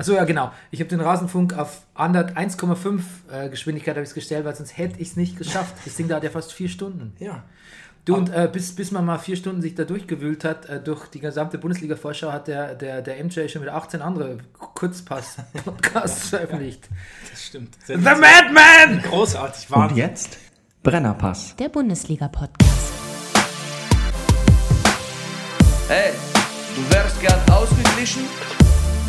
Achso, ja, genau. Ich habe den Rasenfunk auf 1,5 äh, Geschwindigkeit ich es gestellt, weil sonst hätte ich es nicht geschafft. Das Ding dauert ja fast vier Stunden. Ja. Du, und äh, bis, bis man mal vier Stunden sich da durchgewühlt hat, äh, durch die gesamte Bundesliga-Vorschau hat der, der, der MJ schon wieder 18 andere Kurzpass-Podcasts veröffentlicht. Das stimmt. The Madman! Großartig, Und Wahnsinn. jetzt Brennerpass. Der Bundesliga-Podcast. Hey, du wärst gern ausgeglichen?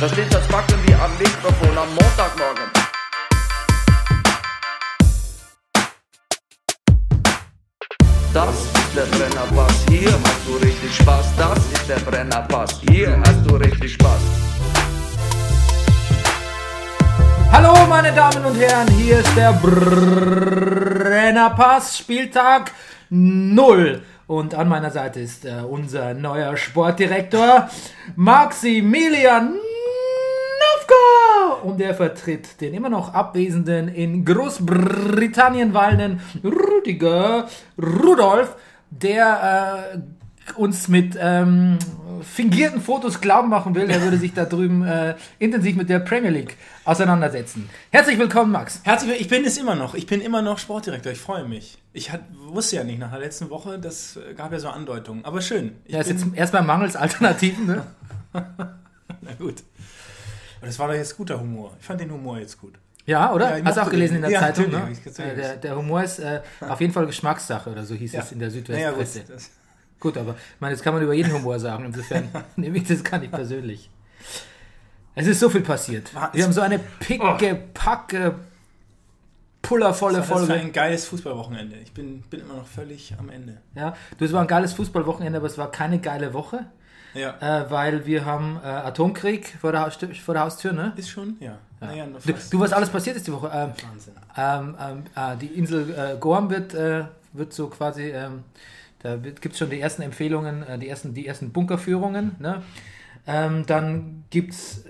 Da steht das Backen wie am Mikrofon am Montagmorgen. Das ist der Brennerpass, hier hast du richtig Spaß. Das ist der Brennerpass, hier hast du richtig Spaß. Hallo meine Damen und Herren, hier ist der Brennerpass, Spieltag 0. Und an meiner Seite ist äh, unser neuer Sportdirektor Maximilian Nowka. Und er vertritt den immer noch abwesenden, in Großbritannien weilenden Rüdiger Rudolf, der äh, uns mit ähm, fingierten Fotos glauben machen will, er würde sich da drüben äh, intensiv mit der Premier League auseinandersetzen. Herzlich willkommen, Max. Herzlich willkommen. Ich bin es immer noch. Ich bin immer noch Sportdirektor. Ich freue mich. Ich hat, wusste ja nicht nach der letzten Woche, das gab ja so Andeutungen. Aber schön. Ich Ja, ist jetzt erstmal mangels Alternativen, ne? na gut. Aber das war doch jetzt guter Humor. Ich fand den Humor jetzt gut. Ja, oder? Ja, Hast du auch gelesen in der Ja, Zeitung, ne? Äh, Der, der Humor ist äh, auf jeden Fall Geschmackssache oder so hieß es in der. Südwestpresse. Das, Gut, aber ich meine, das kann man über jeden Humor sagen. Insofern nehme ich das gar nicht persönlich. Es ist so viel passiert. Wir haben so eine picke, packe, pullervolle das war Folge. ein geiles Fußballwochenende. Ich bin, bin immer noch völlig am Ende. Ja, du, es war ein geiles Fußballwochenende, aber es war keine geile Woche, Ja. äh, weil wir haben äh, Atomkrieg vor der, Haustür, vor der Haustür, ne? Ist schon? Ja. Naja, noch Du, du, was alles passiert ist die Woche. Ähm, Wahnsinn. ähm, ähm, äh, die Insel äh, Gorm wird, äh, wird so quasi, ähm, da gibt es schon die ersten Empfehlungen, äh, die, ersten, die ersten Bunkerführungen. Ne? Ähm, dann gibt es,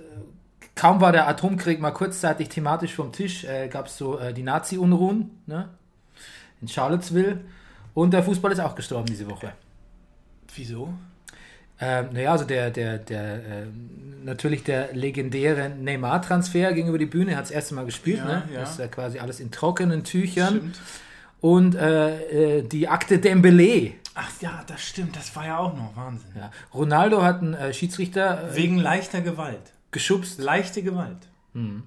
kaum war der Atomkrieg mal kurzzeitig thematisch vom Tisch, gab es so die Nazi-Unruhen ne? in Charlottesville. Und der Fußball ist auch gestorben diese Woche. Wieso? Ähm, naja, also der, der, der, äh, natürlich der legendäre Neymar-Transfer ging über die Bühne, hat das erste Mal gespielt, Ja, ne? ja. Das ist ja quasi alles in trockenen Tüchern. Stimmt. Und äh, äh, die Akte Dembele. Ach ja, das stimmt. Das war ja auch noch Wahnsinn. Ja. Ronaldo hat einen äh, Schiedsrichter äh, Wegen leichter Gewalt. geschubst. Leichte Gewalt.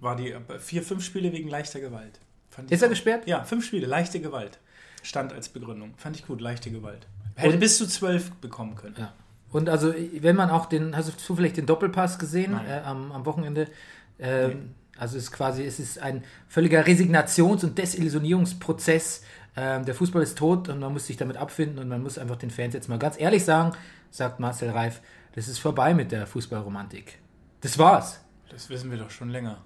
War die äh, vier, fünf Spiele wegen leichter Gewalt. Ist er auch- gesperrt? Ja, fünf Spiele, leichte Gewalt. Stand als Begründung. Fand ich gut, leichte Gewalt. Hätte bis zu zwölf bekommen können. Ja. Und also, wenn man auch den, hast du zufällig den Doppelpass gesehen äh, am, am Wochenende? Ähm, Also es ist quasi, es ist ein völliger Resignations- und Desillusionierungsprozess. Ähm, der Fußball ist tot und man muss sich damit abfinden und man muss einfach den Fans jetzt mal ganz ehrlich sagen, sagt Marcel Reif, das ist vorbei mit der Fußballromantik. Das war's. Das wissen wir doch schon länger.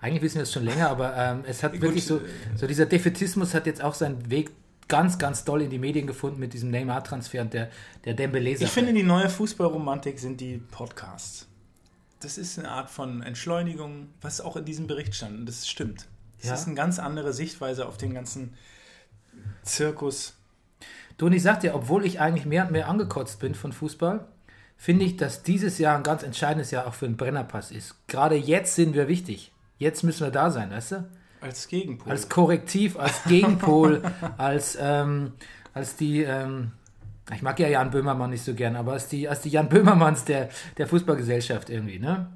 Eigentlich wissen wir es schon länger, aber ähm, es hat Gut, wirklich so, äh, so dieser Defetismus hat jetzt auch seinen Weg ganz, ganz doll in die Medien gefunden mit diesem Neymar-Transfer und der, der dembele Ich finde, die neue Fußballromantik sind die Podcasts. Das ist eine Art von Entschleunigung, was auch in diesem Bericht stand. Und das stimmt. Es Ja. ist eine ganz andere Sichtweise auf den ganzen Zirkus. Du, und ich sag dir, obwohl ich eigentlich mehr und mehr angekotzt bin von Fußball, finde ich, dass dieses Jahr ein ganz entscheidendes Jahr auch für den Brennerpass ist. Gerade jetzt sind wir wichtig. Jetzt müssen wir da sein, weißt du? Als Gegenpol. Als Korrektiv, als Gegenpol, als, ähm, als die, ähm, ich mag ja Jan Böhmermann nicht so gern, aber als die, als die Jan Böhmermanns der, der Fußballgesellschaft irgendwie, ne?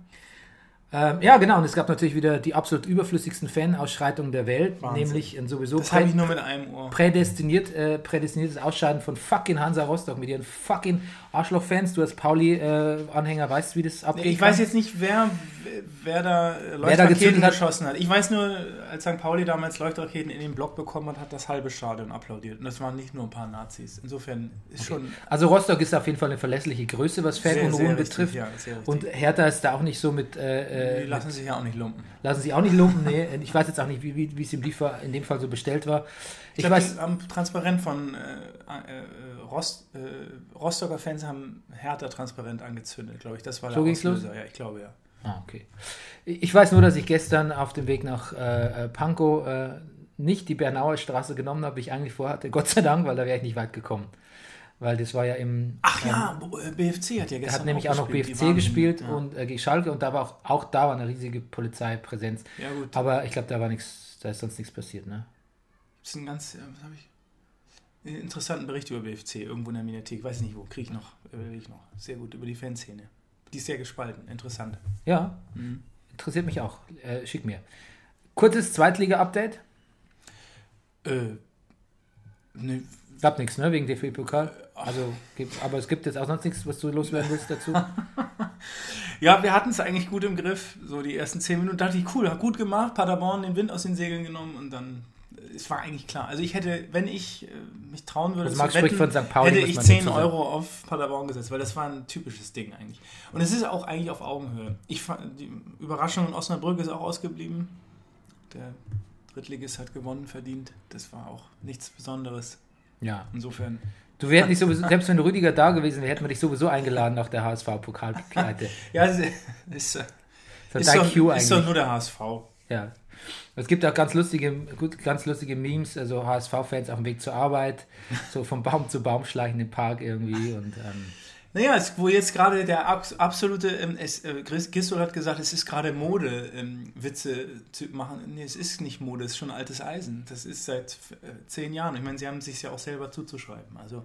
Ähm, ja, genau. Und es gab natürlich wieder die absolut überflüssigsten Fanausschreitungen der Welt, Wahnsinn. nämlich ein sowieso Das prä ich nur mit einem Ohr. prädestiniert, äh, prädestiniertes Ausscheiden von fucking Hansa Rostock mit ihren fucking Arschloch-Fans. Du als Pauli-Anhänger weißt, wie das abgeht. Ich weiß jetzt nicht, wer, wer da da Leuchtraketen hat. geschossen hat. Ich weiß nur, als St. Pauli damals Leuchtraketen in den Block bekommen hat, hat das halbe Stadion applaudiert. Und das waren nicht nur ein paar Nazis. Insofern ist schon Also Rostock ist auf jeden Fall eine verlässliche Größe, was Fanunruhen betrifft. ja, und Hertha ist da auch nicht so mit, äh, die äh, lassen sich ja auch nicht lumpen. lassen sich auch nicht lumpen. Nee, ich weiß jetzt auch nicht, wie, wie, wie es im Liefer in dem Fall so bestellt war. Ich, Ich glaub, weiß, die haben transparent von äh, äh, Rost, äh, Rostocker Fans haben härter transparent angezündet, glaube ich. Das war So der los? Auslöser. Ja, ich glaube ja. Ah, okay. Ich weiß nur, dass ich gestern auf dem Weg nach äh, Pankow nicht die Bernauer Straße genommen habe, wie ich eigentlich vorhatte. Gott sei Dank, weil da wäre ich nicht weit gekommen. Weil das war ja im. Ach ja, äh, BFC hat ja Er gestern hat nämlich auch noch gespielt. Die BFC waren- gespielt ja. und äh, gegen Schalke und da war auch, auch da war eine riesige Polizeipräsenz. Ja, gut. Aber ich glaube, da war nichts, da ist sonst nichts passiert, ne? Das ist ein ganz, äh, was habe ich? Einen interessanten Bericht über BFC, irgendwo in der Mediathek, weiß nicht wo, kriege ich noch, äh, ich noch. Sehr gut, über die Fanszene. Die ist sehr gespalten, interessant. Ja, Mhm. interessiert mich auch. Äh, schick mir. Kurzes Zweitliga-Update. Äh, ne, Gab nichts, ne? Wegen DFB-Pokal. Also, aber es gibt jetzt auch sonst nichts, was du loswerden willst dazu. ja, wir hatten es eigentlich gut im Griff, so die ersten zehn Minuten. dachte ich, cool, hat gut gemacht, Paderborn den Wind aus den Segeln genommen und dann, äh, es war eigentlich klar. Also ich hätte, wenn ich äh, mich trauen würde, Also zu St. Pauli, hätte ich man 10 dazu sagen. Euro auf Paderborn gesetzt, weil das war ein typisches Ding eigentlich. Und es ist auch eigentlich auf Augenhöhe. Ich fand, die Überraschung in Osnabrück ist auch ausgeblieben. Der Drittligist hat gewonnen, verdient. Das war auch nichts Besonderes. Ja. Insofern. Du wärst nicht sowieso, selbst wenn Rüdiger da gewesen wäre, hätten wir dich sowieso eingeladen nach der HSV-Pokalpleite. Ja, es ist, Das ist, ist dein doch, Cue ist doch nur der HSV. Ja. Es gibt auch ganz lustige, gut, ganz lustige Memes, also HSV-Fans auf dem Weg zur Arbeit, so vom Baum zu Baum schleichen im Park irgendwie und ähm, Naja, es, wo jetzt gerade der abs- absolute, ähm, es, äh, Chris Gistol hat gesagt, es ist gerade Mode, ähm, Witze zu machen. Nee, es ist nicht Mode, es ist schon altes Eisen. Das ist seit äh, zehn Jahren. Ich meine, sie haben es sich ja auch selber zuzuschreiben. Also,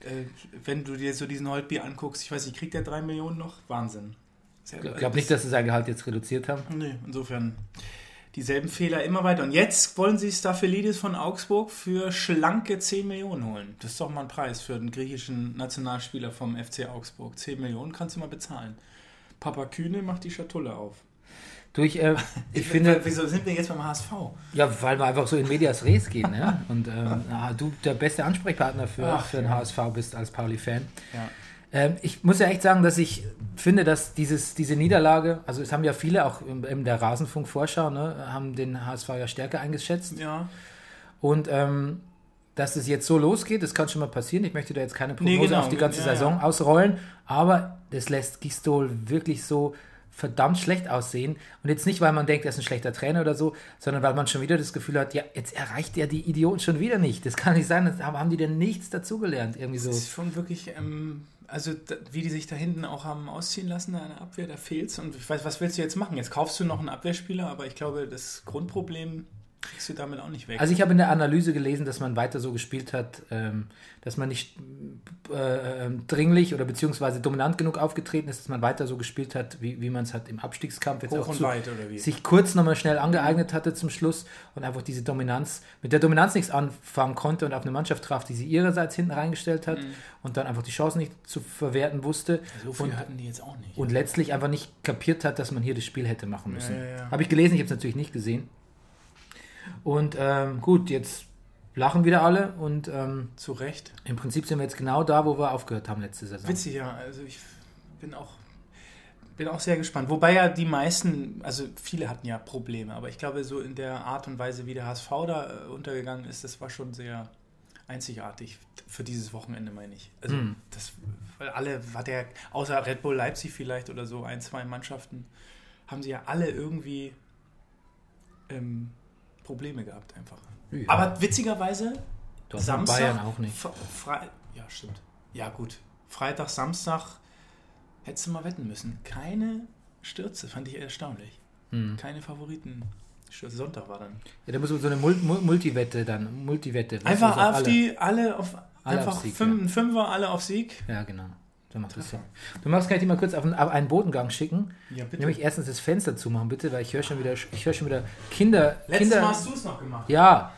äh, wenn du dir so diesen Holtbier anguckst, ich weiß nicht, kriegt der drei Millionen noch? Wahnsinn. ich glaube nicht, dass sie sein Gehalt jetzt reduziert haben. Nee, insofern dieselben Fehler immer weiter. Und jetzt wollen sie Staphylidis von Augsburg für schlanke 10 Millionen holen. Das ist doch mal ein Preis für den griechischen Nationalspieler vom FC Augsburg. 10 Millionen kannst du mal bezahlen. Papa Kühne macht die Schatulle auf. Du, ich, äh, ich finde, Wieso sind wir jetzt beim HSV? ja, weil wir einfach so in Medias Res gehen, ne? Und ähm, na, du der beste Ansprechpartner für, Ach, für den HSV bist als Pauli-Fan. Ja. Ähm, ich muss ja echt sagen, dass ich finde, dass dieses, diese Niederlage, also es haben ja viele auch in, der Rasenfunk-Vorschau, ne, haben den HSV ja stärker eingeschätzt. Ja. Und ähm, dass es jetzt so losgeht, das kann schon mal passieren. Ich möchte da jetzt keine Prognose Nee, genau. auf die ganze Ja, Saison ja. ausrollen, aber das lässt Gistol wirklich so verdammt schlecht aussehen. Und jetzt nicht, weil man denkt, er ist ein schlechter Trainer oder so, sondern weil man schon wieder das Gefühl hat, ja, jetzt erreicht er die Idioten schon wieder nicht. Das kann nicht sein. Haben haben die denn nichts dazugelernt? Irgendwie so. Das ist schon wirklich, ähm, also wie die sich da hinten auch haben ausziehen lassen, der Abwehr, da fehlt's. Und ich weiß, was willst du jetzt machen? Jetzt kaufst du noch einen Abwehrspieler, aber ich glaube, das Grundproblem kriegst du damit auch nicht weg. Also ich habe in der Analyse gelesen, dass man weiter so gespielt hat, ähm, dass man nicht äh, ähm, dringlich oder beziehungsweise dominant genug aufgetreten ist, dass man weiter so gespielt hat, wie, wie man es hat im Abstiegskampf jetzt Hoch auch und zu, weit, oder wie? sich kurz nochmal schnell angeeignet hatte zum Schluss und einfach diese Dominanz, mit der Dominanz nichts anfangen konnte und auf eine Mannschaft traf, die sie ihrerseits hinten reingestellt hat Mhm. und dann einfach die Chance nicht zu verwerten wusste so viel und, hatten die jetzt auch nicht. und letztlich einfach nicht kapiert hat, dass man hier das Spiel hätte machen müssen. Ja, ja, ja. Habe ich gelesen, ich habe es natürlich nicht gesehen. Und ähm, gut, jetzt lachen wieder alle und ähm, Zu Recht. im Prinzip sind wir jetzt genau da, wo wir aufgehört haben letzte Saison. Witzig, ja. Also ich bin auch, bin auch sehr gespannt. Wobei ja die meisten, also viele hatten ja Probleme, aber ich glaube, so in der Art und Weise, wie der HSV da äh, untergegangen ist, das war schon sehr einzigartig für dieses Wochenende, meine ich. Also Hm. das, weil alle, war der, außer Red Bull Leipzig vielleicht oder so, ein, zwei Mannschaften, haben sie ja alle irgendwie ähm, Probleme gehabt einfach. Ja. Aber witzigerweise, Samstag, Bayern auch nicht. Fre ja, stimmt. Ja, gut. Freitag, Samstag hättest du mal wetten müssen. Keine Stürze, fand ich erstaunlich. Hm. Keine Favoriten. Sonntag war dann. Ja, da muss man so eine Mul Mul Multiwette dann, Multiwette. Einfach auf alle. die, alle auf, Alle einfach auf Sieg, fünf, ein Fünfer, alle auf Sieg. Ja, genau. Sag mal, Christian. Du magst, kann ich dich mal kurz auf einen, auf einen Bodengang schicken? Ja, bitte. Nämlich erstens das Fenster zumachen, bitte, weil ich höre schon wieder, ich höre schon wieder Kinder. Letztes Kinder Mal hast du es noch gemacht. Ja.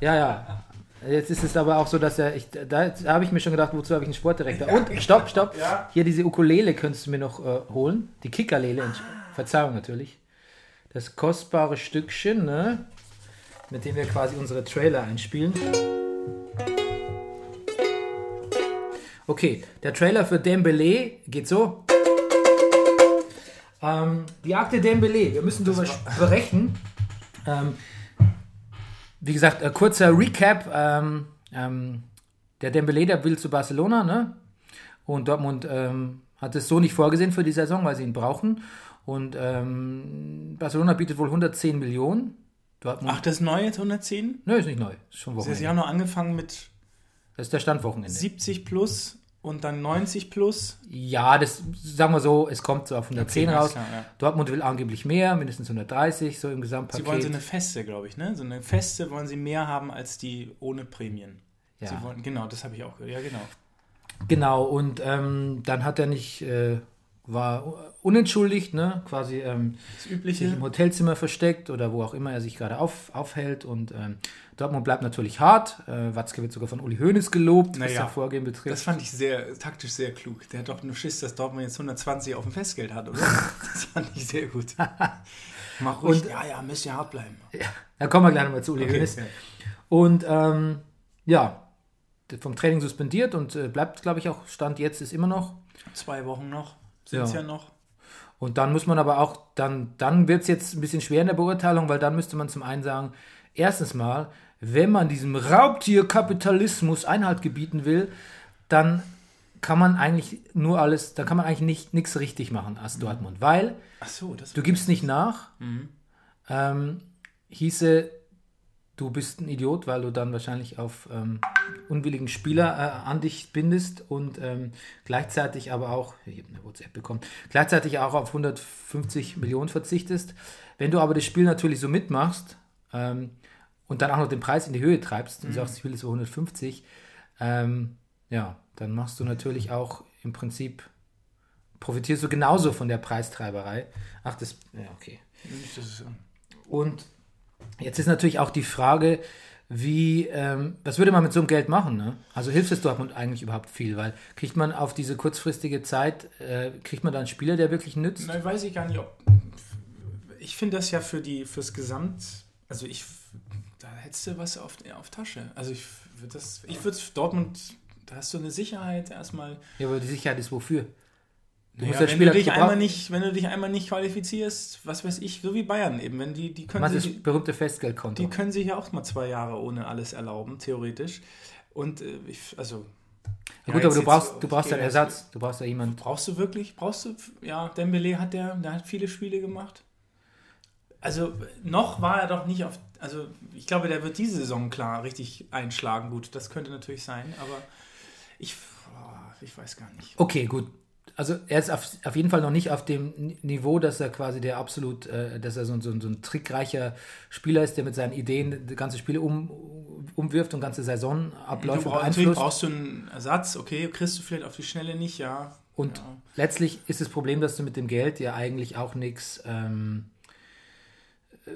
Ja, ja. Jetzt ist es aber auch so, dass er, ich, da, da habe ich mir schon gedacht, wozu habe ich einen Sportdirektor? Und, stopp, stopp. Ja. Hier diese Ukulele könntest du mir noch äh, holen. Die Kickerlele, Entsch- Verzeihung natürlich. Das kostbare Stückchen, ne? Mit dem wir quasi unsere Trailer einspielen. Okay, der Trailer für Dembele geht so. Ähm, die Akte Dembele, wir müssen darüber sprechen. Ähm, wie gesagt, äh, kurzer Recap. Ähm, ähm, der Dembele, der will zu Barcelona, ne? Und Dortmund ähm, hat es so nicht vorgesehen für die Saison, weil sie ihn brauchen. Und ähm, Barcelona bietet wohl 110 Millionen. Dortmund. Ach, das neue 110? Nö, ist nicht neu. Ist schon Das Wochenende. Jahr noch angefangen mit Das ist der Standwochenende. 70 plus und dann 90 plus. Ja, das sagen wir so, es kommt so auf 110 Okay, raus. klar, ja. Dortmund will angeblich mehr, mindestens 130, so im Gesamtpaket. Sie wollen so eine feste, glaube ich, ne? So eine feste wollen sie mehr haben als die ohne Prämien. Ja. Sie wollen, genau, das habe ich auch gehört. Ja, genau. Genau, und ähm, dann hat er nicht, äh, war unentschuldigt, ne? quasi ähm, Das sich im übliche. Hotelzimmer versteckt oder wo auch immer er sich gerade auf, aufhält. Und ähm, Dortmund bleibt natürlich hart. Äh, Watzke wird sogar von Uli Hoeneß gelobt, was Naja, sein Vorgehen betrifft. Das fand ich sehr taktisch sehr klug. Der hat doch nur Schiss, dass Dortmund jetzt 120 auf dem Festgeld hat, oder? das fand ich sehr gut. Mach ruhig. Und- ja, ja, müsst ihr hart bleiben. da kommen wir gleich nochmal zu Uli Okay, Hoeneß. ja. Und ähm, ja, vom Training suspendiert und äh, bleibt, glaube ich, auch Stand jetzt ist immer noch. Zwei Wochen noch. Sind es Ja. ja. noch. Und dann muss man aber auch, dann, dann wird es jetzt ein bisschen schwer in der Beurteilung, weil dann müsste man zum einen sagen, erstens mal, wenn man diesem Raubtierkapitalismus Einhalt gebieten will, dann kann man eigentlich nur alles, dann kann man eigentlich nicht nichts richtig machen als Dortmund, weil so, du gibst nicht nach, ähm, hieße, du bist ein Idiot, weil du dann wahrscheinlich auf ähm, unwilligen Spieler äh, an dich bindest und ähm, gleichzeitig aber auch, ich habe eine WhatsApp bekommen, gleichzeitig auch auf 150 Millionen verzichtest. Wenn du aber das Spiel natürlich so mitmachst ähm, und dann auch noch den Preis in die Höhe treibst und sagst, ich will es für 150, ähm, ja, dann machst du natürlich auch im Prinzip, profitierst du genauso von der Preistreiberei. Ach, das, ja, okay. Dass es, ähm, Und jetzt ist natürlich auch die Frage, wie, ähm, was würde man mit so einem Geld machen? Ne? Also hilft es Dortmund eigentlich überhaupt viel? Weil kriegt man auf diese kurzfristige Zeit, äh, kriegt man da einen Spieler, der wirklich nützt? Na, weiß ich gar nicht, ob. Ich finde das ja für die fürs Gesamt. Also ich. Da hättest du was auf, auf Tasche. Also ich würde das. Ich würde Dortmund. Da hast du eine Sicherheit erstmal. Ja, aber die Sicherheit ist wofür? Du Naja, musst der wenn, du dich einmal nicht, wenn du dich einmal nicht qualifizierst, was weiß ich, so wie Bayern eben, wenn die, die können Was ist sich, das berühmte Festgeldkonto? die können sich ja auch mal zwei Jahre ohne alles erlauben, theoretisch. Und äh, ich, also. ja, gut, aber du brauchst, du brauchst einen Ersatz. Du brauchst ja jemanden. Brauchst du wirklich? Brauchst du? Ja, Dembele hat der, der hat viele Spiele gemacht. Also noch war er doch nicht auf. Also ich glaube, der wird diese Saison klar richtig einschlagen. Gut, das könnte natürlich sein, aber ich, oh, ich weiß gar nicht. Okay, gut. Also er ist auf, auf jeden Fall noch nicht auf dem Ni- Niveau, dass er quasi der absolut, äh, dass er so, ein- so, so ein trickreicher Spieler ist, der mit seinen Ideen die ganze Spiele um, umwirft und ganze Saisonabläufe brauch, natürlich beeinflusst. brauchst du einen Ersatz. Okay, kriegst du vielleicht auf die Schnelle nicht, ja. Und ja. letztlich ist das Problem, dass du mit dem Geld ja eigentlich auch nichts. Ähm, äh,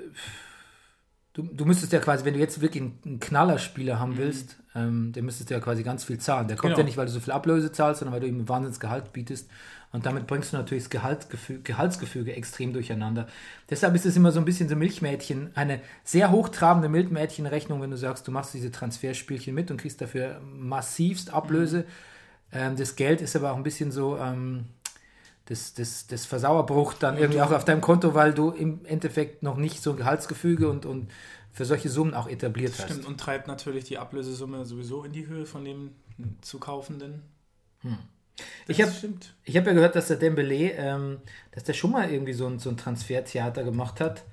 du, du müsstest ja quasi, wenn du jetzt wirklich einen, Knallerspieler haben willst, ähm, der müsstest du ja quasi ganz viel zahlen. Der kommt Mhm. Genau. ja nicht, weil du so viel Ablöse zahlst, sondern weil du ihm ein Wahnsinnsgehalt bietest. Und damit bringst du natürlich das Gehaltsgefüge, Gehaltsgefüge extrem durcheinander. Deshalb ist es immer so ein bisschen so Milchmädchen, eine sehr hochtrabende Milchmädchenrechnung, wenn du sagst, du machst diese Transferspielchen mit und kriegst dafür massivst Ablöse. Ähm, das Geld ist aber auch ein bisschen so, ähm, das, das, das Versauerbruch dann irgendwie auch auf deinem Konto, weil du im Endeffekt noch nicht so ein Gehaltsgefüge und, und für solche Summen auch etabliert hast. Stimmt, und treibt natürlich die Ablösesumme sowieso in die Höhe von dem zu kaufenden. Ich Das. Ich habe ja gehört, dass der Dembele, ähm, dass der schon mal irgendwie so ein, so ein Transfertheater gemacht hat.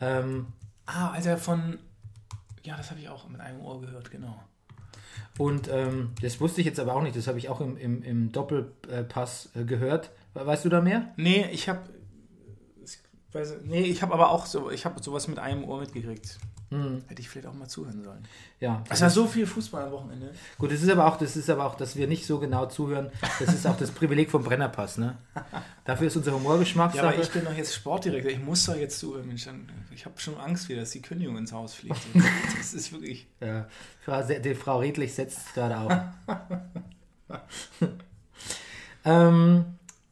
Ähm, Ah, als er von. Ja, das habe ich auch mit einem Ohr gehört, genau. und ähm, das wusste ich jetzt aber auch nicht, das habe ich auch im, im, im Doppelpass äh, gehört. Weißt du da mehr? Nee, ich habe. Nee, ich habe aber auch so, ich habe sowas mit einem Ohr mitgekriegt. Hätte ich vielleicht auch mal zuhören sollen. Ja, Es war so viel Fußball am Wochenende. Gut, das ist aber auch, das ist aber auch, dass wir nicht so genau zuhören. Das ist auch das Privileg vom Brennerpass, ne? Dafür ist unser Humorgeschmack. Ja, aber ich bin doch jetzt Sportdirektor. Ich muss doch jetzt zuhören. Mensch, Ich habe schon Angst wieder, dass die Kündigung ins Haus fliegt. Das ist wirklich. Ja, die Frau Redlich setzt gerade auf. ähm,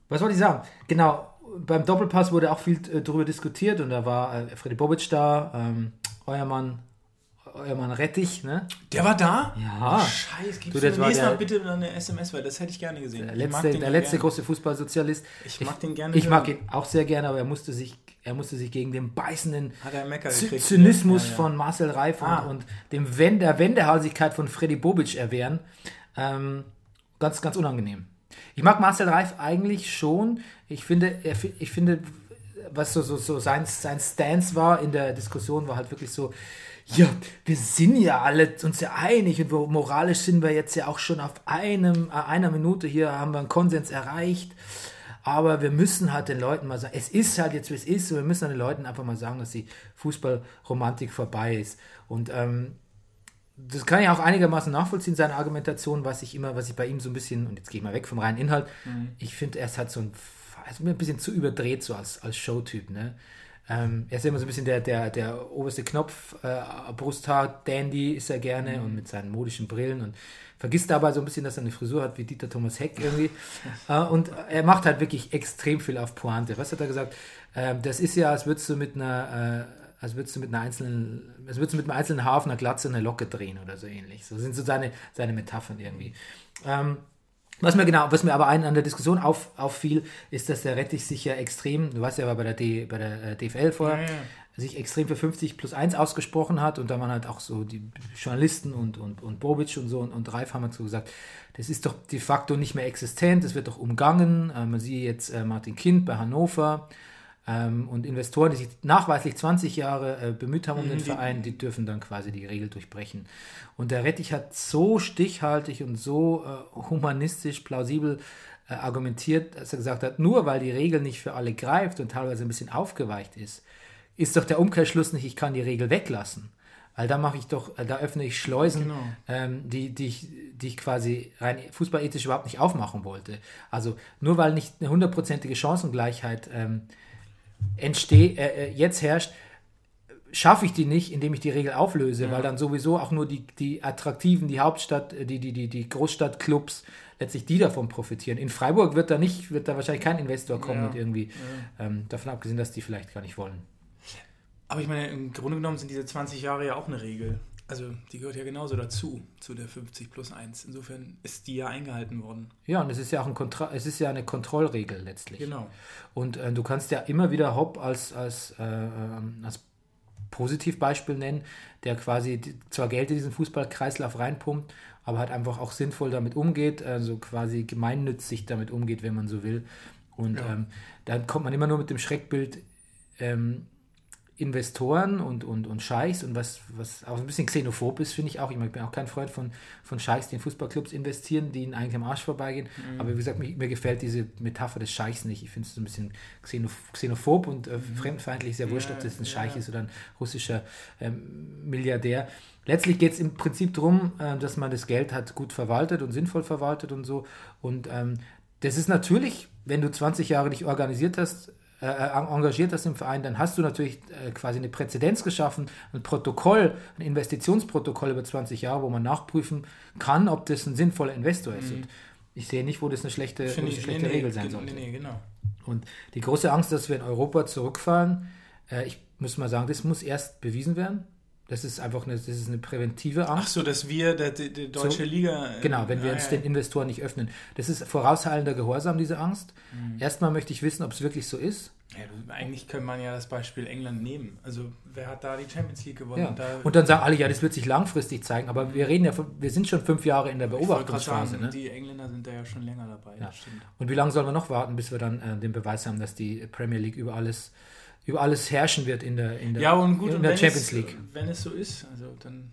was wollte ich sagen? Genau, beim Doppelpass wurde auch viel äh, darüber diskutiert und da war äh, Freddy Bobic da, ähm, euer Mann, euer Mann Rettich, ne? Der war da? Ja. Scheiße, gibst Du, du, das mir nächstes Mal bitte eine SMS, weil das hätte ich gerne gesehen. Der Ich mag letzte, der letzte gerne. große Fußballsozialist. Ich mag den gerne Ich mag hören. ihn auch sehr gerne, aber er musste sich, er musste sich gegen den beißenden gekriegt? Zynismus Ja, ja. von Marcel Reif und, Ah. und dem Wend der Wendehalsigkeit von Freddy Bobic erwehren. Ähm, ganz, ganz unangenehm. Ich mag Marcel Reif eigentlich schon. Ich finde, er, ich finde, was so, so, so sein, sein Stance war in der Diskussion, war halt wirklich so, ja, wir sind ja alle uns ja einig und moralisch sind wir jetzt ja auch schon auf einem, äh, einer Minute hier, haben wir einen Konsens erreicht. Aber wir müssen halt den Leuten mal sagen, es ist halt jetzt, wie es ist, und wir müssen den Leuten einfach mal sagen, dass die Fußballromantik vorbei ist. Und ähm, das kann ich auch einigermaßen nachvollziehen, seine Argumentation, was ich immer, was ich bei ihm so ein bisschen, und jetzt gehe ich mal weg vom reinen Inhalt, ich finde, er ist halt so ein, mir ein bisschen zu überdreht, so als, als Showtyp, ne? Ähm, er ist immer so ein bisschen der, der, der oberste Knopf, äh, Brusthaar, Dandy ist er gerne und mit seinen modischen Brillen und vergisst dabei so ein bisschen, dass er eine Frisur hat wie Dieter Thomas Heck irgendwie. äh, und er macht halt wirklich extrem viel auf Pointe. Was hat er gesagt? Ähm, das ist ja, als würdest du mit einer, äh, als würdest du mit einer einzelnen, als würdest du mit einem einzelnen Haar auf einer Glatze eine Locke drehen oder so ähnlich. So sind so seine, seine Metaphern irgendwie. Ähm, was mir genau, was mir aber an der Diskussion auf, auffiel, ist, dass der Rettich sich ja extrem, du weißt ja, er war bei der, D, bei der äh, DFL vorher, Ja, ja. sich extrem für 50 plus 1 ausgesprochen hat und da waren halt auch so die Journalisten und, und, und Bobic und so und, und Reif haben halt so gesagt, das ist doch de facto nicht mehr existent, das wird doch umgangen. Man sieht jetzt äh, Martin Kind bei Hannover ähm, und Investoren, die sich nachweislich 20 Jahre äh, bemüht haben um den Verein, die dürfen dann quasi die Regel durchbrechen. Und der Rettich hat so stichhaltig und so äh, humanistisch, plausibel äh, argumentiert, dass er gesagt hat, nur weil die Regel nicht für alle greift und teilweise ein bisschen aufgeweicht ist, ist doch der Umkehrschluss nicht, ich kann die Regel weglassen. Weil da mache ich doch, äh, da öffne ich Schleusen, Genau. ähm, die, die, ich, die ich quasi rein fußballethisch überhaupt nicht aufmachen wollte. Also nur weil nicht eine hundertprozentige Chancengleichheit ähm, entsteh, äh, äh, jetzt herrscht, schaffe ich die nicht, indem ich die Regel auflöse, weil dann sowieso auch nur die, die attraktiven, die Hauptstadt, äh, die, die, die, die Großstadtclubs, letztlich die davon profitieren. In Freiburg wird da nicht, wird da wahrscheinlich kein Investor kommen Ja. und irgendwie, ähm, davon abgesehen, dass die vielleicht gar nicht wollen. Aber ich meine, im Grunde genommen sind diese 20 Jahre ja auch eine Regel. Also die gehört ja genauso dazu, zu der 50 plus 1. Insofern ist die ja eingehalten worden. Ja, und es ist ja auch ein Kontra es ist ja eine Kontrollregel letztlich. Genau. Und äh, du kannst ja immer wieder Hopp als, als, äh, ähm, als Positivbeispiel nennen, der quasi zwar Geld in diesen Fußballkreislauf reinpumpt, aber halt einfach auch sinnvoll damit umgeht, also quasi gemeinnützig damit umgeht, wenn man so will. Und Ja. ähm, dann kommt man immer nur mit dem Schreckbild ähm, Investoren und, und, und Scheichs und was, was auch ein bisschen xenophob ist, finde ich auch. Ich, meine, ich bin auch kein Freund von, von Scheichs, die in Fußballclubs investieren, die ihnen eigentlich am Arsch vorbeigehen. Aber wie gesagt, mir, mir gefällt diese Metapher des Scheichs nicht. Ich finde es so ein bisschen xenoph xenophob und äh, fremdfeindlich. Ist ja wurscht, ob das ein Scheich ist oder ein russischer ähm, Milliardär. Letztlich geht es im Prinzip darum, äh, dass man das Geld hat gut verwaltet und sinnvoll verwaltet und so. Und ähm, das ist natürlich, wenn du 20 Jahre dich organisiert hast, äh, engagiert hast im Verein, dann hast du natürlich äh, quasi eine Präzedenz geschaffen, ein Protokoll, ein Investitionsprotokoll über 20 Jahre, wo man nachprüfen kann, ob das ein sinnvoller Investor ist. Und ich sehe nicht, wo das eine schlechte, eine schlechte Regel sein Mhm. nee, sollte. Nee, nee, genau. Und die große Angst, dass wir in Europa zurückfallen, äh, ich muss mal sagen, das muss erst bewiesen werden. Das ist einfach eine, das ist eine präventive Ach Angst. so, dass wir, der, der deutsche So, Liga... äh, Genau, wenn wir ah, uns ja. den Investoren nicht öffnen. Das ist vorauseilender Gehorsam, diese Angst. Mhm. Erstmal möchte ich wissen, ob es wirklich so ist. Ja, eigentlich könnte man ja das Beispiel England nehmen. Also wer hat da die Champions League gewonnen? Ja. Da, Und dann sagen alle, ja, das wird sich langfristig zeigen. Aber wir reden ja, von, wir sind schon fünf Jahre in der Beobachtungsphase. sagen, Ne? die Engländer sind da ja schon länger dabei. Ja. Das stimmt. Und wie lange sollen wir noch warten, bis wir dann äh, den Beweis haben, dass die Premier League über alles, über alles herrschen wird in der, in der, Ja, und gut, in und der Champions es, League? Wenn es so ist, also dann...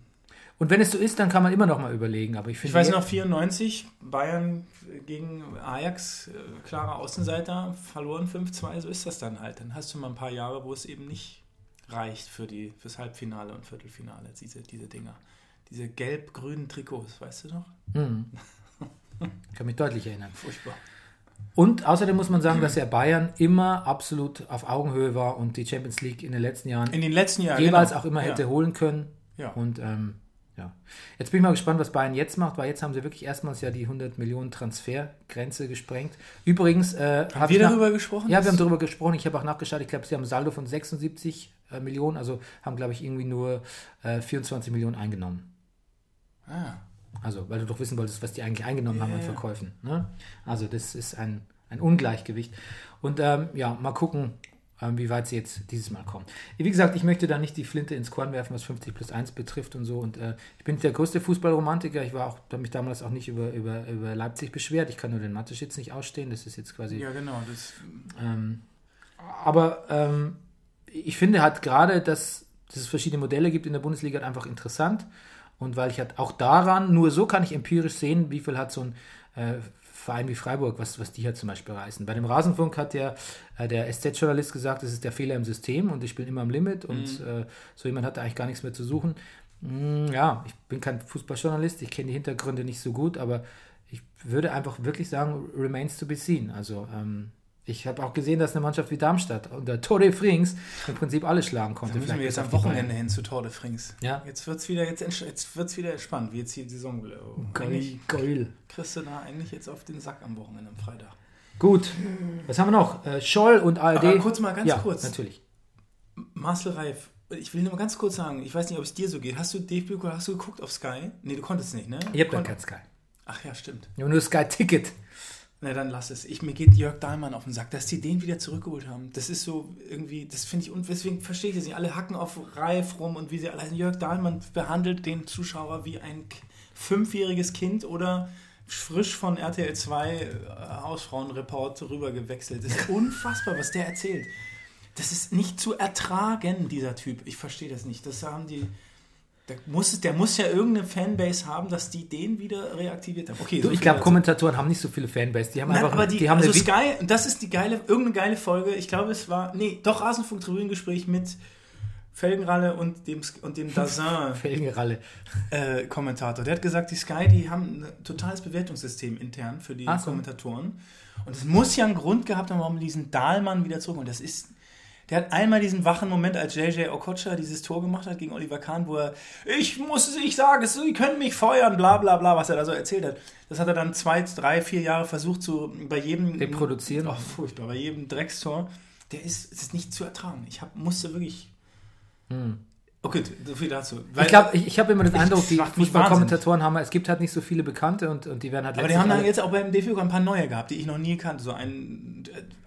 Und wenn es so ist, dann kann man immer noch mal überlegen. Aber ich Ich finde, weiß jetzt- noch, 94, Bayern gegen Ajax, äh, klarer Außenseiter, verloren 5-2, so ist das dann halt. Dann hast du mal ein paar Jahre, wo es eben nicht reicht für die, fürs Halbfinale und Viertelfinale, diese, diese Dinger. Diese gelb-grünen Trikots, weißt du noch? Ich kann mich deutlich erinnern. Furchtbar. Und außerdem muss man sagen, dass ja Bayern immer absolut auf Augenhöhe war und die Champions League in den letzten Jahren In den letzten Jahren. jeweils genau. auch immer Ja. hätte holen können. Ja. Und ähm, ja. Jetzt bin ich mal gespannt, was Bayern jetzt macht, weil jetzt haben sie wirklich erstmals ja die 100 Millionen Transfergrenze gesprengt. Übrigens, äh, Haben wir darüber gesprochen? Ja, wir haben darüber gesprochen. Ich habe auch nachgeschaut. Ich glaube, sie haben ein Saldo von 76 äh, Millionen, also haben, glaube ich, irgendwie nur äh, 24 Millionen eingenommen. Ah. Also, weil du doch wissen wolltest, was die eigentlich eingenommen haben an. Verkäufen. Ne? Also, das ist ein, ein Ungleichgewicht. Und ähm, ja, mal gucken, ähm, wie weit sie jetzt dieses Mal kommen. Wie gesagt, ich möchte da nicht die Flinte ins Korn werfen, was 50 plus 1 betrifft und so. Und äh, ich bin der größte Fußballromantiker. Ich war auch, habe mich damals auch nicht über, über, über Leipzig beschwert. Ich kann nur den Mateschitz nicht ausstehen. Das ist jetzt quasi Ja, genau. Das, ähm, aber ähm, ich finde halt gerade, dass, dass es verschiedene Modelle gibt in der Bundesliga, halt einfach interessant. Und weil ich halt auch daran, nur so kann ich empirisch sehen, wie viel hat so ein äh, Verein wie Freiburg, was, was die halt zum Beispiel reißen. Bei dem Rasenfunk hat der, äh, der SZ-Journalist gesagt, das ist der Fehler im System und ich spiele immer am Limit und äh, so jemand hat da eigentlich gar nichts mehr zu suchen. Mm, ja, ich bin kein Fußballjournalist, ich kenne die Hintergründe nicht so gut, aber ich würde einfach wirklich sagen, remains to be seen. Also ähm, ich habe auch gesehen, dass eine Mannschaft wie Darmstadt unter Tore Frings im Prinzip alles schlagen da konnte. müssen wir jetzt am Wochenende hin zu Tour de France. Ja. Jetzt wird es wieder, jetzt, jetzt wird's wieder spannend, wie jetzt hier die Saison. oh, Geil, geil. kriegst du da eigentlich jetzt auf den Sack am Wochenende, am Freitag. Gut, was haben wir noch? Äh, Scholl und ARD. Aber kurz mal, ganz ja, kurz. natürlich. Marcel Reif, ich will nur mal ganz kurz sagen, ich weiß nicht, ob es dir so geht. Hast du DFB hast du geguckt auf Sky? Nee, du konntest nicht, ne? Ich habe da kein Sky. Ach ja, stimmt. Ich habe nur Sky-Ticket. Na, dann lass es. Ich, mir geht Jörg Dahlmann auf den Sack, dass die den wieder zurückgeholt haben. Das ist so irgendwie, das finde ich, und deswegen verstehe ich das nicht. Alle hacken auf Reif rum und wie sie alle. Jörg Dahlmann behandelt den Zuschauer wie ein fünfjähriges Kind oder frisch von RTL 2 äh, Hausfrauenreport rüber gewechselt. Das ist unfassbar, was der erzählt. Das ist nicht zu ertragen, dieser Typ. Ich verstehe das nicht. Das haben die. Der muss, der muss ja irgendeine Fanbase haben, dass die den wieder reaktiviert haben. Okay, Du, so ich glaube. Kommentatoren haben nicht so viele Fanbase. Die haben Nein, einfach aber die, die haben also Sky, und das ist die geile, irgendeine geile Folge. Ich glaube, es war, nee, doch Rasenfunk Tribünengespräch mit Felgenralle und dem, und dem Dazin Felgenralle. äh, Kommentator. Der hat gesagt, die Sky, die haben ein totales Bewertungssystem intern für die so. Kommentatoren. Und es muss ja einen Grund gehabt haben, warum die diesen Dahlmann wieder zurück. Und das ist, der hat einmal diesen wachen Moment, als JJ Okocha dieses Tor gemacht hat gegen Oliver Kahn, wo er, ich muss, ich sage es, sie können mich feuern, bla bla bla, was er da so erzählt hat. Das hat er dann zwei, drei, vier Jahre versucht, so bei jedem. Reproduzieren. Oh, furchtbar, bei jedem Dreckstor. Der ist, es ist nicht zu ertragen. Ich hab, musste wirklich. Okay, so viel dazu. Weil- Hm. Ich glaube, ich, ich habe immer den Eindruck, die Fußballkommentatoren haben, es gibt halt nicht so viele Bekannte und, und die werden halt Aber die haben dann jetzt auch beim DFB ein paar neue gehabt, die ich noch nie kannte. So ein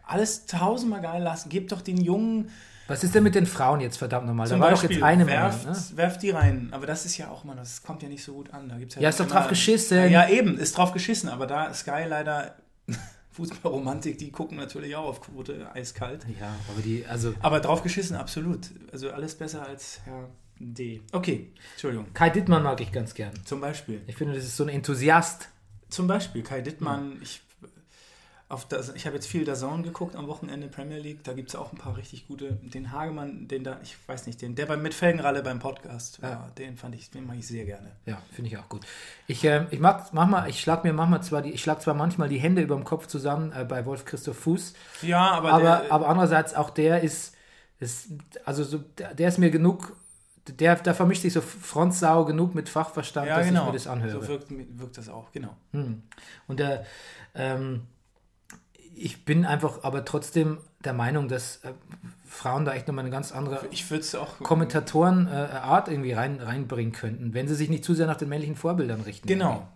alles tausendmal geil lassen. Gebt doch den Jungen Was ist denn mit den Frauen jetzt verdammt nochmal? Da war doch Beispiel, jetzt eine mehr. werft, Ne? werft die rein. Aber das ist ja auch mal, das kommt ja nicht so gut an. Da gibt's Ja, ist doch drauf geschissen. Ja, ja, eben, ist drauf geschissen. Aber da ist Sky leider Fußballromantik, die gucken natürlich auch auf Quote eiskalt. Ja, aber die, also Aber drauf geschissen, absolut. Also alles besser als Herr D. Okay, Entschuldigung. Kai Dittmann mag ich ganz gern. Zum Beispiel. Ich finde, das ist so ein Enthusiast. Zum Beispiel Kai Dittmann. Ich, auf das, ich habe jetzt viel Zone geguckt am Wochenende Premier League. Da gibt es auch ein paar richtig gute. Den Hagemann, den da, ich weiß nicht, den, der beim mit Felgenralle beim Podcast war, den fand ich, den mag ich sehr gerne. Ja, finde ich auch gut. Ich, äh, ich mag manchmal, ich schlag mir manchmal zwar die, ich schlag zwar manchmal die Hände über dem Kopf zusammen äh, bei Wolf Christoph Fuß, Ja, aber, aber, der, aber andererseits auch der ist, ist also so, der, ist mir genug, der, da vermischt sich so Frontsau genug mit Fachverstand, ja, dass genau. ich mir das anhöre. So wirkt, wirkt das auch, genau. Und der, ähm, ich bin einfach aber trotzdem der Meinung, dass äh, Frauen da echt nochmal eine ganz andere. Kommentatorenart irgendwie rein, reinbringen könnten, wenn sie sich nicht zu sehr nach den männlichen Vorbildern richten. Genau.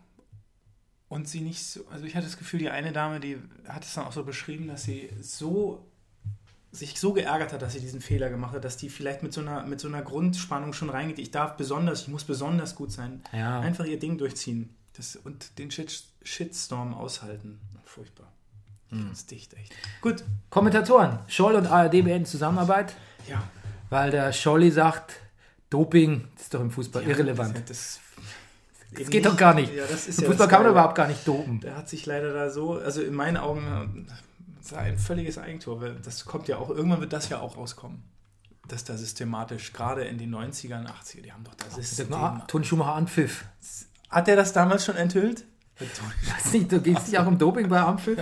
Und sie nicht so, also ich hatte das Gefühl, die eine Dame, die hat es dann auch so beschrieben, dass sie so sich so geärgert hat, dass sie diesen Fehler gemacht hat, dass die vielleicht mit so einer, mit so einer Grundspannung schon reingeht. Ich darf besonders, ich muss besonders gut sein. Ja. Einfach ihr Ding durchziehen. Das, und den Shit, Shitstorm aushalten. Furchtbar. Hm. Das ist dicht, echt. Gut. Kommentatoren, Scholl und ARD beenden Zusammenarbeit, Ja. weil der Scholli sagt, Doping das ist doch im Fußball irrelevant. Das, Das geht doch gar nicht. Ja, das ist Im ja Fußball das kann man überhaupt gar nicht dopen. Der hat sich leider da so, also in meinen Augen, äh, das war ein völliges Eigentor, weil das kommt ja auch, irgendwann wird das ja auch rauskommen. dass da systematisch, gerade in den 90ern, 80er, die haben doch da Das ist System. Toni Schumacher anpfiff. Hat der das damals schon enthüllt? Weiß nicht, du gehst nicht auch um Doping bei Anpfiff?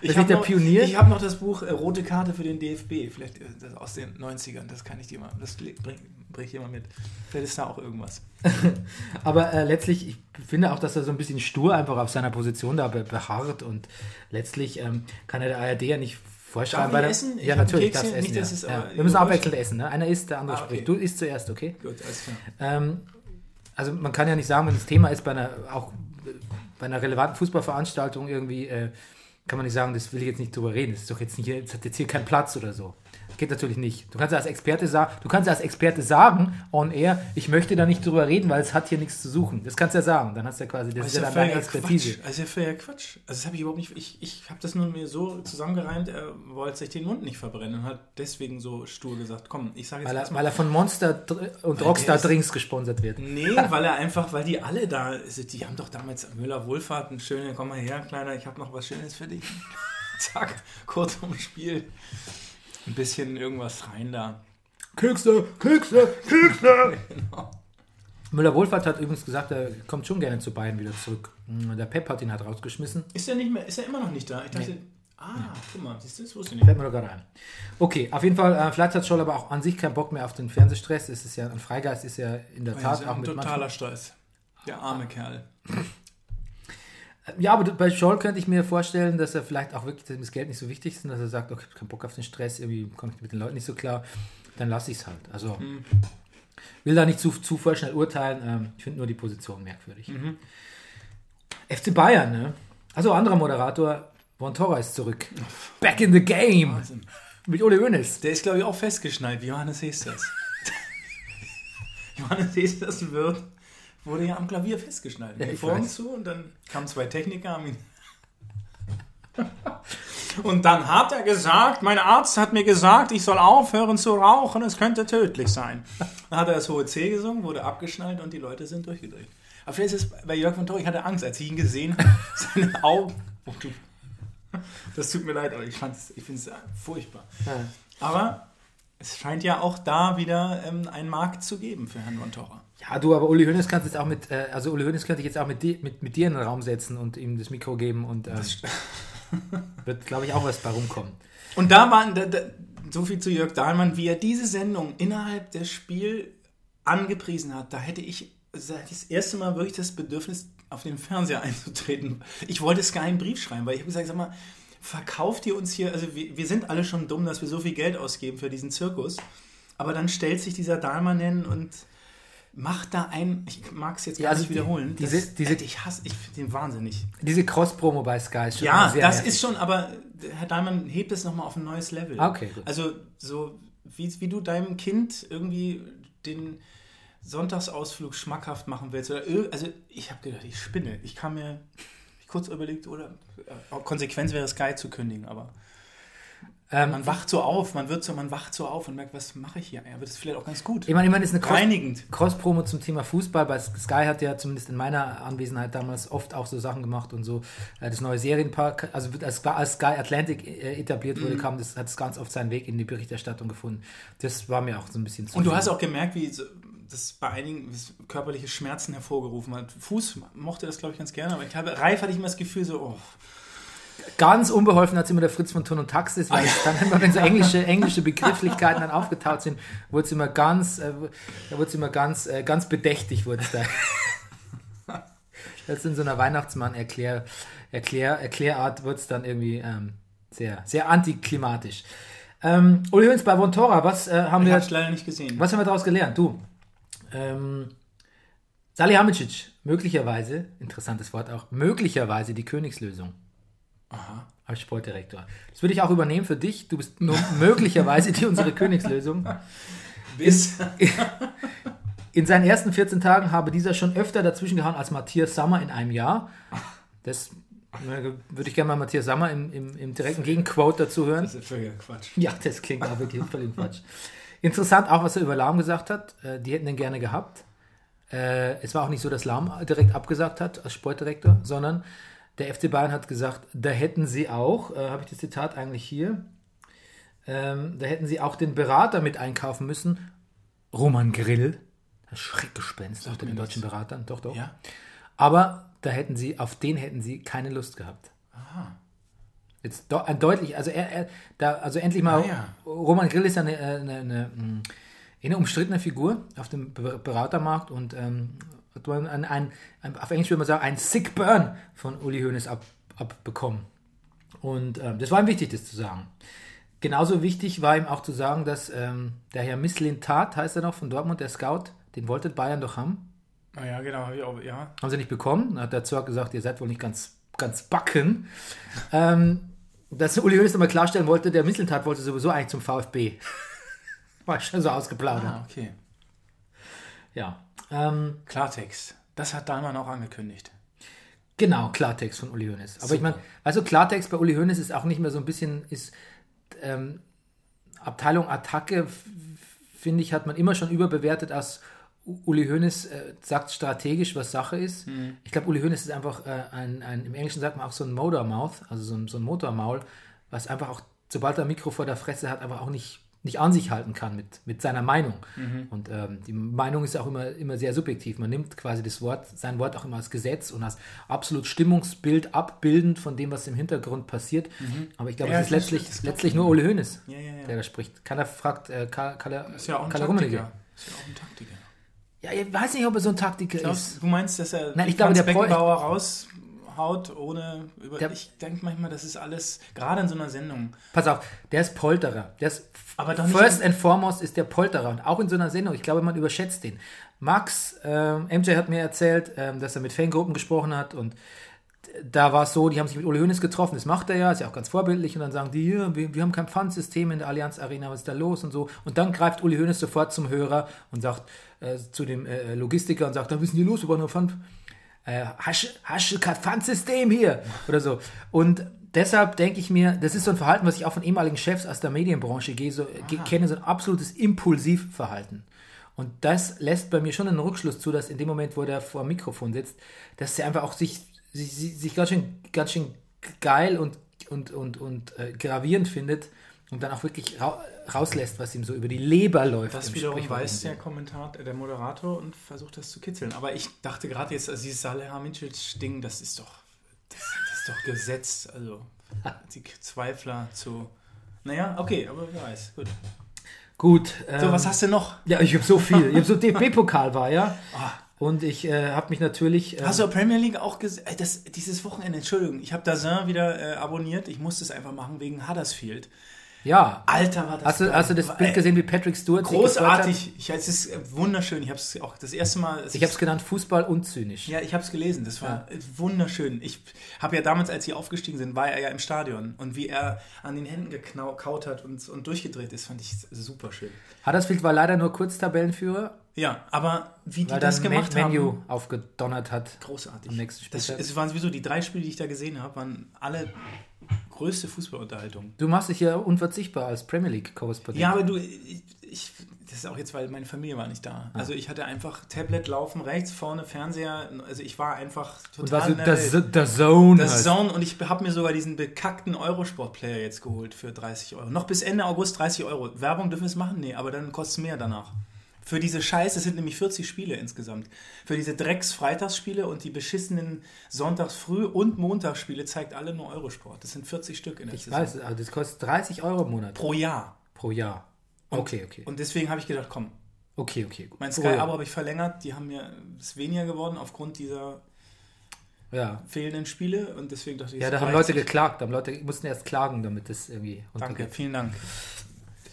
Ich hab der noch- Pionier. Ich habe noch das Buch äh, Rote Karte für den DFB, vielleicht äh, das aus den 90ern, das kann ich dir mal, das bringe bring ich dir mal mit. Vielleicht ist da auch irgendwas. Aber äh, letztlich, ich finde auch, dass er so ein bisschen stur einfach auf seiner Position da be beharrt und letztlich ähm, kann er der ARD ja nicht vorschreiben. Darf ich essen? Ich Ja, hab natürlich, darfst essen. nicht, ja. es ja. Wir müssen abwechselnd essen. Ne? Einer isst, der andere Ah, okay. spricht. Du isst zuerst, okay? Gut, alles klar. Ähm, also man kann ja nicht sagen, wenn das Thema ist bei einer auch äh, bei einer relevanten Fußballveranstaltung irgendwie, äh, kann man nicht sagen, das will ich jetzt nicht drüber reden. Das ist doch jetzt nicht, das hat jetzt hier keinen Platz oder so. Geht natürlich nicht. Du kannst ja als Experte sagen, du kannst ja als Experte sagen, on air, ich möchte da nicht drüber reden, weil es hat hier nichts zu suchen. Das kannst du ja sagen. Dann hast du ja quasi, das ist ja dann deine Expertise. Quatsch. Also ja Quatsch. Also das habe ich überhaupt nicht. Ich, ich habe das nur mir so zusammengereimt, er wollte sich den Mund nicht verbrennen und hat deswegen so stur gesagt, komm, ich sage jetzt Weil er, erstmal. weil er von Monster und Weil Rockstar ist- Drinks gesponsert wird. Nee, weil er einfach, weil die alle da, also die haben doch damals Müller Wohlfahrt, ein schöner, komm mal her, Kleiner, ich habe noch was Schönes für dich. Zack, kurz ums Spiel. Ein bisschen irgendwas rein da. Kekse, Kekse, Kekse. Müller-Wohlfahrt hat übrigens gesagt, er kommt schon gerne zu Bayern wieder zurück. Hm, Der Pep hat ihn halt rausgeschmissen. Ist er nicht mehr, ist er immer noch nicht da? Ich dachte, ah, guck mal, siehst du, das wusste ich Fällt nicht. mir doch gerade ein. Okay, auf jeden Fall, äh, vielleicht hat Scholl aber auch an sich keinen Bock mehr auf den Fernsehstress. Es ist ja, ein Freigeist ist ja in der Tat ist auch ein mit totaler manchen- Stress. Der arme Kerl. Ja, aber bei Scholl könnte ich mir vorstellen, dass er vielleicht auch wirklich, das Geld nicht so wichtig ist und dass er sagt, okay, ich habe keinen Bock auf den Stress, irgendwie komme ich mit den Leuten nicht so klar, dann lasse ich es halt. Also Mhm. will da nicht zu, zu vorschnell urteilen. Ähm, ich finde nur die Position merkwürdig. Mhm. FC Bayern, ne? Also anderer Moderator, Von Torra ist zurück. Back in the game. Wahnsinn. Mit Ole Hoeneß. Der ist, glaube ich, auch festgeschnallt, wie Johannes Hesters. Johannes Hesters wird, wurde ja am Klavier festgeschnallt. Ja, weiß. zu und dann kamen zwei Techniker, haben ihn. Und dann hat er gesagt, mein Arzt hat mir gesagt, ich soll aufhören zu rauchen, es könnte tödlich sein. Dann hat er das hohe C gesungen, wurde abgeschnallt und die Leute sind durchgedreht. Aber vielleicht ist es bei Jörg von Tor, ich hatte Angst, als ich ihn gesehen habe, seine Augen. Oh, du. Das tut mir leid, aber ich, ich finde es furchtbar. Aber es scheint ja auch da wieder ähm, einen Markt zu geben für Herrn von Torra. Ja, du, aber Uli Hoeneß kannst jetzt auch mit, äh, also Uli Hoeneß könnte ich jetzt auch mit, mit, mit dir in den Raum setzen und ihm das Mikro geben und ähm, wird, glaube ich, auch was bei rumkommen. Und da waren, da, da, so viel zu Jörg Dahlmann, wie er diese Sendung innerhalb des Spiels angepriesen hat, da hätte ich seit das erste Mal wirklich das Bedürfnis, auf den Fernseher einzutreten. Ich wollte Sky einen Brief schreiben, weil ich habe gesagt, sag mal, verkauft ihr uns hier, also wir, wir sind alle schon dumm, dass wir so viel Geld ausgeben für diesen Zirkus, aber dann stellt sich dieser Dahlmann hin und macht da ein, ich mag es jetzt gar Ja, also nicht die- wiederholen, diese- das, diese- ich hasse, ich finde den wahnsinnig. Diese Cross-Promo bei Sky ist schon Ja, sehr das nervig. ist schon, aber Herr Dahlmann hebt es nochmal auf ein neues Level. Ah, okay, gut. Also, so wie, wie du deinem Kind irgendwie den Sonntagsausflug schmackhaft machen willst. Oder, also, ich habe gedacht, ich spinne. Ich kam mir ich kurz überlegt, oder äh, Konsequenz wäre Sky zu kündigen, aber Ähm, man wacht so auf, man wird so, man wacht so auf und merkt, was mache ich hier? Ja, wird es vielleicht auch ganz gut. ich meine, ich meine, ist eine Cross Reinigend. Cross-Promo zum Thema Fußball. Bei Sky hat ja zumindest in meiner Anwesenheit damals oft auch so Sachen gemacht und so. Äh, Das neue Serienpark, also als, Sky- Atlantic äh, etabliert Mhm. wurde, kam das, hat es ganz oft seinen Weg in die Berichterstattung gefunden. Das war mir auch so ein bisschen zu Und du hast auch gemerkt, wie so- das bei einigen körperliche Schmerzen hervorgerufen hat. Fuß mochte das, glaube ich, ganz gerne, aber ich habe, Reif hatte ich immer das Gefühl, so, oh, Ganz unbeholfen hat es immer der Fritz von Ton und Taxis, weil es dann immer, wenn so englische, englische Begrifflichkeiten dann aufgetaucht sind, wurde es immer ganz, äh, da wurde es immer ganz, äh, ganz bedächtig, wurde es da. Das in so einer Weihnachtsmann-Erklär, Erklär, Erklärart wird es dann irgendwie ähm, sehr, sehr antiklimatisch. Ähm, Uli Höns bei Vontora, was äh, haben ich wir, leider nicht gesehen. was haben wir daraus gelernt? Du, ähm, Salihamidzic, möglicherweise, interessantes Wort auch, möglicherweise die Königslösung Aha. als Sportdirektor. Das würde ich auch übernehmen für dich. Du bist nur möglicherweise die unsere Königslösung. Bis. In seinen ersten 14 Tagen habe dieser schon öfter dazwischen gehauen als Matthias Sammer in einem Jahr. Das würde ich gerne mal Matthias Sammer im, im, im direkten Gegenquote dazu hören. Das ist völliger Quatsch. Ja, das klingt aber wirklich völlig Quatsch. Interessant auch, was er über Lahm gesagt hat. Äh, Die hätten den gerne gehabt. Äh, Es war auch nicht so, dass Lahm direkt abgesagt hat als Sportdirektor, sondern der FC Bayern hat gesagt, da hätten sie auch, äh, habe ich das Zitat eigentlich hier, Ähm, da hätten sie auch den Berater mit einkaufen müssen. Roman Grill. Das Schreckgespenst unter den deutschen Beratern. Doch, doch. Ja. Aber da hätten sie, auf den hätten sie keine Lust gehabt. Jetzt do, ein deutlich, also er, er da, also endlich mal, Ah, ja. Roman Grill ist ja eine, äh, eine, eine, mh, eine umstrittene Figur auf dem Be- Beratermarkt und ähm, hat man ein, ein, ein, auf Englisch würde man sagen, ein Sick Burn von Uli Hoeneß ab, abbekommen. Und ähm, das war ihm wichtig, das zu sagen. Genauso wichtig war ihm auch zu sagen, dass ähm, der Herr Misslintat, heißt er noch, von Dortmund, der Scout, den wollte Bayern doch haben. Ah ja, genau, habe ich auch, ja. Haben sie nicht bekommen. Dann hat der Zorg gesagt, ihr seid wohl nicht ganz, ganz backen. Ähm, dass Uli Hoeneß nochmal klarstellen wollte, der Misseltat wollte sowieso eigentlich zum VfB. War schon so ausgeplaudert. Ah, okay. Ja. Ähm, Klartext. Das hat Dahlmann auch angekündigt. genau, Klartext von Uli Hoeneß. Aber ich meine, also Klartext bei Uli Hoeneß ist auch nicht mehr so ein bisschen, ist ähm, Abteilung Attacke, finde ich, hat man immer schon überbewertet als Uli Hoeneß äh, sagt strategisch, was Sache ist. Ich glaube, Uli Hoeneß ist einfach äh, ein, ein, im Englischen sagt man auch so ein Motormouth, also so ein, so ein Motormaul, was einfach auch, sobald er ein Mikro vor der Fresse hat, einfach auch nicht, nicht an sich halten kann mit, mit seiner Meinung. Und ähm, die Meinung ist auch immer, immer sehr subjektiv. Man nimmt quasi das Wort, sein Wort auch immer als Gesetz und als absolut Stimmungsbild abbildend von dem, was im Hintergrund passiert. Aber ich glaube, Ja, es ist letztlich, glaub letztlich ich. nur Ole Hoeneß, Ja, ja, der da spricht. Keiner fragt äh, Karl, Karl, Ist ja auch ein Karl. Taktiker. Ist ja auch ein Taktiker. Ja, ich weiß nicht, ob er so ein Taktiker ist. Glaubst, du meinst, dass er Nein, ich glaube, der Beckenbauer raushaut, ohne über. Der- ich denke manchmal, das ist alles, gerade in so einer Sendung. Pass auf, der ist Polterer. Der ist Aber doch nicht first in- and foremost ist der Polterer. Und auch in so einer Sendung, ich glaube, man überschätzt den. Max, ähm, MJ hat mir erzählt, ähm, dass er mit Fangruppen gesprochen hat und da war es so, die haben sich mit Uli Hoeneß getroffen, das macht er ja, ist ja auch ganz vorbildlich und dann sagen die, hier, wir, wir haben kein Pfandsystem in der Allianz Arena, was ist da los und so und dann greift Uli Hoeneß sofort zum Hörer und sagt äh, zu dem äh, Logistiker und sagt, da wissen die los, wir brauchen nur Pfand, äh, hast, hast du kein Pfandsystem hier? Oder so. Und deshalb denke ich mir, das ist so ein Verhalten, was ich auch von ehemaligen Chefs aus der Medienbranche gehe, so, kenne, so ein absolutes Impulsivverhalten. Und das lässt bei mir schon einen Rückschluss zu, dass in dem Moment, wo der vor dem Mikrofon sitzt, dass er einfach auch sich, sich, sich sich ganz, schön, ganz schön geil und, und, und, und äh, gravierend findet und dann auch wirklich ra rauslässt, was ihm so über die Leber läuft. Das wiederum weiß der Kommentator, äh, der Moderator und versucht das zu kitzeln. Aber ich dachte gerade jetzt, also dieses Salihamidzic-Ding, das ist doch, das, das ist doch gesetzt. Also die Zweifler zu. Naja, okay, aber wer weiß. Gut. Gut. So, ähm, was hast du noch? Ja, ich habe so viel. Ich habe so DFB-Pokal war, ja. Und ich äh, habe mich natürlich. Äh, Hast du Premier League auch gesehen? Das, dieses Wochenende, Entschuldigung, ich habe Dazin wieder äh, abonniert. Ich musste es einfach machen wegen Huddersfield. Ja. Alter, war das Hast du, hast du das Bild gesehen, wie Patrick Stewart? Großartig. Ich, es ist wunderschön. Ich habe es auch das erste Mal. Ich habe es genannt Fußball unzynisch. Ja, ich habe es gelesen. Das war wunderschön. Ich habe ja damals, als sie aufgestiegen sind, war er ja im Stadion. Und wie er an den Händen gekaut hat und, und durchgedreht ist, fand ich super schön. Huddersfield war leider nur kurz Tabellenführer, Ja, aber wie die das gemacht Man- haben, Menu aufgedonnert hat. großartig. am nächsten das, Spieltag. es waren sowieso die drei Spiele, die ich da gesehen habe, waren alle größte Fußballunterhaltung. Du machst dich ja unverzichtbar als Premier League-Korrespondent. Ja, aber du, ich, ich, das ist auch jetzt, weil meine Familie war nicht Ah. da. Also ich hatte einfach Tablet laufen, rechts, vorne Fernseher. Also ich war einfach Und total was in du, der der, Zone Das heißt. Zone und ich habe mir sogar diesen bekackten Eurosport-Player jetzt geholt für 30 Euro. Noch bis Ende August 30 Euro. Werbung dürfen wir es machen? Nee, aber dann kostet es mehr danach. Für diese Scheiße, sind nämlich 40 Spiele insgesamt. Für diese Drecks-Freitagsspiele und die beschissenen Sonntagsfrüh- und Montagsspiele zeigt alle nur Eurosport. Das sind 40 Stück in der Ich weiß, also das kostet 30 Euro im Monat Pro Jahr. pro Jahr. Okay, okay. Und deswegen habe ich gedacht, komm, Okay, okay. gut. mein Oh. Sky-Abo habe ich verlängert. Die haben mir ist weniger geworden aufgrund dieser Ja. fehlenden Spiele. Und deswegen dachte ich, Ja, da haben Leute geklagt, da haben Leute mussten erst klagen, damit das irgendwie Danke, vielen Dank.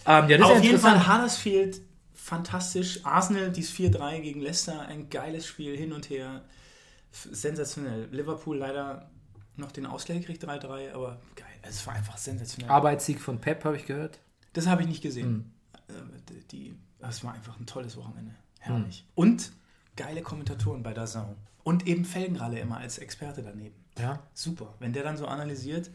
Ähm, ja, das Auf jeden Fall. Huddersfield fantastisch. Arsenal, dieses 4-3 gegen Leicester, ein geiles Spiel hin und her. Sensationell. Liverpool leider noch den Ausgleich gekriegt, 3-3, aber geil. Es war einfach sensationell. Arbeitssieg von Pep habe ich gehört. das habe ich nicht gesehen. Hm. Äh, Die, das war einfach ein tolles Wochenende. Herrlich. Und geile Kommentatoren bei DAZN. Und eben Felgenralle immer als Experte daneben. Ja. Super. Wenn der dann so analysiert,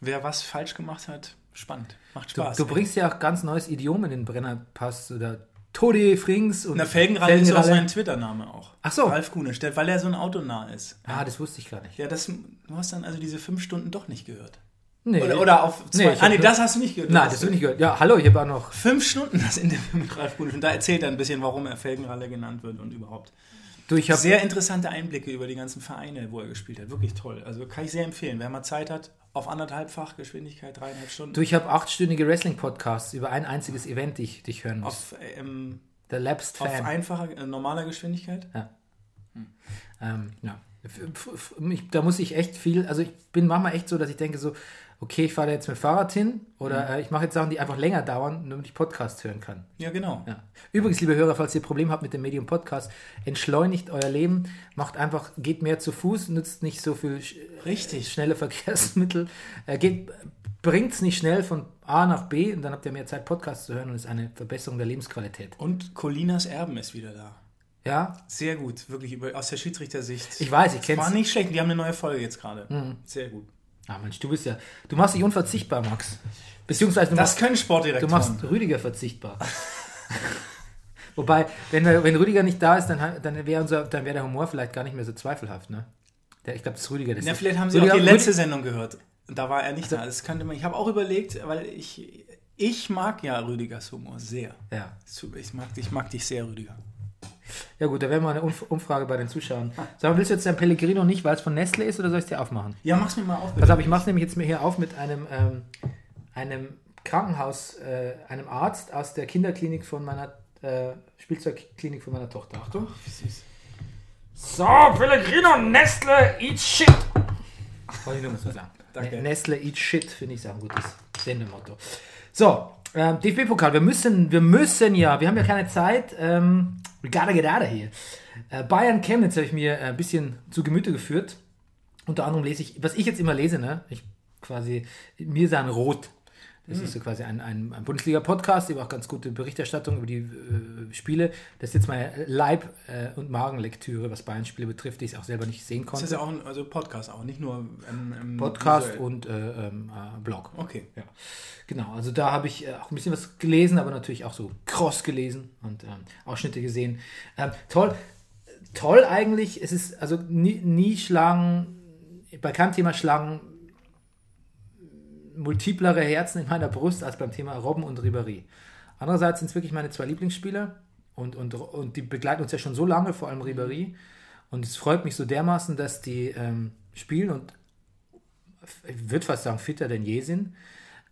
wer was falsch gemacht hat, spannend. Macht Du, Spaß. du ey. bringst ja auch ganz neues Idiom in den Brennerpass oder Todi Frings und Na, Felgenralle ist auch Felgenralle. sein Twitter-Name auch. Ach so. Ralf Kunisch, der- weil er so ein autonah ist. Ah, das wusste ich gar nicht. Ja, das, du hast dann also diese fünf Stunden doch nicht gehört. Nee. Oder, oder auf Nee, zwei. ah, nee, nur- das hast du nicht gehört. Nein, hast das habe ich nicht gehört. Ja, hallo, ich habe auch noch. Fünf Stunden das Interview mit Ralf Gunesch. Und da erzählt er ein bisschen, warum er Felgenralle genannt wird und überhaupt. Du, ich Sehr interessante Einblicke über die ganzen Vereine, wo er gespielt hat. Wirklich toll. Also kann ich sehr empfehlen. Wer mal Zeit hat, auf anderthalbfach Geschwindigkeit, dreieinhalb Stunden. du, ich habe achtstündige Wrestling-Podcasts über ein einziges Event, die ich dich hören muss. auf, ähm, Der Lapsed auf Fan. einfacher, äh, normaler Geschwindigkeit. Ähm, ja. F- f- Ich, da muss ich echt viel, also ich bin manchmal echt so, dass ich denke so, okay, ich fahre da jetzt mit Fahrrad hin oder äh, ich mache jetzt Sachen, die einfach länger dauern, damit ich Podcast hören kann. Ja, genau. Ja. Übrigens, liebe Hörer, falls ihr ein Problem habt mit dem Medium Podcast, entschleunigt euer Leben, macht einfach, geht mehr zu Fuß, nützt nicht so viel sch Richtig. schnelle Verkehrsmittel, äh, geht, bringt es nicht schnell von A nach B und dann habt ihr mehr Zeit, Podcasts zu hören und ist eine Verbesserung der Lebensqualität. Und Colinas Erben ist wieder da. Ja, Sehr gut, wirklich über, aus der Schiedsrichtersicht. ich weiß, ich War kenne es. nicht schlecht, die haben eine neue Folge jetzt gerade. Mhm. Sehr gut. Ah, Mensch, du bist ja, du machst dich unverzichtbar, Max. Beziehungsweise du Das machst können Du Sportdirektoren. machst Rüdiger verzichtbar. Wobei, wenn, wenn Rüdiger nicht da ist, dann, dann wäre wäre der Humor vielleicht gar nicht mehr so zweifelhaft, ne? Der, ich glaube, das ist Rüdiger. Das Ja, vielleicht haben sie Rüdiger, auch die letzte Rüdi- Sendung gehört. Da war er nicht da. Das könnte man. Ich habe auch überlegt, weil ich, ich mag ja Rüdigers Humor sehr. Ja. Ich mag, ich mag dich sehr, Rüdiger. Ja gut, da wäre mal eine Umf- Umfrage bei den Zuschauern. Sag mal, willst du jetzt dein Pellegrino nicht, weil es von Nestle ist, oder soll ich es dir aufmachen? Ja, mach's mir mal auf. Pass auf, ich mache es nämlich jetzt mir hier auf mit einem, ähm, einem Krankenhaus, äh, einem Arzt aus der Kinderklinik von meiner, äh, Spielzeugklinik von meiner Tochter. Achtung. Wie süß. So, Pellegrino, Nestle, eat shit. Wollte ich nur mal so sagen. Danke. Ne- Nestle, eat shit, finde ich ist auch ein gutes Sendemotto. So, ähm, DFB-Pokal, wir müssen, wir müssen ja, wir haben ja keine Zeit. Ähm, we gotta get out of here. Äh, Bayern Chemnitz habe ich mir ein bisschen zu Gemüte geführt. Unter anderem lese ich, was ich jetzt immer lese, ne? Ich quasi, mir sagen rot. Das ist so quasi ein, ein, ein Bundesliga-Podcast, über auch ganz gute Berichterstattung über die äh, Spiele. Das ist jetzt meine Leib- äh, und Magenlektüre, was Bayern-Spiele betrifft, die ich auch selber nicht sehen Das konnte. ist ja auch ein also Podcast, auch nicht nur ähm, ähm, Podcast visuell. und äh, ähm, äh, Blog. Okay. Ja. Genau, also da habe ich äh, auch ein bisschen was gelesen, aber natürlich auch so Cross gelesen und ähm, Ausschnitte gesehen. Ähm, toll, toll eigentlich. Es ist also nie, nie schlagen, bei keinem Thema schlagen multiplere Herzen in meiner Brust als beim Thema Robben und Ribéry. Andererseits sind es wirklich meine zwei Lieblingsspieler und, und, und die begleiten uns ja schon so lange, vor allem Ribéry. Und es freut mich so dermaßen, dass die ähm, spielen und ich würde fast sagen, fitter denn je sind.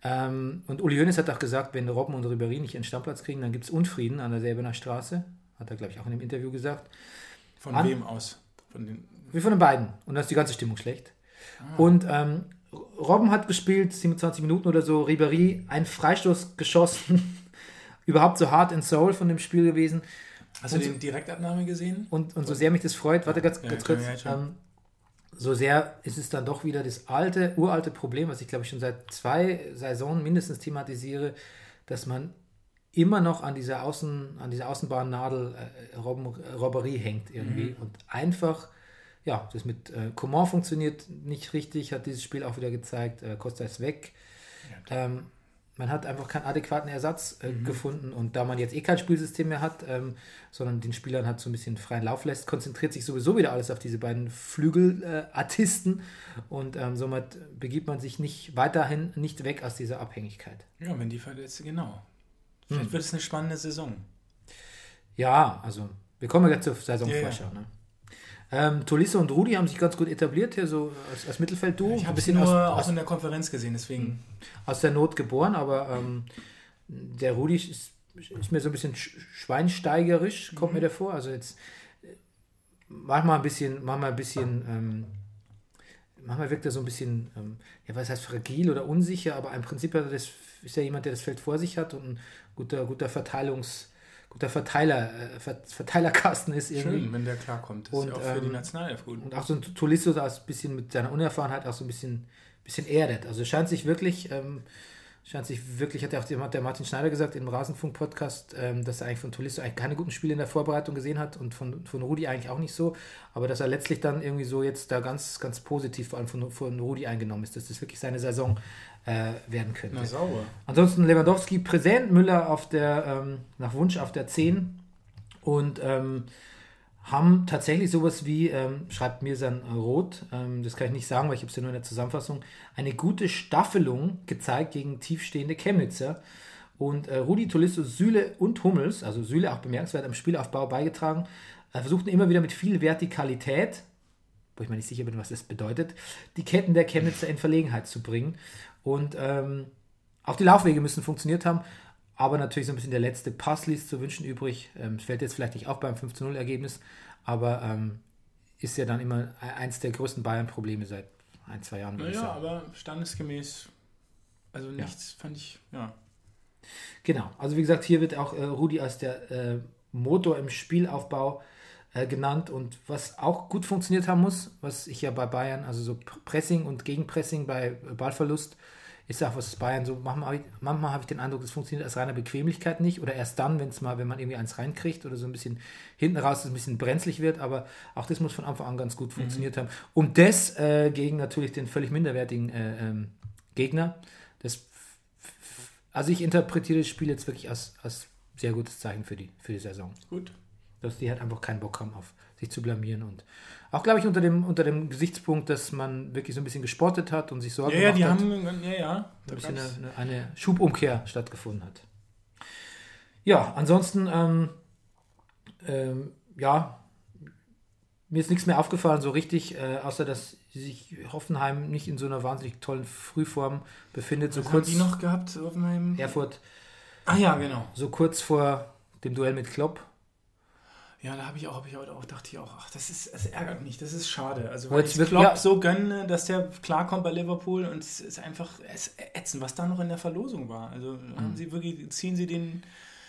Ähm, und Uli Hoeneß hat auch gesagt, wenn Robben und Ribéry nicht ihren Stammplatz kriegen, dann gibt es Unfrieden an der Säbener Straße. Hat er, glaube ich, auch in dem Interview gesagt. Von An- wem aus? Von den, Wie von den beiden. Und dann ist die ganze Stimmung schlecht. Und ähm, Robben hat gespielt, 27 Minuten oder so. Ribéry, ein Freistoß geschossen. Überhaupt so hart in Soul von dem Spiel gewesen. hast du den Direktabnahme gesehen? Und, und so sehr mich das freut, warte ganz, Ja, ganz kurz, ähm, so sehr ist es dann doch wieder das alte, uralte Problem, was ich glaube ich schon seit zwei Saisonen mindestens thematisiere, dass man immer noch an dieser Außen, an dieser Außenbahnnadel äh, Robben, Robberie hängt irgendwie Mhm. und einfach, ja, das mit äh, Coman funktioniert nicht richtig, hat dieses Spiel auch wieder gezeigt, äh, Costa ist weg. Ähm, man hat einfach keinen adäquaten Ersatz äh, Mhm. gefunden und da man jetzt eh kein Spielsystem mehr hat, ähm, sondern den Spielern hat so ein bisschen freien Lauf lässt, konzentriert sich sowieso wieder alles auf diese beiden Flügelartisten äh, und ähm, somit begibt man sich nicht weiterhin nicht weg aus dieser Abhängigkeit. Ja, wenn die verletzt, genau. Vielleicht wird es eine spannende Saison. Ja, also wir kommen ja zur Ja, Saisonvorschau. Ne? Ähm, Tolisso und Rudi haben sich ganz gut etabliert hier so als, als Mittelfeldduo. Ich habe es nur aus, auch aus, in der Konferenz gesehen, deswegen. aus der Not geboren, aber ähm, der Rudi ist, ist mir so ein bisschen sch- schweinsteigerisch, kommt mir der vor. Also jetzt äh, manchmal ein bisschen, manchmal ein bisschen, ähm, manchmal wirkt er so ein bisschen, ähm, ja, was heißt fragil oder unsicher, aber im Prinzip das, ist er jemand, der das Feld vor sich hat und ein guter, guter Verteilungs, guter Verteiler, äh, Ver- Verteilerkasten ist irgendwie. Schön, wenn der klarkommt. Das Und, ist ja auch für die ähm, Nationalelf gut. Und auch so ein Tolisso da ist ein bisschen mit seiner Unerfahrenheit auch so ein bisschen, bisschen erdet. Also scheint sich wirklich, ähm, scheint sich wirklich, hat ja auch der Martin Schneider gesagt im Rasenfunk-Podcast, ähm, dass er eigentlich von Tolisso eigentlich keine guten Spiele in der Vorbereitung gesehen hat und von, von Rudi eigentlich auch nicht so, aber dass er letztlich dann irgendwie so jetzt da ganz, ganz positiv vor allem von, von Rudi eingenommen ist, dass das wirklich seine Saison äh, werden könnte. Na sauber. Ansonsten Lewandowski präsent, Müller auf der, ähm, nach Wunsch auf der 10 und ähm, haben tatsächlich sowas wie, ähm, schreibt mir dann Roth, ähm, das kann ich nicht sagen, weil ich habe es ja nur in der Zusammenfassung, eine gute Staffelung gezeigt gegen tiefstehende Chemnitzer. Und äh, Rudi Tolisso, Süle und Hummels, also Süle auch bemerkenswert am Spielaufbau beigetragen, äh, versuchten immer wieder mit viel Vertikalität, wo ich mir nicht sicher bin, was das bedeutet, die Ketten der Chemnitzer in Verlegenheit zu bringen. Und ähm, auch die Laufwege müssen funktioniert haben, aber natürlich so ein bisschen der letzte Pass ließ zu wünschen übrig. Ähm, fällt jetzt vielleicht nicht auf beim 5-0-Ergebnis, aber ähm, ist ja dann immer e-, eins der größten Bayern-Probleme seit ein, zwei Jahren. Naja, sagen. aber standesgemäß. Also nichts fand ich, ja. Genau, also wie gesagt, hier wird auch äh, Rudi als der äh, Motor im Spielaufbau äh, genannt und was auch gut funktioniert haben muss, was ich ja bei Bayern, also so Pressing und Gegenpressing bei äh, Ballverlust, ist auch was Bayern so, manchmal, hab ich- manchmal habe ich den Eindruck, das funktioniert aus reiner Bequemlichkeit nicht oder erst dann, wenn es mal, wenn man irgendwie eins reinkriegt oder so ein bisschen hinten raus es ein bisschen brenzlig wird, aber auch das muss von Anfang an ganz gut funktioniert haben. Und das äh, gegen natürlich den völlig minderwertigen äh, ähm, Gegner. Das also ich interpretiere das Spiel jetzt wirklich als, als sehr gutes Zeichen für die, für die Saison. Gut. Dass die halt einfach keinen Bock haben, auf sich zu blamieren. Und auch, glaube ich, unter dem, unter dem Gesichtspunkt, dass man wirklich so ein bisschen gespottet hat und sich Sorgen Ja, ja, die gemacht haben, hat, ja, ja. ein bisschen eine, eine Schubumkehr stattgefunden hat. Ja, ansonsten, ähm, ähm, ja, mir ist nichts mehr aufgefallen so richtig, äh, außer dass sich Hoffenheim nicht in so einer wahnsinnig tollen Frühform befindet. So Was kurz haben die noch gehabt, Hoffenheim? Erfurt Ah ja, genau. so kurz vor dem Duell mit Klopp. Ja, da habe ich auch, habe ich heute auch, dachte ich auch, ach, das ist, das ärgert mich, das ist schade. Also, weil ich Klopp ja. so gönne, dass der klarkommt bei Liverpool und es ist einfach, es ätzend, was da noch in der Verlosung war. Also, Mhm. haben sie wirklich, ziehen sie den,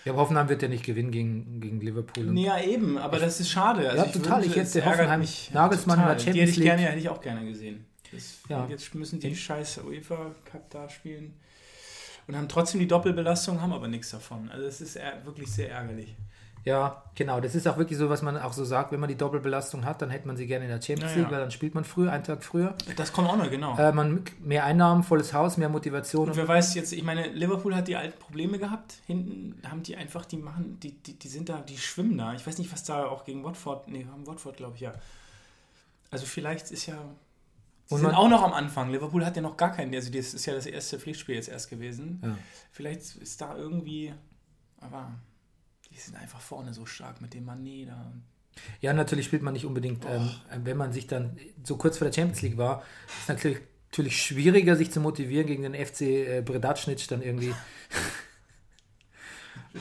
Ja, aber Hoffenheim wird ja nicht gewinnen gegen, gegen Liverpool. Ja eben, aber das ist schade. Also Ja, total, würde- ich hätte Hoffenheim- mich Nagelsmann in der total. Die Champions hätte ich League. gerne, hätte ich auch gerne gesehen. Das, Ja. Jetzt müssen die scheiß UEFA Cup da spielen und haben trotzdem die Doppelbelastung, haben aber nichts davon. Also, es ist wirklich sehr ärgerlich. Ja, genau. Das ist auch wirklich so, was man auch so sagt, wenn man die Doppelbelastung hat, dann hätte man sie gerne in der Champions League, ja. weil dann spielt man früher, einen Tag früher. Das kommt auch noch, genau. Äh, man mehr Einnahmen, volles Haus, mehr Motivation. Und wer weiß jetzt, ich meine, Liverpool hat die alten Probleme gehabt. Hinten haben die einfach, die machen, die, die, die sind da, die schwimmen da. Ich weiß nicht, was da auch gegen Watford, nee, haben Watford, glaube ich, ja. Also vielleicht ist ja. Sie Und sind auch noch am Anfang. Liverpool hat ja noch gar keinen, also das ist ja das erste Pflichtspiel jetzt erst gewesen. Ja. Vielleicht ist da irgendwie, aber die sind einfach vorne so stark mit dem Mané da. Ja, natürlich spielt man nicht unbedingt, ähm, wenn man sich dann so kurz vor der Champions League war, ist natürlich, natürlich schwieriger, sich zu motivieren gegen den FC äh, Bredacnic dann irgendwie.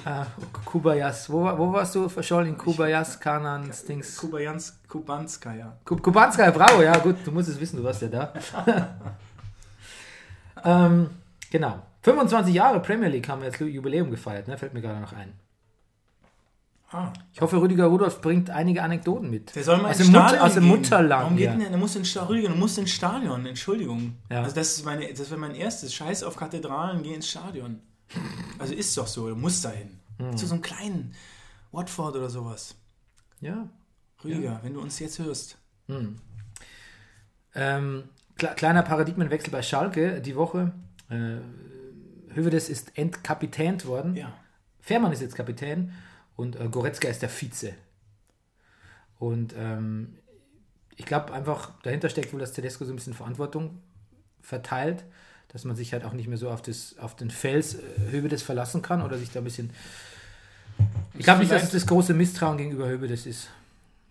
Ah, Kubayas, wo, wo warst du verschollen? In Kubayas, Kanan, Stings. Kubajans, Kubanska, ja. Kub- Kubanska, bravo, ja gut, du musst es wissen, du warst ja da. ähm, genau. 25 Jahre Premier League haben wir jetzt Jubiläum gefeiert, ne? fällt mir gerade noch ein. Ah. Ich hoffe, Rüdiger Rudolph bringt einige Anekdoten mit. Der soll mal aus, ins dem, Stadion Mutter, aus dem. Mutterland. Warum geht ja. denn der? Muss ins Stadion. Du musst ins Stadion. Entschuldigung. Ja. Also das ist meine, das wäre mein erstes. Scheiß auf Kathedralen, geh ins Stadion. Also ist doch so. Du musst dahin. Hm. Zu so einem kleinen Watford oder sowas. ja. Rüdiger, wenn du uns jetzt hörst. Ähm, kle kleiner Paradigmenwechsel bei Schalke die Woche. Äh, Hövedes ist entkapitänt worden. Ja. Fährmann ist jetzt Kapitän und äh, Goretzka ist der Vize. Und ähm, ich glaube einfach, dahinter steckt wohl, dass Tedesco so ein bisschen Verantwortung verteilt, dass man sich halt auch nicht mehr so auf, das, auf den Fels äh, Hövedes verlassen kann oder sich da ein bisschen. Ich glaube nicht, dass es das große Misstrauen gegenüber Hövedes ist.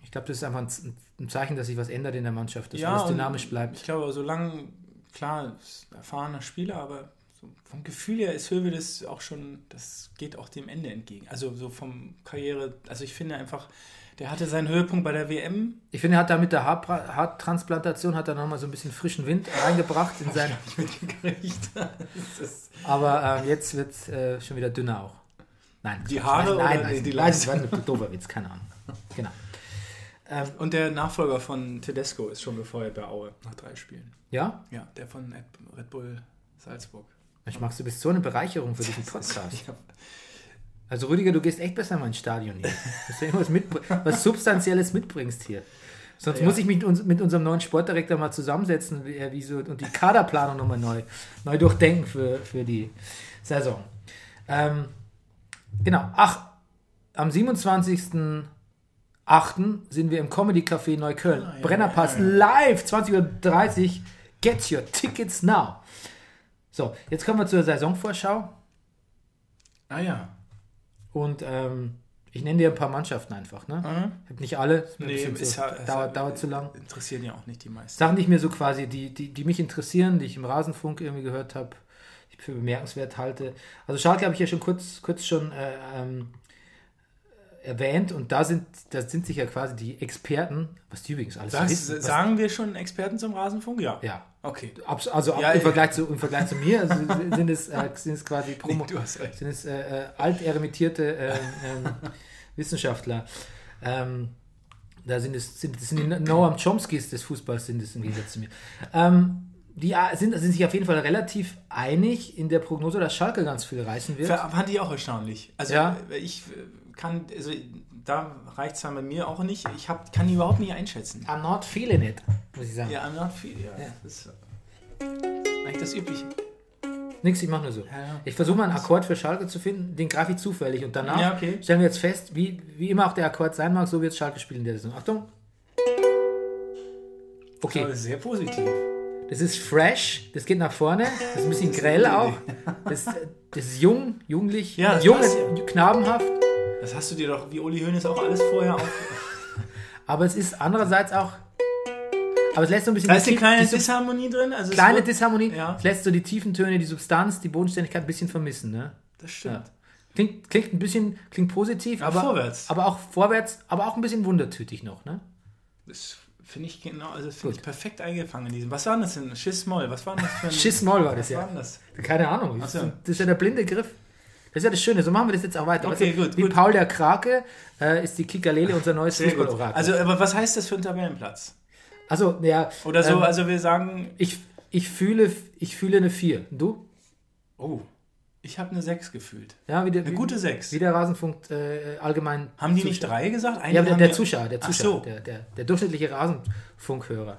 Ich glaube, das ist einfach ein, ein Zeichen, dass sich was ändert in der Mannschaft, dass alles und dynamisch bleibt. Ich glaube, solange, klar, erfahrener Spieler, aber vom Gefühl her ist Hövedes auch schon, das geht auch dem Ende entgegen. Also so vom Karriere, also ich finde einfach, der hatte seinen Höhepunkt bei der WM. Ich finde, er hat da mit der Haartransplantation hat er nochmal so ein bisschen frischen Wind reingebracht in sein. Das Aber äh, jetzt wird es äh, schon wieder dünner auch. Nein, Die Haare nein, oder nein, die- nein, Leistung? das war ein doofer Witz, keine Ahnung. Genau. Und der Nachfolger von Tedesco ist schon befeuert bei Aue nach drei Spielen. Ja? Ja, der von Red Bull Salzburg. Ich magst du bist so eine Bereicherung für diesen Podcast. Also Rüdiger, du gehst echt besser mal ins Stadion hier. Dass du irgendwas was Substanzielles mitbringst hier. Sonst Ja. muss ich mich mit, uns, mit unserem neuen Sportdirektor mal zusammensetzen wie, er- wie so, und die Kaderplanung nochmal neu, neu durchdenken für, für die Saison. Ähm, genau. Ach, am 27. sind wir im Comedy Café Neukölln. Ah, ja, Brennerpass ja. live, 20.30 Uhr. Get your tickets now. So, jetzt kommen wir zur Saisonvorschau. Ah ja. Und ähm, ich nenne dir ein paar Mannschaften einfach. Ne? Ich habe nicht alle, ist Nee, ist zu, ja, ist dauert, ja- dauert zu lang. Interessieren ja auch nicht die meisten. Sachen, die ich mir so quasi, die, die, die mich interessieren, die ich im Rasenfunk irgendwie gehört habe, die ich für bemerkenswert halte. Also Schalke habe ich ja schon kurz, kurz schon äh, ähm, erwähnt und da sind, da sind sich ja quasi die Experten, was die übrigens alles Das, wissen. Sagen wir schon Experten zum Rasenfunk? Ja. ja. Okay. Abs- Also ab, Ja, im. Vergleich zu, im Vergleich zu mir also sind, es, äh, sind es quasi Promo, Nee, sind es äh, äh, alteremitierte äh, ähm, Wissenschaftler. Ähm, da sind es sind, das sind die Noam Chomskys des Fußballs sind es im Gegensatz zu mir. Ähm, die äh, sind, sind sich auf jeden Fall relativ einig in der Prognose, dass Schalke ganz viel reißen wird. Fand ich auch erstaunlich. Also Ja. ich äh, kann, also da reicht es dann bei mir auch nicht. Ich hab, kann die überhaupt nicht einschätzen. I'm not feeling it, muss ich sagen. Ja, I'm not viel. Ja, Ja. Das ist eigentlich das Übliche. Nix, ich mache nur so. ja. Ich versuche mal einen Akkord für Schalke zu finden, den greife ich zufällig und danach Ja, okay. stellen wir jetzt fest, wie, wie immer auch der Akkord sein mag, so wird Schalke spielen in der Saison. Achtung. Okay, Aber sehr positiv. das ist fresh, das geht nach vorne, das ist ein bisschen grell auch, das, das ist jung, jugendlich, Ja, jung, knabenhaft, Das hast du dir doch, wie Uli Hoeneß, auch alles vorher auf. aber es ist andererseits auch, aber es lässt so ein bisschen Da ist eine kleine die Disharmonie drin. Also kleine wird- Disharmonie, Ja. es lässt so die tiefen Töne, die Substanz, die Bodenständigkeit ein bisschen vermissen, ne? Das stimmt. Ja. Klingt, klingt ein bisschen, klingt positiv, Ja, aber vorwärts. aber auch vorwärts, aber auch ein bisschen wundertütig noch, ne? Das finde ich genau, also finde ich perfekt eingefangen in diesem. Was war denn das denn? Schiss-Moll, was war das für ein. Schiss-Moll war das was ja. war das? Keine Ahnung. So. das ist ja der blinde Griff. Das ist ja das Schöne. So machen wir das jetzt auch weiter. Okay, Also, gut, Wie gut. Paul der Krake äh, ist die Kikalele unser neues. Fußballorakel. Also, aber was heißt das für einen Tabellenplatz? also, ja. Oder so, ähm, also wir sagen, ich, ich, fühle, ich fühle eine 4. Und Du? oh, ich habe eine 6 gefühlt. Ja, wie der, Eine wie, gute 6. Wie der Rasenfunk äh, allgemein. Haben die nicht Zuschauer- drei gesagt? Einige Ja, der, der Zuschauer, der Zuschauer, so. der, der, der durchschnittliche Rasenfunkhörer.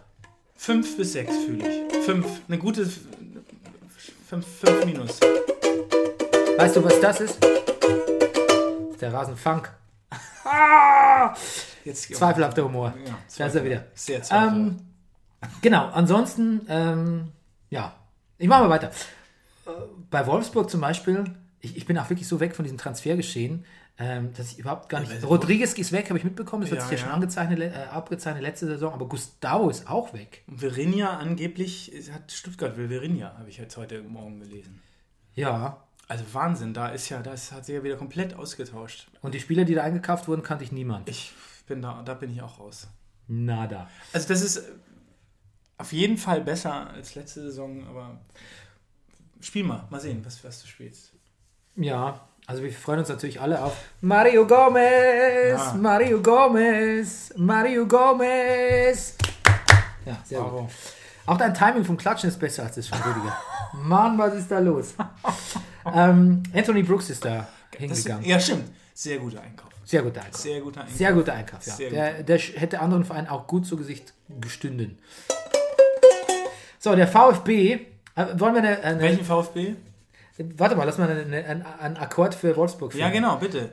Fünf bis sechs fühle ich. Fünf. Eine gute fünf, fünf minus. Weißt du, was das ist? Das ist der Rasenfunk. Ah! Jetzt Zweifelhafter Humor. Ja, Da ist er wieder. Sehr zweifelhaft. Ähm, genau, ansonsten, ähm, ja, ich mache mal weiter. Äh, Bei Wolfsburg zum Beispiel, ich, ich bin auch wirklich so weg von diesem Transfergeschehen, ähm, dass ich überhaupt gar nicht. weil- Rodriguez ist weg, habe ich mitbekommen, das hat Ja, sich ja, schon ja. angezeichnet, äh, abgezeichnet letzte Saison, aber Gustavo ist auch weg. Und Verinja angeblich hat Stuttgart will Verinja, habe ich jetzt heute Morgen gelesen. Ja. Also Wahnsinn, da ist ja, das hat sich ja wieder komplett ausgetauscht. Und die Spieler, die da eingekauft wurden, kannte ich niemand. Ich bin da, da bin ich auch raus. Nada. Also das ist äh, auf jeden Fall besser als letzte Saison, aber spiel mal, mal sehen, was, was du spielst. Ja, also wir freuen uns natürlich alle auf Mario Gomez, Ja. Mario Gomez, Mario Gomez. Ja, sehr gut. Bravo. Auch dein Timing vom Klatschen ist besser als das von Rüdiger. Mann, was ist da los? ähm, Anthony Brooks ist da hingegangen. ja, stimmt. Sehr guter Einkauf. Sehr guter Einkauf. Sehr guter Einkauf. Sehr guter Einkauf, ja. Sehr Der, der hätte anderen Vereinen auch gut zu Gesicht gestünden. So, der VfB. Äh, wollen wir eine, eine Welchen VfB? Warte mal, lass mal eine, eine, einen, einen Akkord für Wolfsburg Ja, finden. genau, bitte.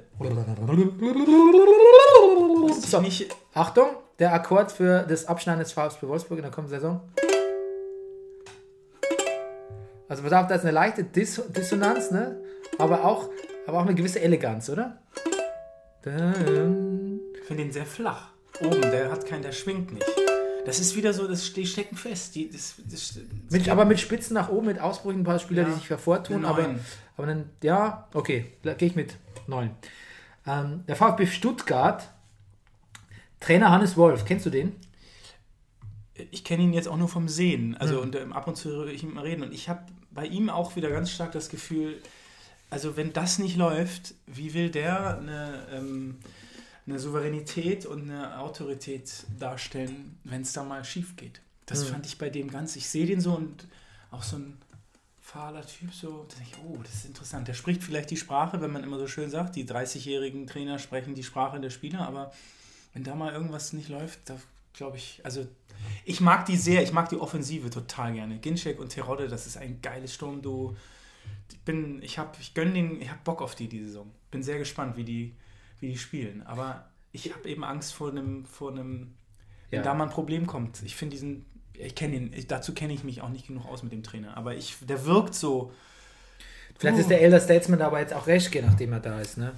So, Nicht, Achtung, der Akkord für das Abschneiden des VfB Wolfsburg in der kommenden Saison. Also pass auf, da ist eine leichte Dis Dissonanz, ne? Aber auch, aber auch eine gewisse Eleganz, oder? Ich finde den sehr flach. Oben, der hat keinen, der schwingt nicht. Das ist wieder so, das, die stecken fest. Die, das, das, Mit, aber mit Spitzen nach oben, mit Ausbrüchen, ein paar Spieler, Ja. die sich hervortun. Aber, aber dann, ja, okay, gehe ich mit. Neun. Ähm, der VfB Stuttgart, Trainer Hannes Wolf, kennst du den? ich kenne ihn jetzt auch nur vom Sehen. Also und ähm, ab und zu höre ich ihn mal reden. Und ich habe bei ihm auch wieder ganz stark das Gefühl, also wenn das nicht läuft, wie will der eine, ähm, eine Souveränität und eine Autorität darstellen, wenn es da mal schief geht? Das fand ich bei dem ganz, ich sehe den so und auch so ein fahler Typ so, da denke ich, oh, das ist interessant. Der spricht vielleicht die Sprache, wenn man immer so schön sagt, die 30-jährigen Trainer sprechen die Sprache der Spieler, aber wenn da mal irgendwas nicht läuft, da glaube ich, also ich mag die sehr, ich mag die Offensive total gerne. Ginczek und Terodde, das ist ein geiles Sturmduo. Ich bin, ich habe, ich gönne den, ich habe Bock auf die diese Saison. Bin sehr gespannt, wie die, wie die spielen. Aber ich habe eben Angst vor einem, vor einem, wenn Ja. da mal ein Problem kommt. Ich finde diesen, ich kenne ihn, ich, dazu kenne ich mich auch nicht genug aus mit dem Trainer, aber ich, der wirkt so. Vielleicht Uh. ist der Elder Statesman aber jetzt auch Reschke, nachdem er da ist, ne?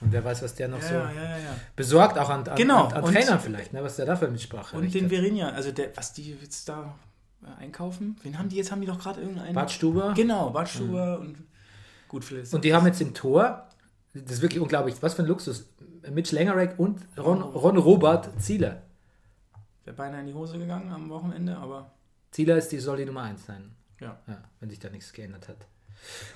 Und wer weiß, was der noch Ja, so ja, ja, ja. besorgt, auch an, an, Genau, an, an und- Trainern vielleicht, ne? Was der da für Mitsprache Und den. Verinja, also der, was die jetzt da äh, einkaufen? Wen haben die jetzt? Haben die doch gerade irgendeinen? Bart Stuber. Genau, Bart Stuber und gut, vielleicht. Und die haben jetzt im Tor, das ist wirklich unglaublich, was für ein Luxus, Mitch Langerek und Ron, Ron Robert Zieler. wäre beinahe in die Hose gegangen am Wochenende, aber Zieler ist die, soll die Nummer 1 sein, ja. ja, wenn sich da nichts geändert hat.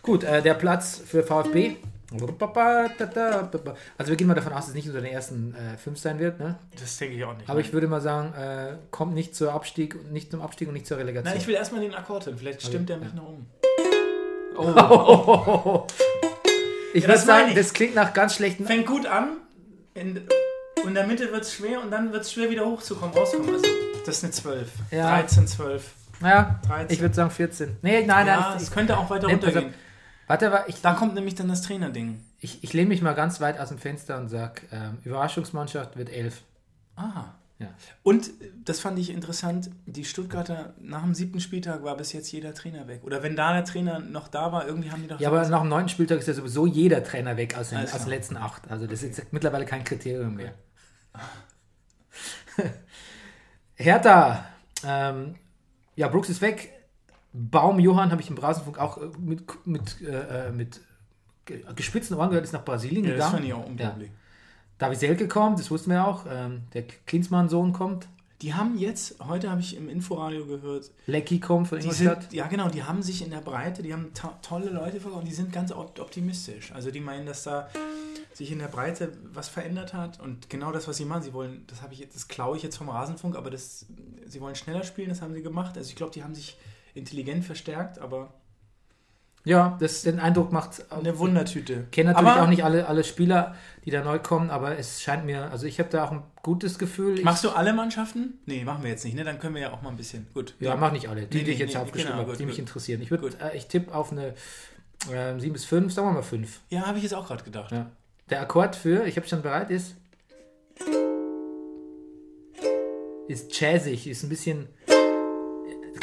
Gut, äh, der Platz für VfB. Also wir gehen mal davon aus, dass es nicht unter den ersten äh, fünf sein wird, ne? Das denke ich auch nicht. Aber ich würde mal sagen, äh, kommt nicht zur Abstieg, nicht zum Abstieg und nicht zur Relegation. Na, ich will erstmal den Akkord hören. Vielleicht stimmt der mich ja. noch um. Oh, ich Ja, würde sagen, ich. das klingt nach ganz schlechten. fängt gut an. In, in der Mitte wird es schwer und dann wird es schwer wieder hochzukommen, rauskommen. Also, das ist eine 12. Ja. 13, 12. Ja, 13. ich würde sagen 14. Nee, nein, ja, nein. es könnte auch weiter runtergehen. Warte, aber ich, Da kommt nämlich dann das Trainerding. ich, ich lehne mich mal ganz weit aus dem Fenster und sage, ähm, Überraschungsmannschaft wird 11. Ah. Ja. Und äh, das fand ich interessant, die Stuttgarter, nach dem siebten Spieltag war bis jetzt jeder Trainer weg. Oder wenn da der Trainer noch da war, irgendwie haben die doch... Ja, aber nach dem neunten Spieltag ist ja sowieso jeder Trainer weg aus den, Alles aus den letzten acht. Also das ist jetzt mittlerweile kein Kriterium mehr. Hertha, ähm, ja, Brooks ist weg. Baum Johann habe ich im Rasenfunk auch äh, mit, mit, äh, äh, mit ge- gespitzten Ohren gehört, ist nach Brasilien ja, das gegangen. fand ich auch unglaublich. David Selke kommt, das wussten wir auch. Ähm, der Klinsmann-Sohn kommt. Die haben jetzt, heute habe ich im Inforadio gehört, Lecky kommt von Ingolstadt. sind, ja genau, die haben sich in der Breite, die haben to tolle Leute verkauft und die sind ganz op- optimistisch. Also die meinen, dass da sich in der Breite was verändert hat und genau das, was sie machen, sie wollen, das habe ich jetzt, das klaue ich jetzt vom Rasenfunk, aber das, sie wollen schneller spielen, das haben sie gemacht. Also ich glaube, die haben sich intelligent verstärkt, aber Ja, das, den Eindruck macht eine Wundertüte. kenne natürlich aber auch nicht alle, alle Spieler, die da neu kommen, aber es scheint mir, also ich habe da auch ein gutes Gefühl. Ich, Machst du alle Mannschaften? Nee, machen wir jetzt nicht, ne? Dann können wir ja auch mal ein bisschen. Gut. Ja, mach nicht alle. Die, Nee, die ich nee, jetzt nee, aufgeschrieben genau, habe, die mich interessieren. Ich, würd, Gut. äh, ich tippe auf eine äh, 7 bis 5, sagen wir mal 5. Ja, habe ich jetzt auch gerade gedacht. Ja. Der Akkord für, ich habe schon bereit, ist. Ist jazzig, ist ein bisschen.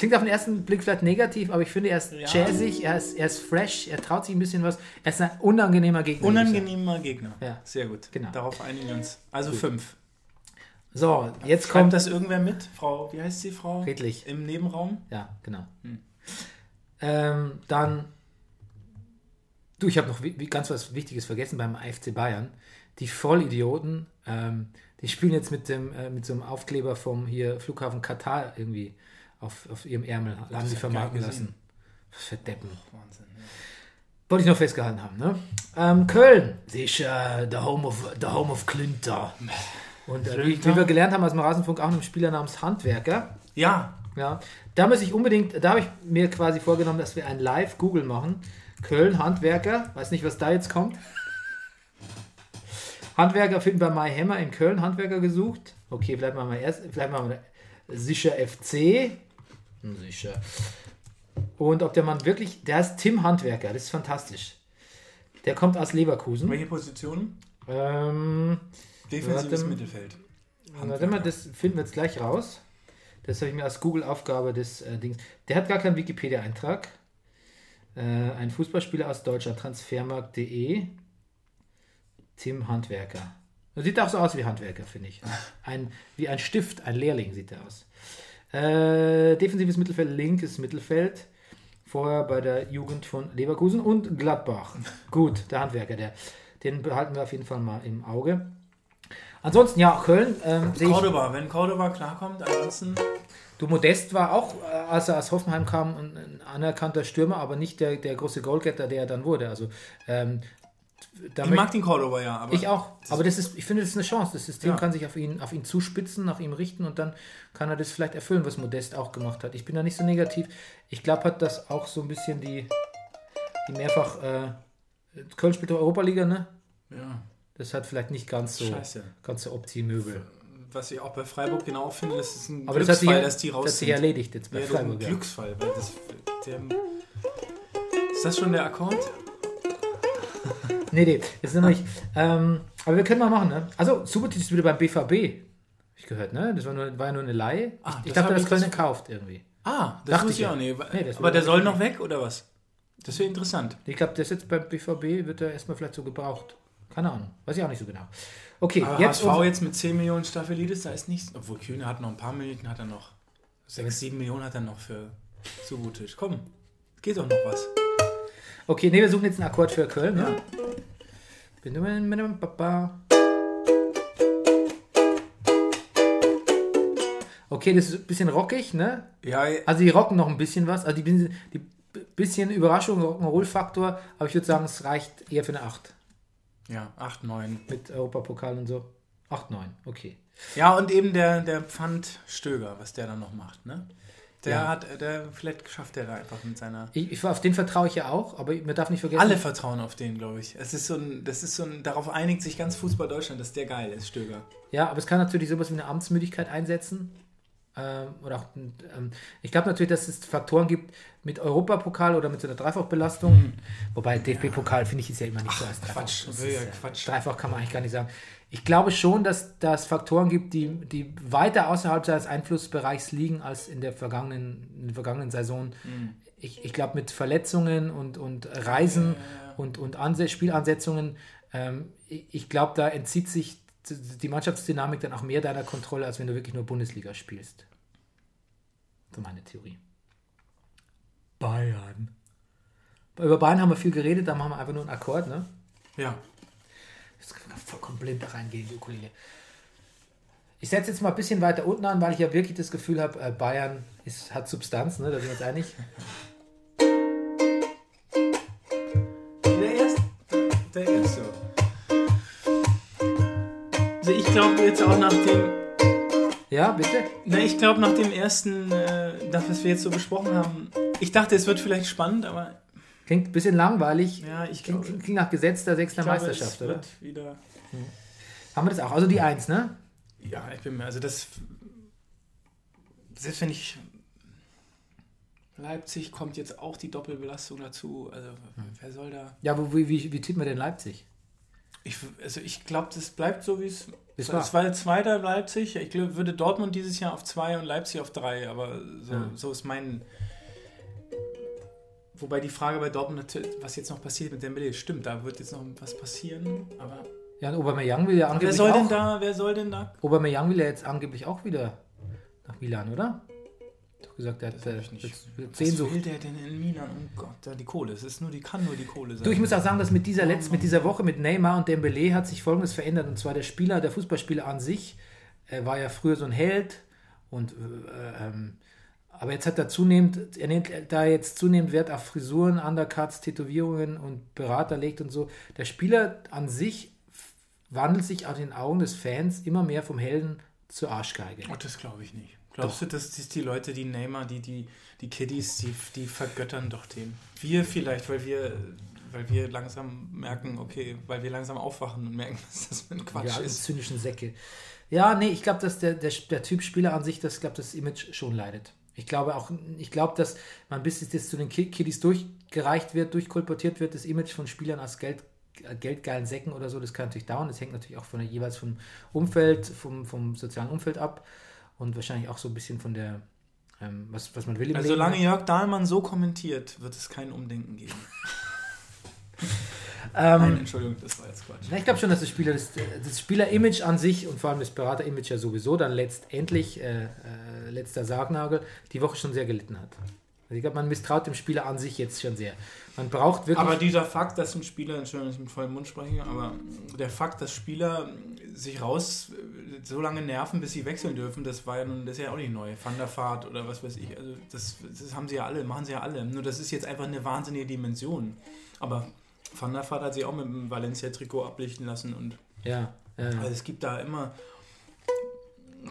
Klingt auf den ersten Blick vielleicht negativ, aber ich finde, er ist Ja. jazzig, er ist, er ist fresh, er traut sich ein bisschen was. Er ist ein unangenehmer Gegner. Unangenehmer Gegner. Ja. Sehr gut. Genau. Darauf einigen wir uns. Also fünf. So, jetzt Kommt kommt das irgendwer mit? Frau, wie heißt sie, Frau? Redlich. Im Nebenraum? Ja, genau. Hm. Ähm, dann, du, ich habe noch ganz was Wichtiges vergessen beim AFC Bayern. Die Vollidioten, ähm, die spielen jetzt mit, dem, äh, mit so einem Aufkleber vom hier Flughafen Katar irgendwie auf, auf ihrem Ärmel, haben das sie hab ich vermarkten lassen. Was für Deppen. Wahnsinn. Wollte ich noch festgehalten haben, ne? Ähm, Köln. Sicher, the home of, the home of Klünter. Und äh, wie, wie wir gelernt haben aus dem Rasenfunk, auch einem Spieler namens Handwerker. Ja, Ja, da muss ich unbedingt, da habe ich mir quasi vorgenommen, dass wir ein Live-Google machen. Köln, Handwerker, weiß nicht, was da jetzt kommt. Handwerker finden bei MyHammer in Köln, Handwerker gesucht. Okay, vielleicht machen wir erst, vielleicht machen wir sicher FC. Sicher. Und ob der Mann wirklich, der heißt Tim Handwerker, das ist fantastisch. Der kommt aus Leverkusen. welche Position? Ähm, Defensives Warte. Mittelfeld. Warte mal, das finden wir jetzt gleich raus. Das habe ich mir als Google-Aufgabe des äh, Dings. Der hat gar keinen Wikipedia-Eintrag. Äh, ein Fußballspieler aus Deutschland, transfermarkt.de. Tim Handwerker. Er sieht auch so aus wie Handwerker, finde ich. Ein, wie ein Stift, ein Lehrling sieht er aus. Äh, defensives Mittelfeld, linkes Mittelfeld. Vorher bei der Jugend von Leverkusen und Gladbach. Gut, der Handwerker, der, den behalten wir auf jeden Fall mal im Auge. Ansonsten, ja, Köln ähm, sehe ich. Cordoba, wenn Cordoba klarkommt, ansonsten. Du Modest war auch, äh, als er aus Hoffenheim kam, ein, ein anerkannter Stürmer, aber nicht der, der große Goalgetter, der er dann wurde. Also, ähm, Ich mag den Cordoba ja, aber. ich auch. Aber das ist, ich finde, das ist eine Chance. Das System Ja. kann sich auf ihn, auf ihn zuspitzen, nach ihm richten und dann kann er das vielleicht erfüllen, was Modest auch gemacht hat. Ich bin da nicht so negativ. Ich glaube, hat das auch so ein bisschen die, die mehrfach. Äh, Köln spielt Europaliga, ne? Ja, Das hat vielleicht nicht ganz so, scheiße. ganz so Optimöbel. Was ich auch bei Freiburg genau finde, das ist ein Aber das Glücksfall, ja- dass die das raus hat sich erledigt jetzt bei Ja, das ist ein Freiburg. Glücksfall, weil das. Der, ist das schon der Akkord? Nee, nee, das ist nämlich. Ähm, aber wir können mal machen, ne? Also, Subotic ist wieder beim BVB. Hab ich gehört, ne? Das war, nur, war ja nur eine Laie. Ah, ich das dachte, das ich- Köln gekauft irgendwie. Ah, das Dachte wusste ich ich ja. auch nicht. Nee, Aber der soll noch weg oder was? Das wäre interessant. Ich glaube, der ist jetzt beim BVB, wird er erstmal vielleicht so gebraucht. Keine Ahnung. Weiß ich auch nicht so genau. Okay, Aber jetzt. HSV jetzt mit 10 Millionen Staffelidis, da ist nichts. Obwohl Kühne hat noch ein paar Minuten, hat er noch. 6, 7 Millionen hat er noch für Subotic. Komm, geht doch noch was. Okay, nee, wir suchen jetzt einen Akkord für Köln. Ja. Dem Papa. Okay, das ist ein bisschen rockig, ne? Ja, Also die rocken noch ein bisschen was. Also die, bisschen- die bisschen Überraschung, Rock'n'Roll-Faktor, aber ich würde sagen, es reicht eher für eine 8 ja, 8, 9. mit Europapokal und so. 8, 9, okay. Ja, und eben der, der Pfand Stöger, was der dann noch macht, ne? Der Ja. hat, der, vielleicht schafft der da einfach mit seiner. Ich, ich, auf den vertraue ich ja auch, aber man darf nicht vergessen. Alle vertrauen auf den, glaube ich. Es ist so ein, das ist so ein, darauf einigt sich ganz Fußball Deutschland, dass der geil ist, Stöger. Ja, aber es kann natürlich sowas wie eine Amtsmüdigkeit einsetzen. Ähm, oder auch, ähm, ich glaube natürlich, dass es Faktoren gibt mit Europapokal oder mit so einer Dreifachbelastung. Wobei DFB-Pokal finde ich ist ja immer nicht so als Dreifach. Mhm. Quatsch, Das ist, ja Quatsch. Dreifach kann man eigentlich gar nicht sagen. Ich glaube schon, dass das Faktoren gibt, die, die weiter außerhalb seines Einflussbereichs liegen als in der vergangenen, in der vergangenen Saison. Mhm. Ich, ich glaube, mit Verletzungen und, und Reisen und, und Anse Spielansetzungen, ähm, ich, ich glaube, da entzieht sich die Mannschaftsdynamik dann auch mehr deiner Kontrolle, als wenn du wirklich nur Bundesliga spielst. So meine Theorie. Bayern. Über Bayern haben wir viel geredet, da machen wir einfach nur einen Akkord, ne? Ja. Vollkommen blind da reingehen, die Ukulele. Ich setze jetzt mal ein bisschen weiter unten an, weil ich ja wirklich das Gefühl habe, äh, Bayern ist, hat Substanz, ne? da sind wir uns einig. Der erste. Der erste. Also ich glaube jetzt auch nach dem, Ja, bitte? na, ich glaube nach dem ersten, äh, das was wir jetzt so besprochen haben, ich dachte, es wird vielleicht spannend, aber Klingt ein bisschen langweilig. ja, ich Klingt, glaube, klingt nach gesetzter sechster glaube, Meisterschaft, es oder? wieder. Haben wir das auch? Also die Eins, ne? Ja, ich bin mir, also das, selbst wenn ich Leipzig kommt jetzt auch die Doppelbelastung dazu. Also wer soll da? Ja, wo, wie, wie, wie tippt man denn Leipzig? Ich, also ich glaube, das bleibt so, wie es Es es war. war. Zweiter Leipzig. Ich glaub, würde Dortmund dieses Jahr auf zwei und Leipzig auf drei. Aber so, Ja. so ist mein. Wobei die Frage bei Dortmund natürlich, was jetzt noch passiert mit Dembele, stimmt, da wird jetzt noch was passieren. Aber Ja, und Aubameyang will ja wer angeblich soll auch. denn da? Wer soll denn da? Aubameyang will ja jetzt angeblich auch wieder nach Milan, oder? Doch gesagt, er hat äh, jetzt- jetzt Was will der denn in Milan? Oh Gott, da die Kohle. Es ist nur, die kann nur die Kohle sein. Du, ich muss auch sagen, dass mit dieser, Letz-, mit dieser Woche mit Neymar und Dembele hat sich Folgendes verändert. Und zwar der Spieler, der Fußballspieler an sich, äh, war ja früher so ein Held. Und, äh, ähm, aber jetzt hat er zunehmend, er nimmt da jetzt zunehmend Wert auf Frisuren, Undercuts, Tätowierungen und Berater legt und so. Der Spieler an sich wandelt sich auch in den Augen des Fans immer mehr vom Helden zur Arschgeige. Oh, das glaube ich nicht. Glaubst du, dass das die Leute, die Neymar, die, die, die Kiddies, die, die vergöttern doch den? Wir vielleicht, weil wir, weil wir langsam merken, okay, weil wir langsam aufwachen und merken, dass das ein Quatsch ja, ist. zynischen Säcke. Ja, nee, ich glaube, dass der, der, der Typ Spieler an sich, das glaube, das Image schon leidet. Ich glaube auch, ich glaube, dass man bis jetzt zu den Ki- Kiddies durchgereicht wird, durchkolportiert wird, das Image von Spielern als Geld, äh, geldgeilen Säcken oder so, das kann natürlich dauern. Das hängt natürlich auch von der, jeweils vom Umfeld, vom, vom sozialen Umfeld ab und wahrscheinlich auch so ein bisschen von der, ähm, was, was man will im Also Leben. solange Jörg Dahlmann so kommentiert, wird es kein Umdenken geben. Nein, ähm, Entschuldigung, das war jetzt Quatsch. Ich glaube schon, dass das Spieler das, das Spieler-Image an sich und vor allem das Berater-Image ja sowieso dann letztendlich, äh, äh, letzter Sargnagel, die Woche schon sehr gelitten hat. Also ich glaube, man misstraut dem Spieler an sich jetzt schon sehr. Man braucht wirklich. Aber dieser Fakt, dass ein Spieler, Entschuldigung, dass ich mit vollem Mund spreche, aber der Fakt, dass Spieler sich raus so lange nerven, bis sie wechseln dürfen, das war ja nun, das ist ja auch nicht neu. Van der Vaart oder was weiß ich, also das, das haben sie ja alle, machen sie ja alle. Nur das ist jetzt einfach eine wahnsinnige Dimension. Aber Van der Vaart hat sich auch mit dem Valencia-Trikot ablichten lassen und ja, äh, also es gibt da immer.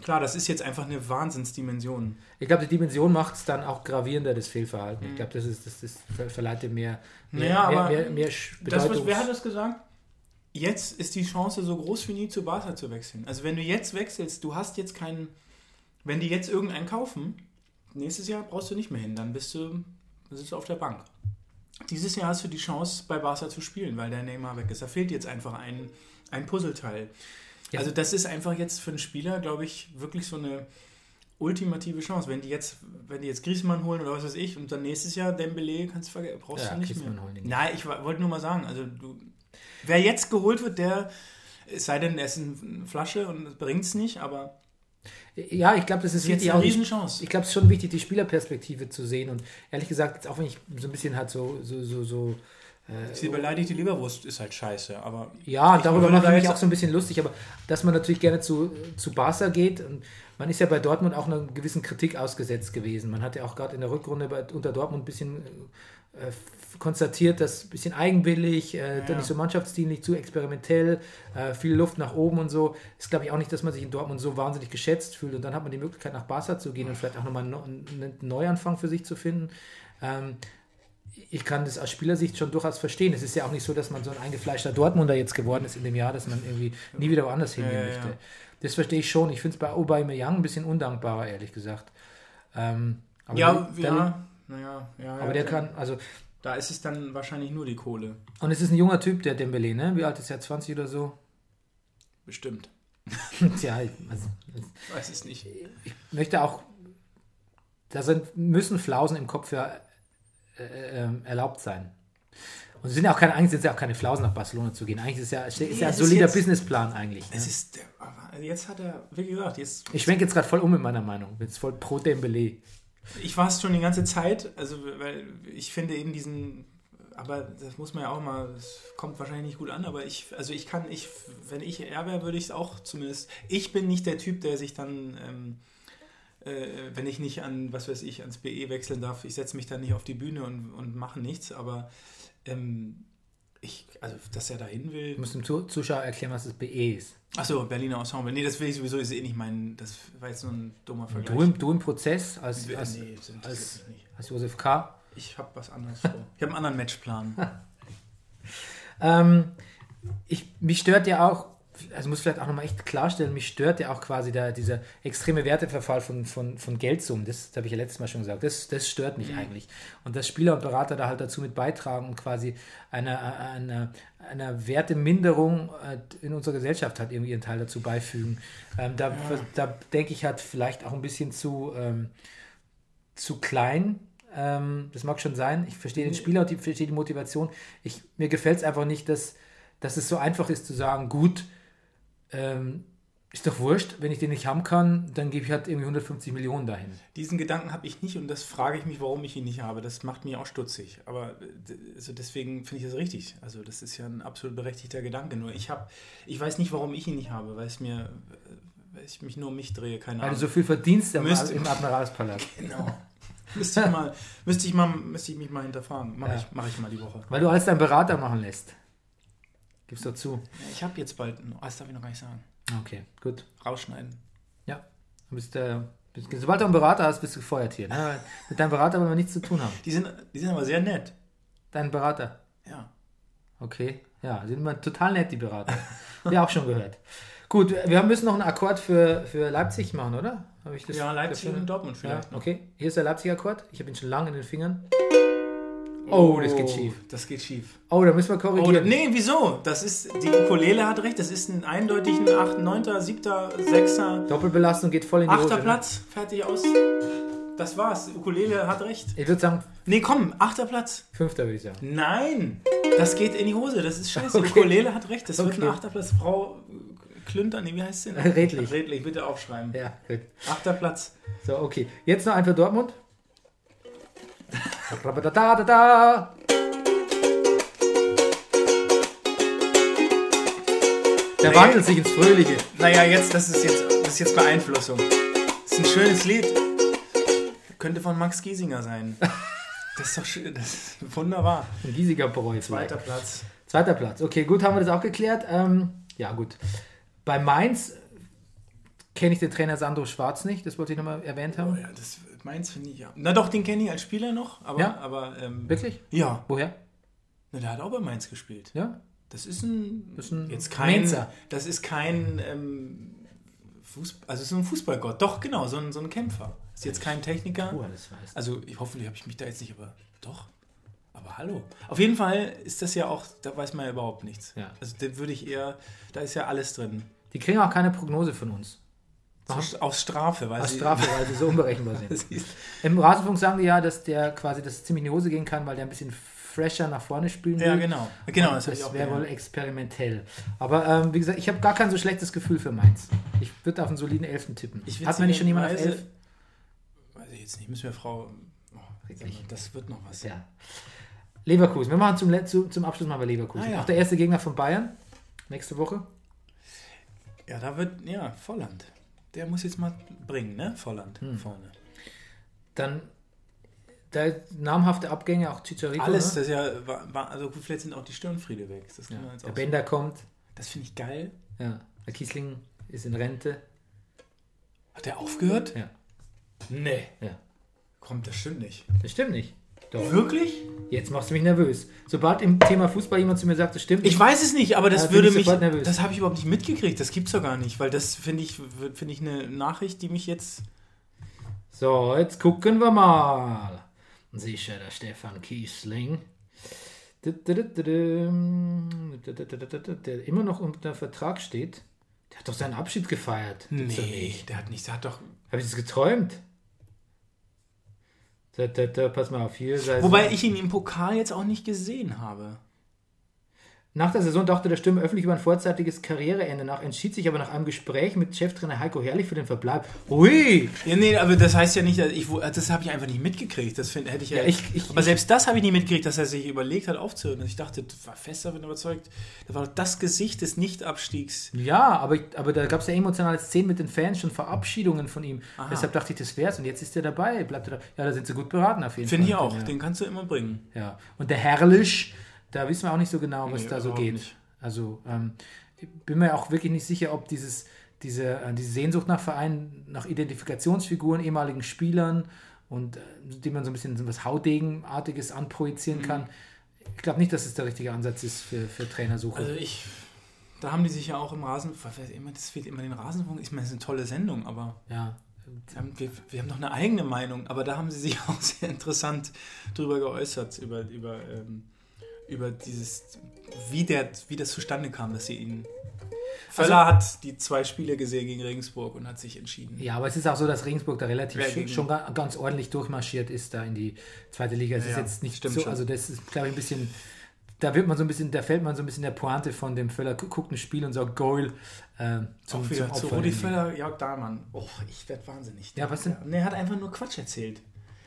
Klar, das ist jetzt einfach eine Wahnsinnsdimension. ich glaube, die Dimension macht es dann auch gravierender, das Fehlverhalten. Mhm. Ich glaube, das, ist, das, das ver- verleiht dem mehr, mehr, Naja, mehr, mehr, mehr Das, was, wer hat das gesagt? Jetzt ist die Chance so groß wie nie zu Barca zu wechseln. Also wenn du jetzt wechselst, du hast jetzt keinen, wenn die jetzt irgendeinen kaufen, nächstes Jahr brauchst du nicht mehr hin, dann bist du, sitzt du auf der Bank. Dieses Jahr hast du die Chance, bei Barca zu spielen, weil der Neymar weg ist. Da fehlt jetzt einfach ein, ein Puzzleteil. Ja. Also das ist einfach jetzt für einen Spieler, glaube ich, wirklich so eine ultimative Chance. Wenn die jetzt, wenn die jetzt Griezmann holen oder was weiß ich und dann nächstes Jahr Dembele kannst du brauchst Ja, du nicht Griezmann mehr. holen. Nein, ich wollte nur mal sagen, also du, wer jetzt geholt wird, der es sei denn, er ist eine Flasche und bringt es nicht, aber Ja, ich glaube, das ist jetzt wichtig. eine auch die- Riesenchance. Ich glaube, es ist schon wichtig, die Spielerperspektive zu sehen. Und ehrlich gesagt, auch wenn ich so ein bisschen halt so, so, so, so Die beleidigte Leberwurst ist halt scheiße, aber Ja, darüber mache ich mich auch so ein bisschen lustig, aber dass man natürlich gerne zu, zu Barca geht und man ist ja bei Dortmund auch einer gewissen Kritik ausgesetzt gewesen. Man hat ja auch gerade in der Rückrunde bei, unter Dortmund ein bisschen äh, konstatiert, dass ein bisschen eigenwillig, äh, dann nicht so mannschaftsdienlich, zu experimentell, äh, viel Luft nach oben und so. Ist glaube ich auch nicht, dass man sich in Dortmund so wahnsinnig geschätzt fühlt und dann hat man die Möglichkeit nach Barca zu gehen und vielleicht auch nochmal einen Neu- einen Neuanfang für sich zu finden. Ähm, ich kann das aus Spielersicht schon durchaus verstehen. Es ist ja auch nicht so, dass man so ein eingefleischter Dortmunder jetzt geworden ist in dem Jahr, dass man irgendwie nie wieder woanders hingehen Ja, ja, möchte. ja. Das verstehe ich schon. Ich finde es bei Aubameyang ein bisschen undankbarer, ehrlich gesagt. Ähm, ja, der, ja, naja, ja, aber ja, der ja. kann, also, Da ist es dann wahrscheinlich nur die Kohle. und es ist ein junger Typ, der Dembele, ne? Wie alt ist er? 20 oder so? Bestimmt. Tja, ich, also, Ich weiß es nicht. ich möchte auch, da sind, müssen Flausen im Kopf ja äh, ähm, erlaubt sein. Und es sind ja auch keine, eigentlich sind es ja auch keine Flausen, nach Barcelona zu gehen. Eigentlich ist es ja, ist ja Nee, ein solider jetzt- Businessplan eigentlich. Ne? Es ist, der- aber jetzt hat er, wie gesagt, jetzt, Ich schwenke jetzt gerade voll um mit meiner Meinung. Bin jetzt voll pro Dembele. Ich war es schon die ganze Zeit, also, weil ich finde eben diesen, aber das muss man ja auch mal, es kommt wahrscheinlich nicht gut an, aber ich, also ich kann, ich, wenn ich er wäre, würde ich es auch zumindest, ich bin nicht der Typ, der sich dann, ähm, äh, wenn ich nicht an, was weiß ich, ans BE wechseln darf, ich setze mich dann nicht auf die Bühne und, und mache nichts, aber ähm, ich, also, dass er dahin will, Ich muss dem Zu- Zuschauer erklären, was das BE ist. Achso, Berliner Ensemble. Nee, das will ich sowieso, ist eh nicht mein, das war jetzt nur ein dummer Vergleich. Du im, du im Prozess als, Nee, als, als, als Josef K. Ich habe was anderes vor. Ich habe einen anderen Matchplan. Ähm, ich, mich stört ja auch, also muss vielleicht auch nochmal echt klarstellen, mich stört ja auch quasi der, dieser extreme Werteverfall von, von, von Geldsummen. Das, das habe ich ja letztes Mal schon gesagt. Das, das stört mich eigentlich. Und dass Spieler und Berater da halt dazu mit beitragen und quasi einer eine, eine Werteminderung äh, in unserer Gesellschaft halt irgendwie ihren Teil dazu beifügen. Ähm, da, da denke ich halt vielleicht auch ein bisschen zu, ähm, zu klein. Ähm, das mag schon sein. Ich verstehe den Spieler und ich verstehe die Motivation. Ich, mir gefällt es einfach nicht, dass, dass es so einfach ist zu sagen, gut, ähm, ist doch wurscht, wenn ich den nicht haben kann, dann gebe ich halt irgendwie 150 Millionen dahin. Diesen Gedanken habe ich nicht und das frage ich mich, warum ich ihn nicht habe. Das macht mich auch stutzig. Aber also deswegen finde ich das richtig. Also das ist ja ein absolut berechtigter Gedanke. Nur ich habe, ich weiß nicht, warum ich ihn nicht habe, weil es mir, weil ich mich nur um mich drehe, keine Weil du Ahnung. so viel verdienst im, Müsste- im Admiralspalast. genau. müsste ich mal, müsste ich mal, müsste ich mich mal hinterfragen. Mache Ja. ich, mache ich mal die Woche. Weil du alles deinen Berater machen lässt. Gib's doch zu. Ich habe jetzt bald, oh, das darf ich noch gar nicht sagen. Okay, gut. Rausschneiden. Ja. Du bist, äh, bist, sobald du einen Berater hast, bist du gefeuert hier. Ne? Mit deinem Berater wollen wir nichts zu tun haben. Die sind, die sind aber sehr nett. Dein Berater. Ja. Okay. Ja, die sind immer total nett, die Berater. Wir auch schon gehört. Gut, wir müssen noch einen Akkord für, für Leipzig machen, oder? Habe ich das Ja, Leipzig dafür- und Dortmund Ja, vielleicht. noch. okay. Hier ist der Leipzig-Akkord. Ich habe ihn schon lange in den Fingern. Oh, das geht schief. Das geht schief. Oh, da müssen wir Oh, korrigieren. nee, wieso? Das ist, die Ukulele hat recht, das ist ein eindeutigen 8., 9., 7., 6., Doppelbelastung geht voll in die 8. Hose. ne? Platz, fertig aus. Das war's, die Ukulele hat recht. Ich würde sagen, Nee, komm, 8. Platz. fünfter würde ich sagen. Nein, das geht in die Hose, das ist scheiße. Okay. Die Ukulele hat recht, das wird Okay. ein 8. Platz. Frau Klünter, nee, wie heißt sie denn? Redlich. Redlich, bitte aufschreiben. Ja, gut. 8. Platz. So, okay. Jetzt noch ein für Dortmund. Rabadadadada. Der Nee. wandelt sich ins Fröhliche. Naja, jetzt, das ist jetzt, das ist jetzt Beeinflussung. Das ist ein schönes Lied. Könnte von Max Giesinger sein. Das ist doch schön, das ist wunderbar. Ein riesiger Bräu. Zweiter Platz. Zweiter Platz. Okay, gut, haben wir das auch geklärt. Ähm, ja, gut. Bei Mainz kenne ich den Trainer Sandro Schwarz nicht. Das wollte ich nochmal erwähnt Oh haben. ja, das meins finde ich ja. Na doch, den kenne ich als Spieler noch, aber, Ja? aber ähm, Wirklich? ja. Woher? Na, der hat auch bei Mainz gespielt. Ja? Das ist ein, Das ist ein jetzt kein, Mainzer. das ist kein ähm, Fußball, also so ein Fußballgott. Doch genau, so ein, so ein Kämpfer. Ist jetzt kein Techniker. Oh, das weiß. Also ich, hoffentlich habe ich mich da jetzt nicht, aber doch. Aber hallo. Auf jeden Fall ist das ja auch, da weiß man ja überhaupt nichts. Ja. Also da würde ich eher, da ist ja alles drin. Die kriegen auch keine Prognose von uns. Aus Strafe, weil Als sie. Strafe, weil sie so unberechenbar sind. Im Rasenfunk sagen die ja, dass der quasi das ziemlich in die Hose gehen kann, weil der ein bisschen fresher nach vorne spielen will. ja, genau. Genau, Und das, das auch wäre wohl experimentell. Aber ähm, wie gesagt, ich habe gar kein so schlechtes Gefühl für Mainz. Ich würde auf einen soliden Elften tippen. Ich Hat man nicht schon jemand auf Elf? Weiß ich jetzt nicht, müssen wir Frau. Oh, das wird noch was. Ja. Leverkusen. Wir machen zum, zu, zum Abschluss mal bei Leverkusen. Ah, ja. Auch der erste Gegner von Bayern. Nächste Woche. Ja, da wird, ja, Volland. Der muss jetzt mal bringen, ne? Volland Hm. vorne. Dann da namhafte Abgänge, auch Chicharito. Alles, ne? das ist ja, war, war, also gut, vielleicht sind auch die Stirnfriede weg. Das, kann man ja. jetzt Der Bender kommt. so- das finde ich geil. Ja. Der Kiesling ist in Rente. Hat der aufgehört? Ja. Nee. Ja. Kommt, das stimmt nicht. Das stimmt nicht. Doch. Wirklich? Jetzt machst du mich nervös. Sobald im Thema Fußball jemand zu mir sagt, das stimmt Ich weiß es nicht, aber das bin würde ich mich. nervös. Das habe ich überhaupt nicht mitgekriegt. Das gibt's doch gar nicht, weil das finde ich, finde ich eine Nachricht, die mich jetzt. So, jetzt gucken wir mal. Sicher, der Stefan Kiesling. Der immer noch unter Vertrag steht. Der hat doch seinen Abschied gefeiert. Nicht. der hat nicht, der hat doch. Habe ich das geträumt? Da, da, da, pass mal auf hier. Wobei ich ihn im Pokal jetzt auch nicht gesehen habe. Nach der Saison dachte der Stürmer öffentlich über ein vorzeitiges Karriereende nach, entschied sich aber nach einem Gespräch mit Cheftrainer Heiko Herrlich für den Verbleib. Ui! Ja, nee, aber das heißt ja nicht, ich, das habe ich einfach nicht mitgekriegt. Das find, hätte ich ja. Ja, ich- ich- aber selbst das habe ich nicht mitgekriegt, dass er sich überlegt hat, aufzuhören. Und ich dachte, das war fest davon überzeugt. Das war doch das Gesicht des Nicht-Abstiegs. Ja, aber, aber da gab es ja emotionale Szenen mit den Fans, schon Verabschiedungen von ihm. Deshalb dachte ich, das wär's. Und jetzt ist er dabei. Bleibt er da. Ja, da sind sie gut beraten auf jeden Finde ich Fall. auch. Ja. Den kannst du immer bringen. ja. Und der Herrlich, da wissen wir auch nicht so genau, was Nee, da so geht. nicht. Also, ähm, ich bin mir auch wirklich nicht sicher, ob dieses, diese, äh, diese Sehnsucht nach Vereinen, nach Identifikationsfiguren, ehemaligen Spielern und äh, die man so ein bisschen so was Hautdegenartiges anprojizieren Mhm. kann. Ich glaube nicht, dass es der richtige Ansatz ist für, für Trainersuche. Also ich, da haben die sich ja auch im Rasen, immer, das fehlt immer den Rasenfunk. Ich meine, das ist eine tolle Sendung, aber ja. wir haben, wir, wir haben doch eine eigene Meinung. Aber da haben sie sich auch sehr interessant drüber geäußert, über, über, ähm, über dieses, wie, der, wie das zustande kam, dass sie ihn. Völler hat die zwei Spiele gesehen gegen Regensburg und hat sich entschieden. Ja, aber es ist auch so, dass Regensburg da relativ schon, schon ga- ganz ordentlich durchmarschiert ist da in die zweite Liga. Es Ja, ist jetzt nicht so, schon. also das ist, glaube ich, ein bisschen, da wird man so ein bisschen, da fällt man so ein bisschen der Pointe von dem Völler, gu- guckt ein Spiel und sagt Goal äh, zum, wieder zum zu Opfer Rudi irgendwie. Völler, Jörg Dahlmann. Oh, ich werde wahnsinnig. Ja, was denn? Ne, er hat einfach nur Quatsch erzählt.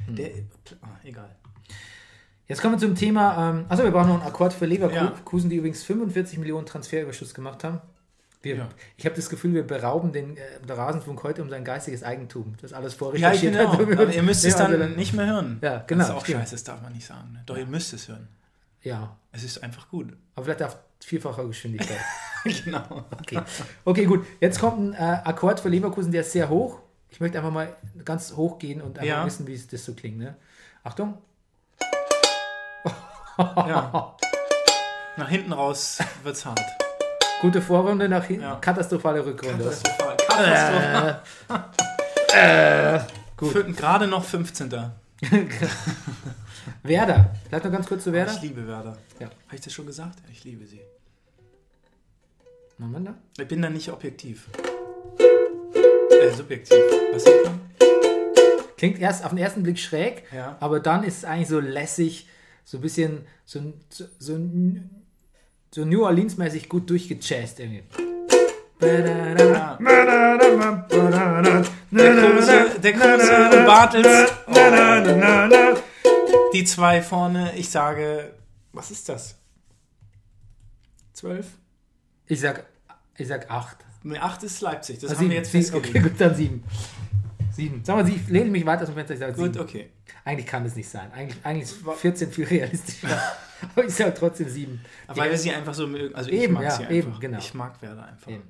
Der, ah, egal. Jetzt kommen wir zum Thema, ähm, also wir brauchen noch einen Akkord für Ja. Leverkusen, die übrigens 45 Millionen Transferüberschuss gemacht haben. Wir, Ja. Ich habe das Gefühl, wir berauben den äh, der Rasenfunk heute um sein geistiges Eigentum. Das alles Ja, vorrecherchiert finde auch. hat. Aber ihr müsst es Ja, also dann nicht mehr hören. Ja, genau, Das ist auch stimmt. scheiße, das darf man nicht sagen. Ne? Doch, ihr müsst es hören. Ja, Es ist einfach gut. aber vielleicht auf vierfacher Geschwindigkeit. genau. Okay. okay, gut. Jetzt kommt ein äh, Akkord für Leverkusen, der ist sehr hoch. Ich möchte einfach mal ganz hoch gehen und einfach Ja. wissen, wie es das so klingt. Ne? Achtung. Ja. Nach hinten raus wird's hart. Gute Vorrunde nach hinten. Ja. Katastrophale Rückrunde. Katastrophal. Katastrophal. gut. Fün- Gerade noch 15. Werder. Vielleicht noch ganz kurz zu Werder. Ich liebe Werder. Ja. Habe ich das schon gesagt? Ich liebe sie. Moment. da. Ich bin da nicht objektiv. Äh, subjektiv. Was sagt man? Klingt erst auf den ersten Blick schräg, Ja. aber dann ist es eigentlich so lässig, so ein bisschen so, so, so, New Orleans-mäßig gut durchgejazzt irgendwie. Der Kruse, und Bartels. Oh. Die zwei vorne, ich sage, was ist das? Zwölf? Ich sag, ich sag acht. Ne, acht ist Leipzig, das Ah, haben wir jetzt sieben. Okay, festgelegt. gut, dann sieben. Sieben. Sag mal, ich lehne mich weiter aus dem Fenster, ich sage Gut, sieben. okay. Eigentlich kann es nicht sein. Eigentlich, eigentlich ist 14 viel realistischer. Aber ich sage trotzdem sieben. Aber weil wir sie einfach so mögen. Also ich Eben, mag ja, sie einfach. eben, genau. Ich mag Werder einfach. Eben.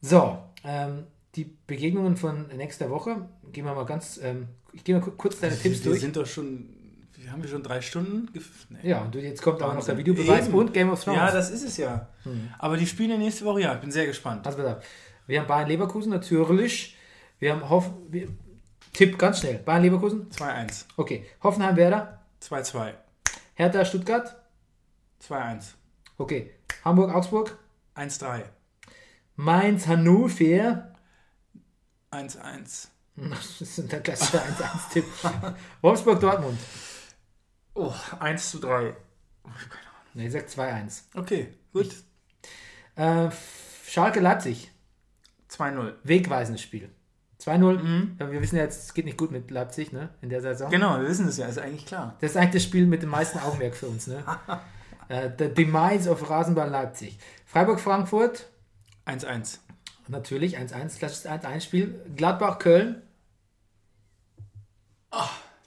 So, ähm, die Begegnungen von nächster Woche, gehen wir mal ganz, ähm, ich gehe mal ku- kurz deine Tipps Also wir durch. sind doch schon, wir haben wir schon drei Stunden? Nee. Ja, und jetzt kommt aber noch der. Videobeweis Eben. und Game of Thrones. Ja, das ist es ja. Aber die spielen ja nächste Woche, ja, ich bin sehr gespannt. Also pass auf. Wir haben Bayern Leverkusen natürlich. Wir haben Hoff wir, Tipp ganz schnell. Bayern Leverkusen. 2-1, Okay. Hoffenheim Werder. 2-2, Hertha, Stuttgart. 2-1. Okay. Hamburg, Augsburg. 1-3. Mainz, Hannover. 1-1. Das ist der klassische 1-1-Tipp. Wolfsburg, Dortmund. Oh, 1 zu 3. Ne, ich sag 2-1. Okay, gut. Äh, Schalke, Leipzig. 2-0. Wegweisendes Spiel. 2-0. Ja, wir wissen ja jetzt, es geht nicht gut mit Leipzig, ne? In der Saison. Genau, wir wissen das ja, ist eigentlich klar. Das ist eigentlich das Spiel mit dem meisten Augenmerk für uns, ne? äh, the Demise of Rasenball Leipzig. Freiburg, Frankfurt. 1-1. Natürlich 1-1, klassisches 1-1-Spiel. Gladbach, Köln.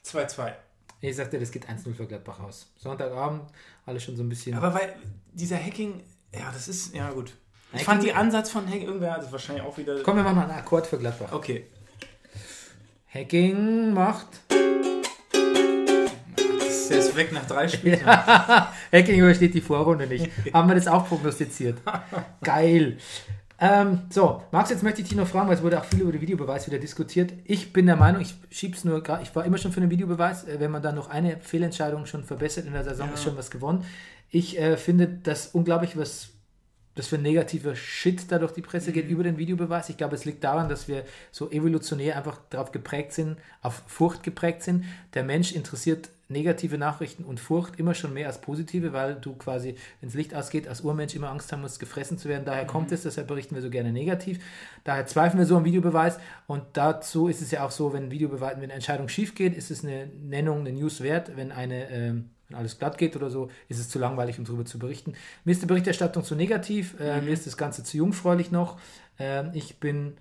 2-2. Ich sagte, das geht 1-0 für Gladbach aus. Sonntagabend, alles schon so ein bisschen. Aber weil dieser Hacking, ja, das ist, ja gut. Ich fand die Ansatz von Hacking, irgendwer hat es wahrscheinlich auch wieder. Komm, wir machen mal einen Akkord für Gladbach. Okay. Hacking macht. Der ist weg nach drei Spielen. Hacking übersteht die Vorrunde nicht. Haben wir das auch prognostiziert. Geil. Ähm, so, Max, jetzt möchte ich dich noch fragen, weil es wurde auch viel über den Videobeweis wieder diskutiert. Ich bin der Meinung, ich schieb's nur gerade, ich war immer schon für den Videobeweis. Äh, Wenn man dann noch eine Fehlentscheidung schon verbessert in der Saison, ist schon was gewonnen. Ich äh, finde das unglaublich, was das für ein negativer Shit da durch die Presse geht über den Videobeweis. Ich glaube, es liegt daran, dass wir so evolutionär einfach darauf geprägt sind, auf Furcht geprägt sind. Der Mensch interessiert negative Nachrichten und Furcht immer schon mehr als positive, weil du quasi, wenn das Licht ausgeht, als Urmensch immer Angst haben musst, gefressen zu werden. Daher kommt es, deshalb berichten wir so gerne negativ. Daher zweifeln wir so am Videobeweis und dazu ist es ja auch so, wenn Videobeweis, wenn eine Entscheidung schief geht, ist es eine Nennung, eine News wert. Wenn eine ähm, wenn alles glatt geht oder so, ist es zu langweilig, um darüber zu berichten. Mir ist die Berichterstattung zu negativ, äh, mir ist das Ganze zu jungfräulich noch. Ähm, ich bin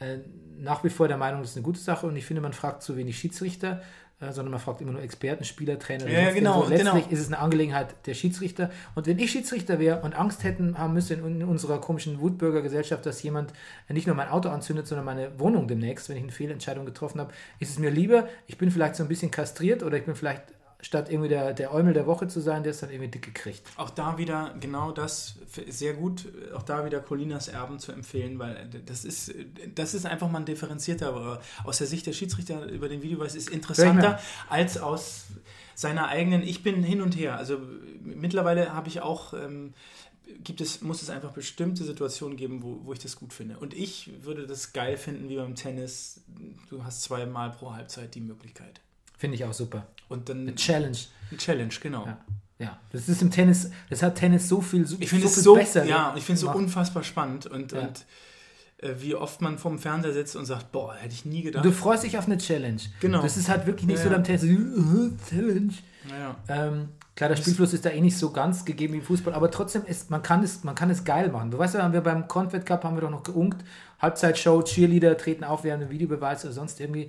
äh, nach wie vor der Meinung, das ist eine gute Sache und ich finde, man fragt zu wenig Schiedsrichter, äh, sondern man fragt immer nur Experten, Spieler, Trainer. Ja, genau. So, letztlich genau. ist es eine Angelegenheit der Schiedsrichter. Und wenn ich Schiedsrichter wäre und Angst hätten haben müssen in, in unserer komischen Wutbürgergesellschaft, dass jemand nicht nur mein Auto anzündet, sondern meine Wohnung demnächst, wenn ich eine Fehlentscheidung getroffen habe, ist es mir lieber, ich bin vielleicht so ein bisschen kastriert oder ich bin vielleicht statt irgendwie der, der Eumel der Woche zu sein, der es dann irgendwie dick gekriegt. Auch da wieder genau das sehr gut, auch da wieder Colinas Erben zu empfehlen, weil äh, das ist, das ist einfach mal ein differenzierter, aber aus der Sicht der Schiedsrichter über den Videobeweis ist interessanter als aus seiner eigenen, ich bin hin und her. Also mittlerweile habe ich auch, ähm, gibt es, muss es einfach bestimmte Situationen geben, wo, wo ich das gut finde. Und ich würde das geil finden, wie beim Tennis, du hast zweimal pro Halbzeit die Möglichkeit. Finde ich auch super. Und dann Eine Challenge. eine Challenge, genau. Ja. Ja, das ist im Tennis, das hat Tennis so viel, so, Ich finde so es viel so, besser ja, ich finde es so unfassbar spannend und, Ja. und äh, wie oft man vorm Fernseher sitzt und sagt, boah, hätte ich nie gedacht. Du freust dich auf eine Challenge. Genau. Das ist halt wirklich nicht Ja, so ja. beim Tennis. Challenge. naja. Ähm, klar, der Spielfluss ist da eh nicht so ganz gegeben wie im Fußball, aber trotzdem ist, man kann es, man kann es geil machen. Du weißt ja, haben wir beim Confed Cup haben wir doch noch geunkt, Halbzeitshow, Cheerleader treten auf, wir haben einen Videobeweis oder sonst irgendwie.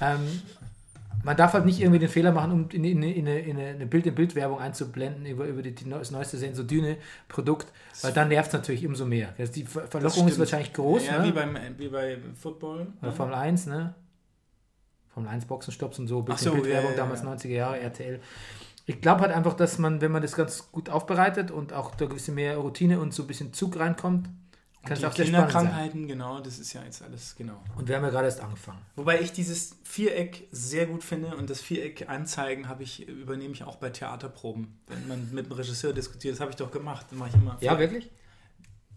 Ähm, man darf halt nicht irgendwie den Fehler machen, um in, in, in, eine, in eine Bild-in-Bild-Werbung einzublenden über, über die, das neueste Sensodyne-Produkt, weil dann nervt es natürlich umso mehr. Also die Ver- Verlockung ist wahrscheinlich groß, Ja, ne? wie, beim, wie bei Football. Oder Formel 1, ne? Formel 1 Boxenstopps und so, Ach so, Bildwerbung, ja, ja, damals ja. 90er Jahre, RTL. Ich glaube halt einfach, dass man, wenn man das ganz gut aufbereitet und auch da gewisse mehr Routine und so ein bisschen Zug reinkommt, kann es die auch. Kinderkrankheiten, genau, das ist ja jetzt alles, genau. Und wir haben ja gerade erst angefangen. Wobei ich dieses Viereck sehr gut finde und das Viereck anzeigen habe ich, übernehme ich auch bei Theaterproben. Wenn man mit dem Regisseur diskutiert, das habe ich doch gemacht, dann mache ich immer. Ja, wirklich?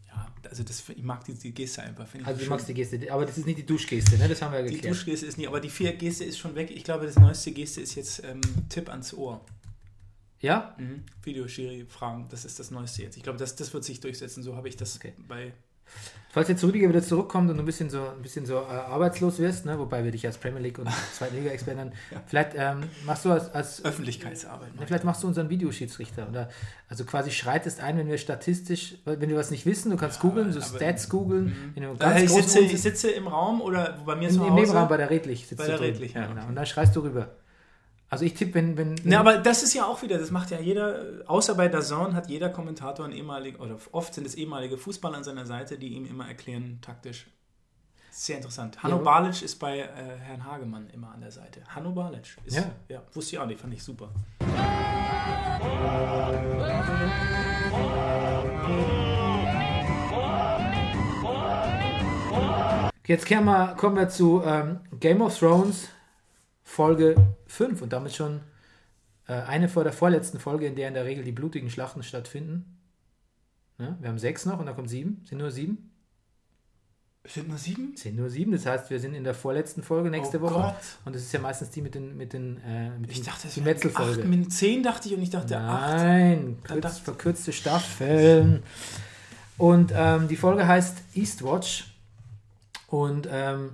Ja, also das, ich mag die, die Geste einfach. finde ich Also du magst die Geste, aber das ist nicht die Duschgeste, ne? Das haben wir ja Die geklärt. Duschgeste ist nie, aber die Viereck-Geste ist schon weg. Ich glaube, das neueste Geste ist jetzt ähm, Tipp ans Ohr. Ja? Mhm. Videoschiri-Fragen, das ist das Neueste jetzt. Ich glaube, das, das wird sich durchsetzen. So habe ich das Okay. bei. Falls jetzt Rüdiger wieder zurückkommt und du ein bisschen so, ein bisschen so äh, arbeitslos wirst, ne? wobei wir dich als Premier League und Zweite Liga-Experten dann, vielleicht ähm, machst du als, als Öffentlichkeitsarbeit. Ja, vielleicht machst du unseren Videoschiedsrichter. Oder also quasi schreitest ein, wenn wir statistisch, wenn wir was nicht wissen, du kannst googeln, so Mhm. Stats googeln, du Äh, ich, sitze, ich sitze im Raum oder bei mir zu im. Nebenraum bei der Redlich sitzt Bei du der. Redlich, ja, ja, genau. okay. Und dann schreist du rüber. Also ich tippe, wenn, wenn, Ne, aber das ist ja auch wieder, das macht ja jeder, außer bei DAZN hat jeder Kommentator einen ehemaligen, oder oft sind es ehemalige Fußballer an seiner Seite, die ihm immer erklären, taktisch. Sehr interessant. Hanno Ja, Balic ist bei äh, Herrn Hagemann immer an der Seite. Hanno Balic. Ist, Ja. ja. Wusste ich auch nicht, fand ich super. Jetzt kommen wir, kommen wir zu ähm, Game of Thrones Folge 5 und damit schon Äh, eine vor der vorletzten Folge, in der in der Regel die blutigen Schlachten stattfinden. Ne? Wir haben sechs noch und dann kommt sieben. Sind nur sieben? Sind nur sieben? Sind nur sieben. Das heißt, wir sind in der vorletzten Folge nächste Oh Woche. Gott. Und das ist ja meistens die mit den, mit den, äh, mit Ich den dachte, es Metzelfolge. acht Minuten. Zehn dachte ich und ich dachte acht. Nein, dachte- verkürzte Staffeln. Und ähm, die Folge heißt Eastwatch. Und ähm,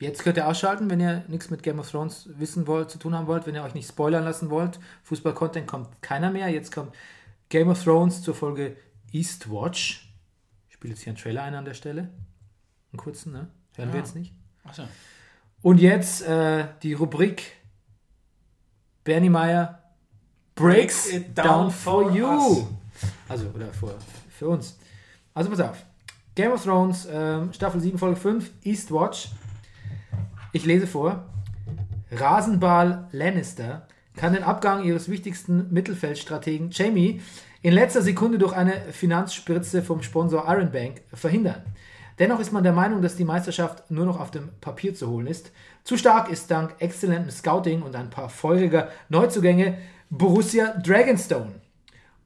jetzt könnt ihr ausschalten, wenn ihr nichts mit Game of Thrones wissen wollt, zu tun haben wollt, wenn ihr euch nicht spoilern lassen wollt. Fußball-Content kommt keiner mehr. Jetzt kommt Game of Thrones zur Folge Eastwatch. Ich spiele jetzt hier einen Trailer ein an der Stelle. Einen kurzen, ne? Hören wir Ja. jetzt nicht. Achso. Und jetzt äh, die Rubrik Bernie Meyer breaks Breaks it down, down for for you. us. Also, oder für, für uns. Also, pass auf. Game of Thrones, ähm, Staffel 7, Folge 5, Eastwatch. Ich lese vor. Rasenball Lannister kann den Abgang ihres wichtigsten Mittelfeldstrategen Jamie in letzter Sekunde durch eine Finanzspritze vom Sponsor Iron Bank verhindern. Dennoch ist man der Meinung, dass die Meisterschaft nur noch auf dem Papier zu holen ist. Zu stark ist dank exzellentem Scouting und ein paar feuriger Neuzugänge Borussia Dragonstone.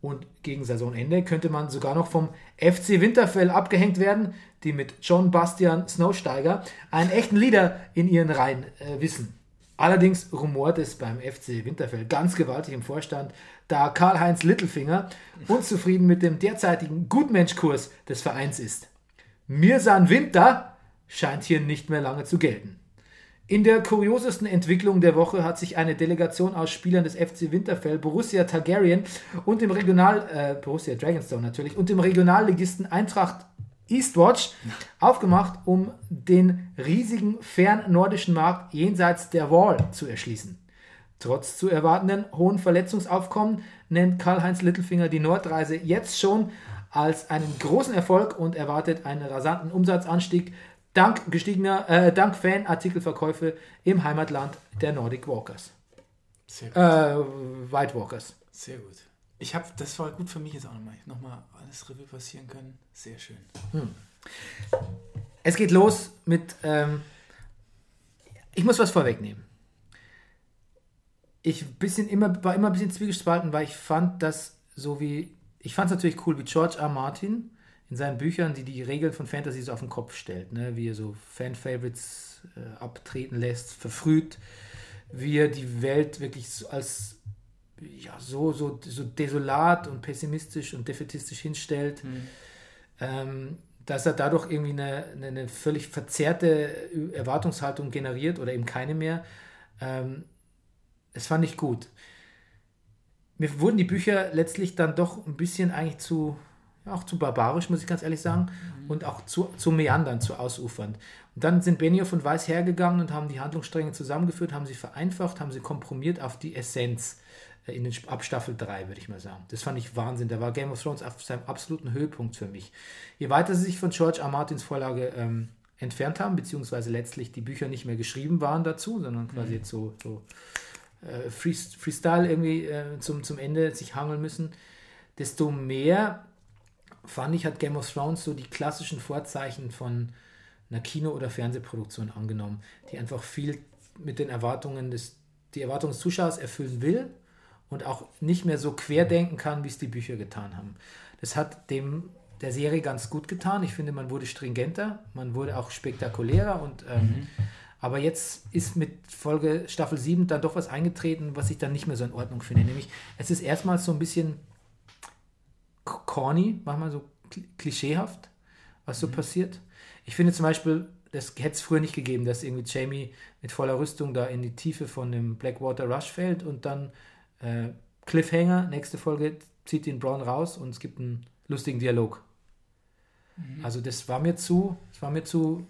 Und gegen Saisonende könnte man sogar noch vom FC Winterfell abgehängt werden, die mit John Bastian Snowsteiger einen echten Leader in ihren Reihen äh, wissen. Allerdings rumort es beim FC Winterfell ganz gewaltig im Vorstand, da Karl-Heinz Littlefinger unzufrieden mit dem derzeitigen Gutmenschkurs des Vereins ist. Mirsan Winter scheint hier nicht mehr lange zu gelten. In der kuriosesten Entwicklung der Woche hat sich eine Delegation aus Spielern des FC Winterfell, Borussia Targaryen und dem Regional, äh, Borussia Dragonstone natürlich, und dem Regionalligisten Eintracht Eastwatch aufgemacht, um den riesigen fernnordischen Markt jenseits der Wall zu erschließen. Trotz zu erwartenden hohen Verletzungsaufkommen nennt Karl-Heinz Littlefinger die Nordreise jetzt schon als einen großen Erfolg und erwartet einen rasanten Umsatzanstieg dank gestiegener, äh, dank Fanartikelverkäufe im Heimatland der Nordic Walkers. Sehr gut. Äh, White Walkers. Sehr gut. Ich habe, das war gut für mich jetzt auch nochmal. Nochmal alles Revue passieren können. Sehr schön. Es geht los mit. Ähm, ich muss was vorwegnehmen. Ich bisschen immer, war immer ein bisschen zwiegespalten, weil ich fand, dass so wie. Ich fand es natürlich cool, wie George R. Martin in seinen Büchern, die die Regeln von Fantasy so auf den Kopf stellt, ne? wie er so Fan-Favorites äh, abtreten lässt, verfrüht, wie er die Welt wirklich so als ja, so, so, so desolat und pessimistisch und defetistisch hinstellt ähm, dass er dadurch irgendwie eine, eine, völlig verzerrte Erwartungshaltung generiert oder eben keine mehr. Ähm, das fand ich gut. Mir wurden die Bücher letztlich dann doch ein bisschen eigentlich zu, auch zu barbarisch, muss ich ganz ehrlich sagen, und auch zu, zu meandern, zu ausufernd. Und dann sind Benioff und Weiss hergegangen und haben die Handlungsstränge zusammengeführt, haben sie vereinfacht, haben sie komprimiert auf die Essenz äh, in den, ab Staffel 3, würde ich mal sagen. Das fand ich Wahnsinn. Da war Game of Thrones auf seinem absoluten Höhepunkt für mich. Je weiter sie sich von George R. Martins Vorlage ähm, entfernt haben, beziehungsweise letztlich die Bücher nicht mehr geschrieben waren dazu, sondern quasi jetzt so, so äh, Free, Freestyle irgendwie äh, zum, zum Ende sich hangeln müssen, desto mehr fand ich, hat Game of Thrones so die klassischen Vorzeichen von einer Kino- oder Fernsehproduktion angenommen, die einfach viel mit den Erwartungen des, die Erwartungen des Zuschauers erfüllen will und auch nicht mehr so querdenken kann, wie es die Bücher getan haben. Das hat dem der Serie ganz gut getan. Ich finde, man wurde stringenter, man wurde auch spektakulärer und ähm, aber jetzt ist mit Folge Staffel 7 dann doch was eingetreten, was ich dann nicht mehr so in Ordnung finde. Nämlich, es ist erstmals so ein bisschen corny, manchmal so kli- klischeehaft, was so passiert. Ich finde zum Beispiel, das hätte es früher nicht gegeben, dass irgendwie Jamie mit voller Rüstung da in die Tiefe von dem Blackwater Rush fällt und dann äh, Cliffhanger, nächste Folge, zieht den Braun raus und es gibt einen lustigen Dialog. Also das war mir zu, das war mir zu,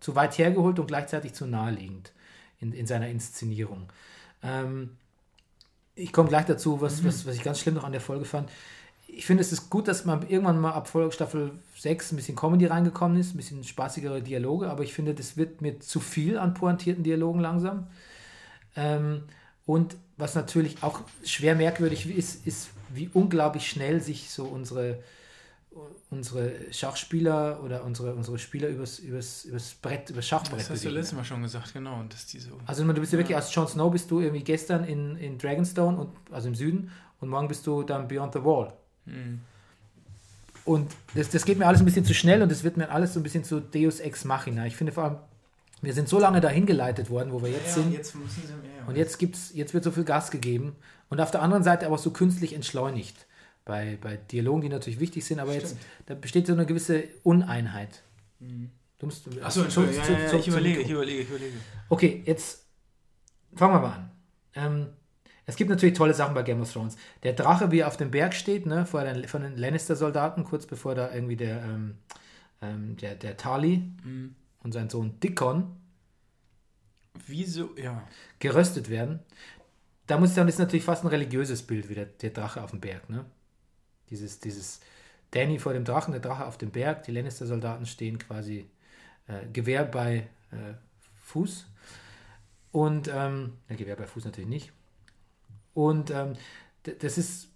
zu weit hergeholt und gleichzeitig zu naheliegend in, in seiner Inszenierung. Ähm, ich komme gleich dazu, was, was, was ich ganz schlimm noch an der Folge fand. Ich finde, es ist gut, dass man irgendwann mal ab Folge Staffel 6 ein bisschen Comedy reingekommen ist, ein bisschen spaßigere Dialoge, aber ich finde, das wird mir zu viel an pointierten Dialogen langsam. Ähm, und was natürlich auch schwer merkwürdig ist, ist, wie unglaublich schnell sich so unsere, unsere Schachspieler oder unsere, unsere Spieler übers, übers, übers Brett, übers Schachbrett Das hast du letztes Mal schon gesagt, genau. Und dass die so. Also du bist ja wirklich als Jon Snow bist du irgendwie gestern in, in Dragonstone und also im Süden und morgen bist du dann Beyond the Wall. Mhm. Und das, das geht mir alles ein bisschen zu schnell und das wird mir alles so ein bisschen zu Deus Ex Machina. Ich finde vor allem, wir sind so lange dahin geleitet worden, wo wir jetzt sind. jetzt müssen sie mehr. Und jetzt gibt's, jetzt wird so viel Gas gegeben und auf der anderen Seite aber so künstlich entschleunigt. Bei, bei Dialogen, die natürlich wichtig sind, aber jetzt da besteht so eine gewisse Uneinheit. Du musst, Achso, zu- Entschuldigung. Ja, ja, ich überlege, ich überlege, ich überlege. Okay, jetzt fangen wir mal an. Ähm, es gibt natürlich tolle Sachen bei Game of Thrones. Der Drache, wie er auf dem Berg steht, ne, vor den, von den Lannister-Soldaten, kurz bevor da irgendwie der, ähm, ähm, der, der Tali Mhm. und sein Sohn Dickon Wieso, ja. geröstet werden. Da muss ich sagen, das ist natürlich fast ein religiöses Bild, wie der, der Drache auf dem Berg. Ne? Dieses, dieses Danny vor dem Drachen, der Drache auf dem Berg, die Lannister-Soldaten stehen quasi äh, Gewehr bei äh, Fuß. Und, ähm, ja, Gewehr bei Fuß natürlich nicht. Und ähm, das ist,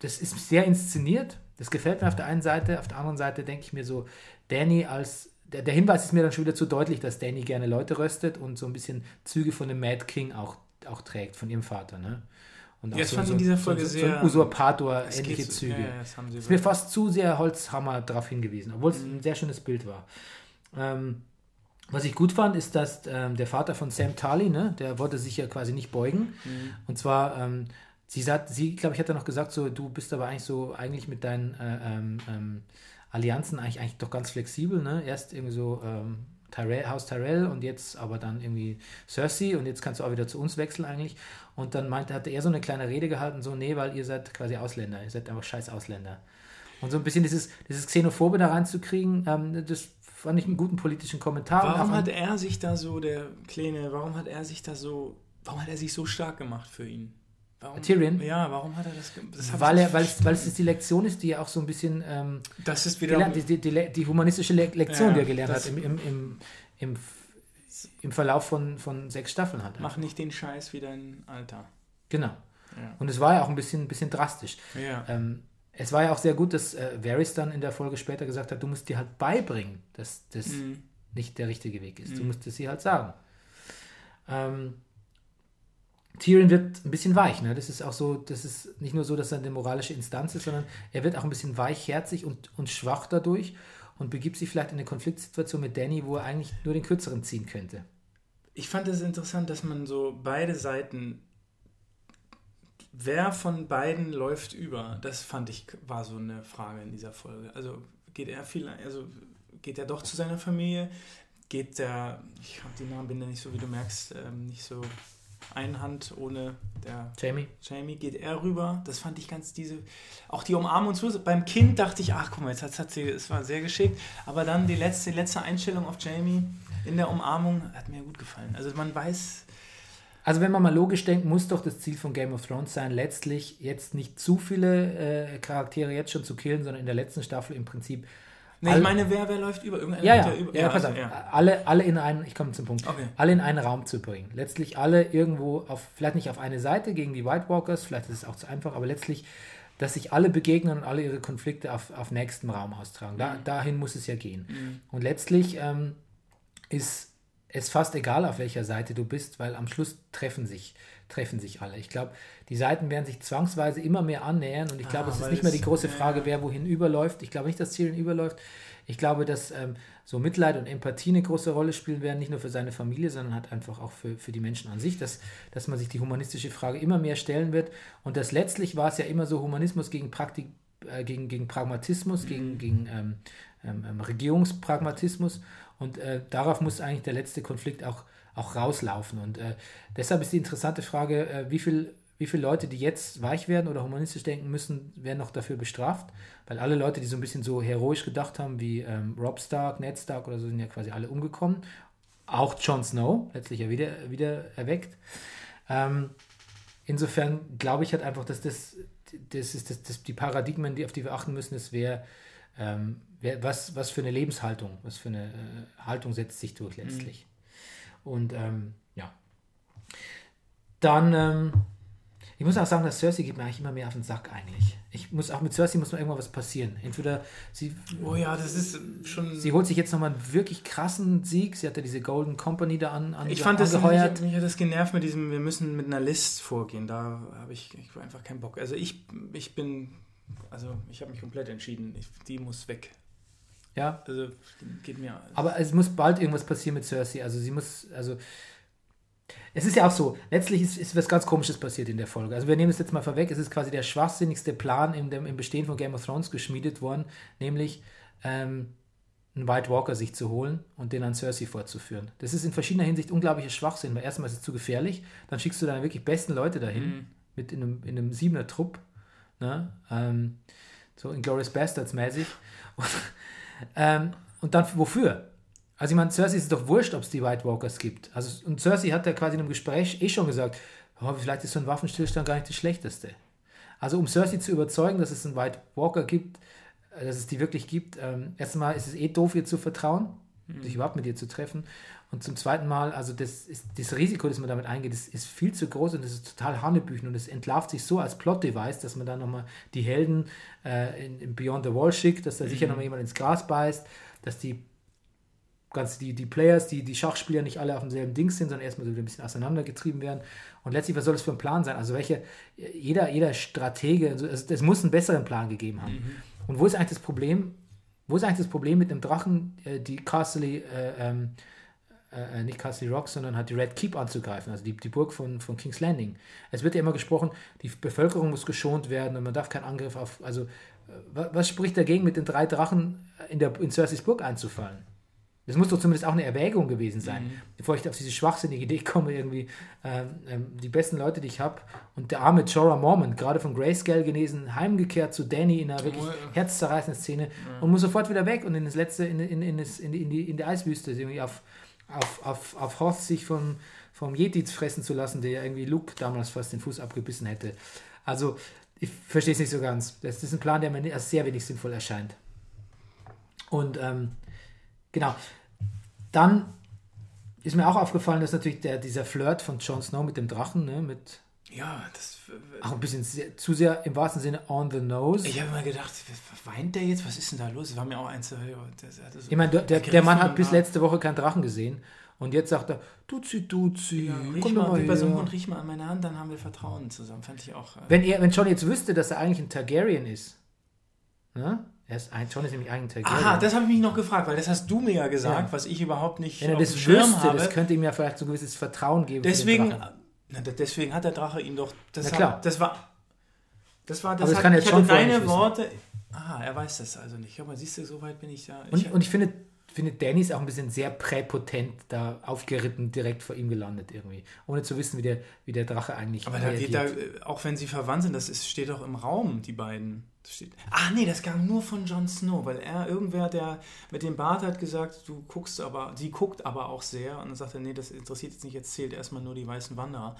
das ist sehr inszeniert. Das gefällt mir auf der einen Seite. Auf der anderen Seite denke ich mir so, Danny als. Der, der Hinweis ist mir dann schon wieder zu deutlich, dass Danny gerne Leute röstet und so ein bisschen Züge von dem Mad King auch, auch trägt, von ihrem Vater. Ne? Und Ja, das fand ich in dieser Folge so, so, sehr- ein Usurpator, ähnliche so- Züge. Ja, ja, das haben sie ist mir fast zu sehr Holzhammer darauf hingewiesen, obwohl es Mhm. ein sehr schönes Bild war. Ähm, was ich gut fand, ist, dass ähm, der Vater von Sam Tarly, ne, der wollte sich ja quasi nicht beugen. Mhm. Und zwar, ähm, sie sagt, sie, glaube ich, hat dann noch gesagt, so, du bist aber eigentlich so, eigentlich mit deinen äh, ähm, ähm, Allianzen eigentlich, eigentlich doch ganz flexibel, ne? Erst irgendwie so ähm, Tyrell, Haus Tyrell und jetzt aber dann irgendwie Cersei und jetzt kannst du auch wieder zu uns wechseln eigentlich. Und dann meinte, hatte er so eine kleine Rede gehalten, so, nee, weil ihr seid quasi Ausländer, ihr seid einfach scheiß Ausländer. Und so ein bisschen dieses, dieses Xenophobe da reinzukriegen, ähm, das fand ich einen guten politischen Kommentar. Warum hat er sich da so, der Kleine, warum hat er sich da so, warum hat er sich so stark gemacht für ihn? Warum, Tyrion? Ja, warum hat er das ge- das hab ich weil, er, weil, es, weil es die Lektion ist, die er auch so ein bisschen ähm, Das ist wieder. gelernt, die, die, die, humanistische Le Lektion, Ja, die er gelernt hat im, im, im, im, im Verlauf von, von sechs Staffeln hat. er. Mach nicht den Scheiß wie dein Alter. Genau. Ja. Und es war ja auch ein bisschen, bisschen drastisch. Ja. Ähm, es war ja auch sehr gut, dass äh, Varys dann in der Folge später gesagt hat, du musst dir halt beibringen, dass das Mhm. nicht der richtige Weg ist. Du Mhm. musst es ihr halt sagen. Ähm, Tyrion wird ein bisschen weich. Ne? Das ist auch so, das ist nicht nur so, dass er eine moralische Instanz ist, sondern er wird auch ein bisschen weichherzig und, und schwach dadurch und begibt sich vielleicht in eine Konfliktsituation mit Danny, wo er eigentlich nur den Kürzeren ziehen könnte. Ich fand es interessant, dass man so beide Seiten. Wer von beiden läuft über? Das fand ich war so eine Frage in dieser Folge. Also geht er viel, also geht er doch zu seiner Familie? Geht der, ich habe die Namenbinde nicht so, wie du merkst, ähm, nicht so einhand ohne der Jamie? Jamie, geht er rüber. Das fand ich ganz diese, auch die Umarmung und so. Beim Kind dachte ich, ach guck mal, jetzt hat, hat sie, es war sehr geschickt. Aber dann die letzte, die letzte Einstellung auf Jamie in der Umarmung hat mir gut gefallen. Also man weiß, Also wenn man mal logisch denkt, muss doch das Ziel von Game of Thrones sein, letztlich jetzt nicht zu viele äh, Charaktere jetzt schon zu killen, sondern in der letzten Staffel im Prinzip nee, All- ich meine, wer, wer läuft über? Irgendeiner Ja, ja, über. ja, pass also, auf. ja. Alle, alle in einen, ich komme zum Punkt, Okay. alle in einen Raum zu bringen. Letztlich alle irgendwo auf, vielleicht nicht auf eine Seite gegen die White Walkers, vielleicht ist es auch zu einfach, aber letztlich, dass sich alle begegnen und alle ihre Konflikte auf, auf nächstem Raum austragen. Da, Mhm. Dahin muss es ja gehen. Und letztlich ähm, ist es fast egal, auf welcher Seite du bist, weil am Schluss treffen sich, treffen sich alle. Ich glaube, die Seiten werden sich zwangsweise immer mehr annähern und ich glaube, Ah, es ist nicht mehr die große Frage, wer wohin überläuft. Ich glaube nicht, dass Tyrion überläuft. Ich glaube, dass ähm, so Mitleid und Empathie eine große Rolle spielen werden, nicht nur für seine Familie, sondern halt einfach auch für, für die Menschen an sich, dass, dass man sich die humanistische Frage immer mehr stellen wird. Und das letztlich war es ja immer so Humanismus gegen Praktik, äh, gegen, gegen Pragmatismus, gegen, gegen ähm, ähm, ähm, Regierungspragmatismus. Und äh, darauf muss eigentlich der letzte Konflikt auch, auch rauslaufen. Und äh, deshalb ist die interessante Frage, äh, wie viel wie viele Leute, die jetzt weich werden oder humanistisch denken müssen, werden noch dafür bestraft. Weil alle Leute, die so ein bisschen so heroisch gedacht haben, wie ähm, Rob Stark, Ned Stark oder so, sind ja quasi alle umgekommen. Auch Jon Snow, letztlich ja wieder, wieder erweckt. Ähm, insofern glaube ich halt einfach, dass das, das ist das, das, die Paradigmen, die, auf die wir achten müssen, ist, wer, ähm, wer, was, was für eine Lebenshaltung, was für eine äh, Haltung setzt sich durch letztlich. Und ähm, ja. Dann, ähm, Ich muss auch sagen, dass Cersei geht mir eigentlich immer mehr auf den Sack eigentlich. Ich muss auch mit Cersei muss mal irgendwann was passieren. Entweder sie, Oh ja, das ist schon. sie holt sich jetzt nochmal einen wirklich krassen Sieg. Sie hat ja diese Golden Company da an, an ich fand das, mich, angeheuert. mich hat das genervt mit diesem, wir müssen mit einer List vorgehen. Da habe ich, ich einfach keinen Bock. Also ich, ich bin, also ich habe mich komplett entschieden. Ich, die muss weg. Ja, Also geht mir. Aber es muss bald irgendwas passieren mit Cersei. Also sie muss, also es ist ja auch so, letztlich ist, ist was ganz Komisches passiert in der Folge. Also wir nehmen es jetzt mal vorweg, es ist quasi der schwachsinnigste Plan in dem, im Bestehen von Game of Thrones geschmiedet worden, nämlich ähm, einen White Walker sich zu holen und den an Cersei vorzuführen. Das ist in verschiedener Hinsicht unglaublicher Schwachsinn, weil erstmal ist es zu gefährlich, dann schickst du deine wirklich besten Leute dahin, mit in einem, in einem siebener Trupp, ne? ähm, so Inglourious Bastards mäßig. Und, ähm, und dann wofür? Also ich meine, Cersei ist doch wurscht, ob es die White Walkers gibt. Also, und Cersei hat ja quasi in einem Gespräch eh schon gesagt, oh, vielleicht ist so ein Waffenstillstand gar nicht das Schlechteste. Also um Cersei zu überzeugen, dass es einen White Walker gibt, äh, dass es die wirklich gibt, ähm, erstmal ist es eh doof, ihr zu vertrauen, sich überhaupt mit ihr zu treffen. Und zum zweiten Mal, also das, ist, das Risiko, das man damit eingeht, das ist viel zu groß und das ist total Hanebüchen und es entlarvt sich so als Plot-Device, dass man dann nochmal die Helden äh, in, in Beyond the Wall schickt, dass da sicher nochmal jemand ins Gras beißt, dass die ganz die, die Players, die, die Schachspieler nicht alle auf demselben Ding sind, sondern erstmal so ein bisschen auseinandergetrieben werden. Und letztlich, was soll das für ein Plan sein? Also welche, jeder, jeder Stratege, also es, es muss einen besseren Plan gegeben haben. Und wo ist eigentlich das Problem? Wo ist eigentlich das Problem mit einem Drachen, äh, die Castle, äh, ähm, äh, nicht Castle Rock, sondern hat die Red Keep anzugreifen, also die, die Burg von, von King's Landing. Es wird ja immer gesprochen, die Bevölkerung muss geschont werden und man darf keinen Angriff auf, also äh, wa- was spricht dagegen, mit den drei Drachen in, der, in Cerseis Burg einzufallen? Das muss doch zumindest auch eine Erwägung gewesen sein, bevor ich auf diese schwachsinnige Idee komme, irgendwie ähm, ähm, die besten Leute, die ich habe und der arme Jorah Mormont, gerade von Grayscale genesen, heimgekehrt zu Danny in einer wirklich herzzerreißenden Szene und muss sofort wieder weg und in das letzte, in, in, in, das, in, die, in, die, in die Eiswüste irgendwie auf, auf, auf, auf Hoth sich vom, vom Yeti fressen zu lassen, der ja irgendwie Luke damals fast den Fuß abgebissen hätte. Also, ich verstehe es nicht so ganz. Das ist ein Plan, der mir als sehr wenig sinnvoll erscheint. Und ähm, genau. Dann ist mir auch aufgefallen, dass natürlich der, dieser Flirt von Jon Snow mit dem Drachen, ne, mit Ja, das. auch ein bisschen sehr, zu sehr im wahrsten Sinne on the nose. Ich habe immer gedacht, weint der jetzt? Was ist denn da los? Das war mir auch eins. Der, der, so Ich meine, der, der, der Mann hat bis letzte Woche keinen Drachen gesehen und jetzt sagt er, Duzi, Duzi, Haar. Riech komm mal, mal wie bei so einem her. Hund, riech mal an meine Hand, dann haben wir Vertrauen zusammen. Fand ich auch. äh, Wenn, er, wenn John jetzt wüsste, dass er eigentlich ein Targaryen ist, ne? er ist ein, John ist nämlich eigentlich ein Targaryen. Aha, das habe ich mich noch gefragt, weil das hast du mir ja gesagt, Ja. was ich überhaupt nicht wenn er das wüsste, habe. das könnte ihm ja vielleicht so ein gewisses Vertrauen geben. deswegen. Na, deswegen hat der Drache ihm doch. Das, Na hat- klar. das war. Das war das. Aber das hat, kann ich jetzt hatte schon deine. Worte. Ah, er weiß das also nicht. Aber siehst du, so weit bin ich da. Ich, Und, und ich finde, finde, Danny ist auch ein bisschen sehr präpotent da aufgeritten, direkt vor ihm gelandet irgendwie. Ohne zu wissen, wie der, wie der Drache eigentlich aber da geht da, äh, auch wenn sie verwandt sind, das ist, steht doch im Raum, die beiden. Das steht, ah, nee, das kam nur von Jon Snow, weil er, irgendwer, der mit dem Bart hat gesagt, du guckst aber, sie guckt aber auch sehr. Und dann sagt er, nee, das interessiert jetzt nicht, jetzt zählt erstmal nur die weißen Wanderer.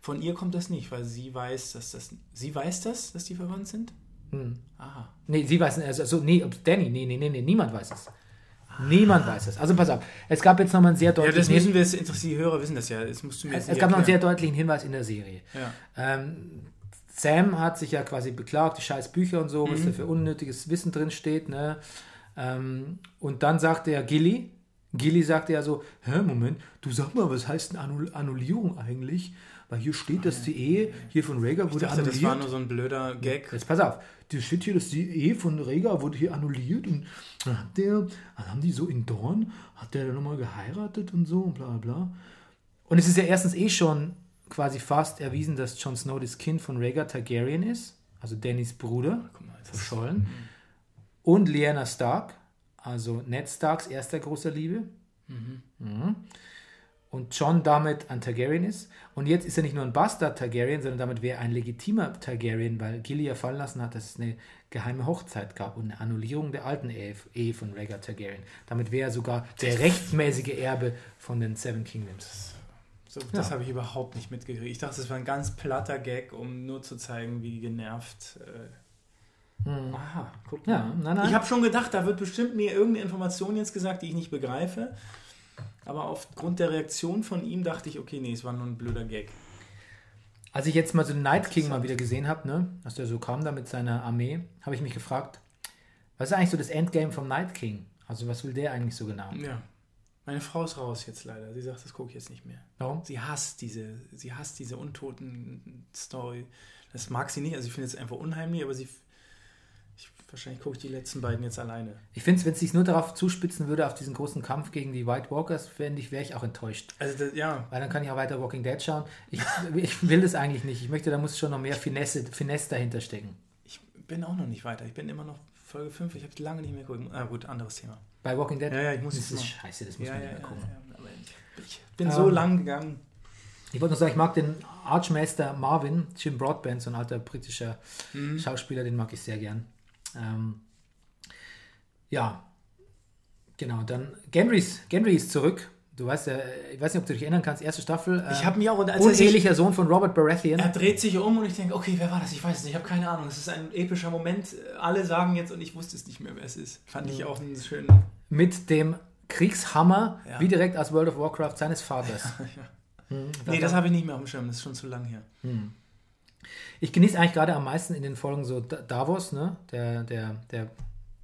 Von ihr kommt das nicht, weil sie weiß, dass das. Sie weiß das, dass die verwandt sind? Hm. Aha. Nee, sie weiß also, also nee, ob Danny, nee, nee, nee, nee, niemand weiß es. Niemand weiß es. Also pass auf, es gab jetzt nochmal einen sehr Ja, das deutlichen müssen wir, jetzt interessiert, die Hörer wissen das ja, das musst du mir Es gab noch einen sehr deutlichen Hinweis in der Serie. Ja. Ähm, Sam hat sich ja quasi beklagt, die scheiß Bücher und so, was Mhm. da für unnötiges Wissen drin steht. Ne? Ähm, und dann sagte ja Gilly, Gilly sagte ja so, hä, Moment, du sag mal, was heißt denn Annull Annullierung eigentlich? Weil hier steht, dass die Ehe hier von Rhaegar Ich wurde dachte, das annulliert. war nur so ein blöder Gag. Jetzt pass auf, da steht hier, dass die Ehe von Rhaegar wurde hier annulliert und dann hat der, dann haben die so in Dorn, hat der dann nochmal geheiratet und so und bla bla bla. Und es ist ja erstens eh schon quasi fast erwiesen, dass Jon Snow das Kind von Rhaegar Targaryen ist, also Dannys Bruder, mal, das verschollen. Und Lyanna Stark, also Ned Starks erster großer Liebe. Mhm. Und John damit ein Targaryen ist. Und jetzt ist er nicht nur ein Bastard Targaryen, sondern damit wäre er ein legitimer Targaryen, weil Gilly ja fallen lassen hat, dass es eine geheime Hochzeit gab und eine Annullierung der alten Ehe, Ehe von Rhaegar Targaryen. Damit wäre er sogar der rechtmäßige Erbe von den Seven Kingdoms. So, das Ja. habe ich überhaupt nicht mitgekriegt. Ich dachte, das war ein ganz platter Gag, um nur zu zeigen, wie genervt. Äh, aha, guck mal. Ja, nein, nein. Ich habe schon gedacht, da wird bestimmt mir irgendeine Information jetzt gesagt, die ich nicht begreife. Aber aufgrund der Reaktion von ihm dachte ich, okay, nee, es war nur ein blöder Gag. Als ich jetzt mal so den Night King mal wieder gesehen habe, ne, als der so kam da mit seiner Armee, habe ich mich gefragt, was ist eigentlich so das Endgame vom Night King? Also was will der eigentlich so genau? Ja. Meine Frau ist raus jetzt leider. Sie sagt, das gucke ich jetzt nicht mehr. Warum? Sie hasst diese, sie hasst diese Untoten-Story. Das mag sie nicht. Also ich finde es einfach unheimlich, aber sie. Ich, wahrscheinlich gucke ich die letzten beiden jetzt alleine. Ich finde, wenn es sich nur darauf zuspitzen würde, auf diesen großen Kampf gegen die White Walkers, fände ich, wäre ich auch enttäuscht. Also das, ja, Weil dann kann ich auch weiter Walking Dead schauen. Ich, ich will das eigentlich nicht. Ich möchte, da muss schon noch mehr Finesse, Finesse dahinter stecken. ich bin auch noch nicht weiter. Ich bin immer noch Folge 5. Ich habe lange nicht mehr geguckt. Ah gut, anderes Thema. Bei Walking Dead? Ja, ja, ich muss das ist mal- scheiße, das muss Ja, man ja, nicht ja, ja, gucken. aber ich, bin so Ähm, lang gegangen. Ich wollte noch sagen, ich mag den Archmaster Marvin, Jim Broadbent, so ein alter britischer Mhm. Schauspieler, den mag ich sehr gern. Ähm, ja, genau, dann Gendrys, Gendry ist zurück. Du weißt ja, ich weiß nicht, ob du dich erinnern kannst, erste Staffel. Ich äh, habe mich auch, als er unehelicher Sohn von Robert Baratheon. er dreht sich um und ich denke, okay, wer war das? Ich weiß es nicht, ich habe keine Ahnung. Es ist ein epischer Moment. Alle sagen jetzt und ich wusste es nicht mehr, wer es ist. Fand ich auch einen schönen. mit dem Kriegshammer, Ja. wie direkt aus World of Warcraft seines Vaters. Hm, Nee, das habe ich nicht mehr auf dem Schirm, das ist schon zu lang her. Ich genieße eigentlich gerade am meisten in den Folgen so Da- Davos, ne? der, der, der,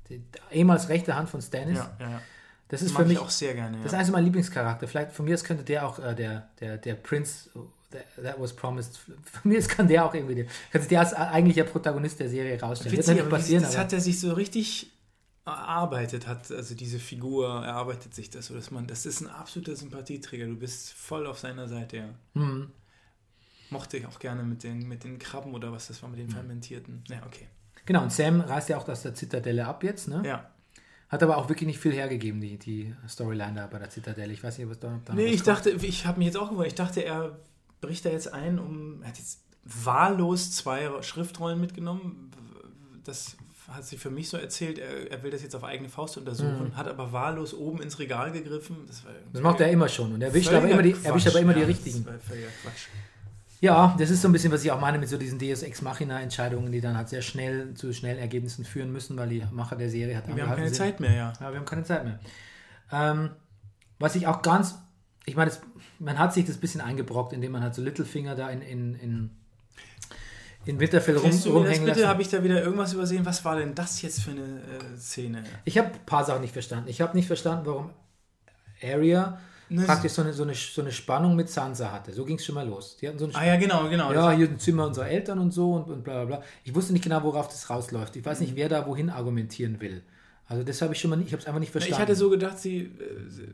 die ehemals rechte Hand von Stannis. Ja, ja, ja. Das ist Mag für mich ich auch sehr gerne. das ist Ja. eigentlich so mein Lieblingscharakter. Vielleicht von mir aus könnte der auch äh, der, der, der Prince that, that was promised. Von mir aus kann der auch irgendwie der, kann sich der als eigentlicher Protagonist der Serie rausstellen. Witzig, wie- passieren, das hat er sich so richtig erarbeitet, hat also diese Figur erarbeitet sich das so, dass man, das ist ein absoluter Sympathieträger. Du bist voll auf seiner Seite, ja. hm, Mochte ich auch gerne mit den, mit den Krabben oder was das war, mit den fermentierten. Ja, okay. genau. Und Sam reist ja auch aus der Zitadelle ab jetzt. Ne? Ja. Hat aber auch wirklich nicht viel hergegeben, die, die Storyline da bei der Zitadelle. Ich weiß nicht, was da, da noch Nee, ich dachte, ich habe mich jetzt auch gewundert, ich dachte, er bricht da jetzt ein, um, er hat jetzt wahllos zwei Schriftrollen mitgenommen. Das hat sich für mich so erzählt, er, er will das jetzt auf eigene Faust untersuchen, hat aber wahllos oben ins Regal gegriffen. Das, Mhm. Das macht er immer schon. Und er erwischt aber immer die, erwischt aber immer die Ja, richtigen. Das war völliger Quatsch. Ja, das ist so ein bisschen, was ich auch meine mit so diesen Deus Ex Machina Entscheidungen, die dann halt sehr schnell zu schnellen Ergebnissen führen müssen, weil die Macher der Serie hat Wir haben keine sind. Zeit mehr, ja. Ja, wir haben keine Zeit mehr. Ähm, was ich auch ganz, ich meine, das, man hat sich das ein bisschen eingebrockt, indem man halt so Littlefinger da in, in, in, in Winterfell rum, du rumhängen bitte, lassen. habe ich da wieder irgendwas übersehen? Was war denn das jetzt für eine äh, Szene? Ich habe ein paar Sachen nicht verstanden. Ich habe nicht verstanden, warum Arya Ne, praktisch so eine, so, eine, so eine Spannung mit Sansa hatte. So ging es schon mal los. Die hatten so eine Ah ja, genau, genau. ja, hier ein Zimmer unserer Eltern und so und, und bla bla bla. Ich wusste nicht genau, worauf das rausläuft. Ich weiß nicht, wer da wohin argumentieren will. Also das habe ich schon mal nicht, ich habe es einfach nicht verstanden. Ich hatte so gedacht, sie, äh,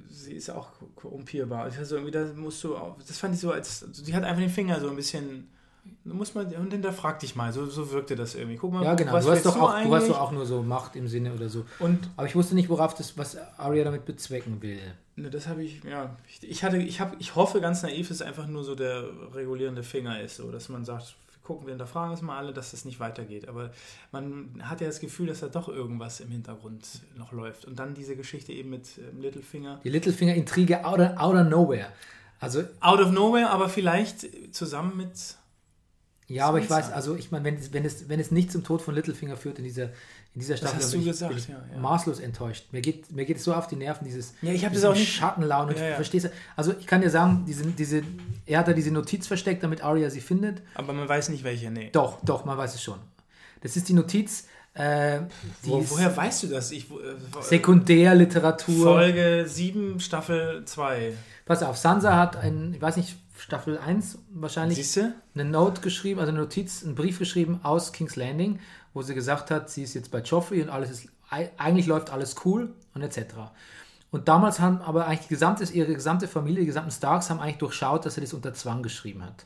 sie, ist auch korrumpierbar. Ich hatte so irgendwie, da musst du auch, das fand ich so, als also sie hat einfach den Finger so ein bisschen, du musst mal, und hinterfrag dich mal, so, so wirkte das irgendwie. Guck mal, ja, genau. was Du hast, doch auch, du hast eigentlich? doch auch nur so Macht im Sinne oder so. Und Aber ich wusste nicht, worauf das, was Arya damit bezwecken will. Ne, das habe ich, ja, ich, ich hatte, ich habe, ich hoffe ganz naiv, dass es einfach nur so der regulierende Finger ist, so, dass man sagt, wir gucken, wir hinterfragen es mal alle, dass das nicht weitergeht. Aber man hat ja das Gefühl, dass da doch irgendwas im Hintergrund noch läuft. Und dann diese Geschichte eben mit ähm, Littlefinger. Die Littlefinger-Intrige out, of- out of nowhere. Also, Out of nowhere, aber vielleicht zusammen mit ja, aber ich weiß, also ich meine, wenn es, wenn, es, wenn es nicht zum Tod von Littlefinger führt in dieser, in dieser Staffel, bin du ich, gesagt, bin ja, ja. maßlos enttäuscht. Mir geht, mir geht es so auf die Nerven, dieses Ja, ich das auch nicht- Schattenlaune. Ja, ja. Verstehst? Also ich kann dir sagen, diese, diese, er hat da diese Notiz versteckt, damit Arya sie findet. Aber man weiß nicht welche, nee. Doch, doch, man weiß es schon. Das ist die Notiz, äh, die Wo, woher weißt du das? Ich, äh, Sekundärliteratur. Folge 7, Staffel 2. Pass auf, Sansa hat ein, ich weiß nicht, Staffel 1 wahrscheinlich, Siehst du? eine Note geschrieben, also eine Notiz, einen Brief geschrieben aus King's Landing, wo sie gesagt hat, sie ist jetzt bei Joffrey und alles ist, ei- eigentlich läuft alles cool und etc. Und damals haben aber eigentlich die gesamte, ihre gesamte Familie, die gesamten Starks haben eigentlich durchschaut, dass er das unter Zwang geschrieben hat.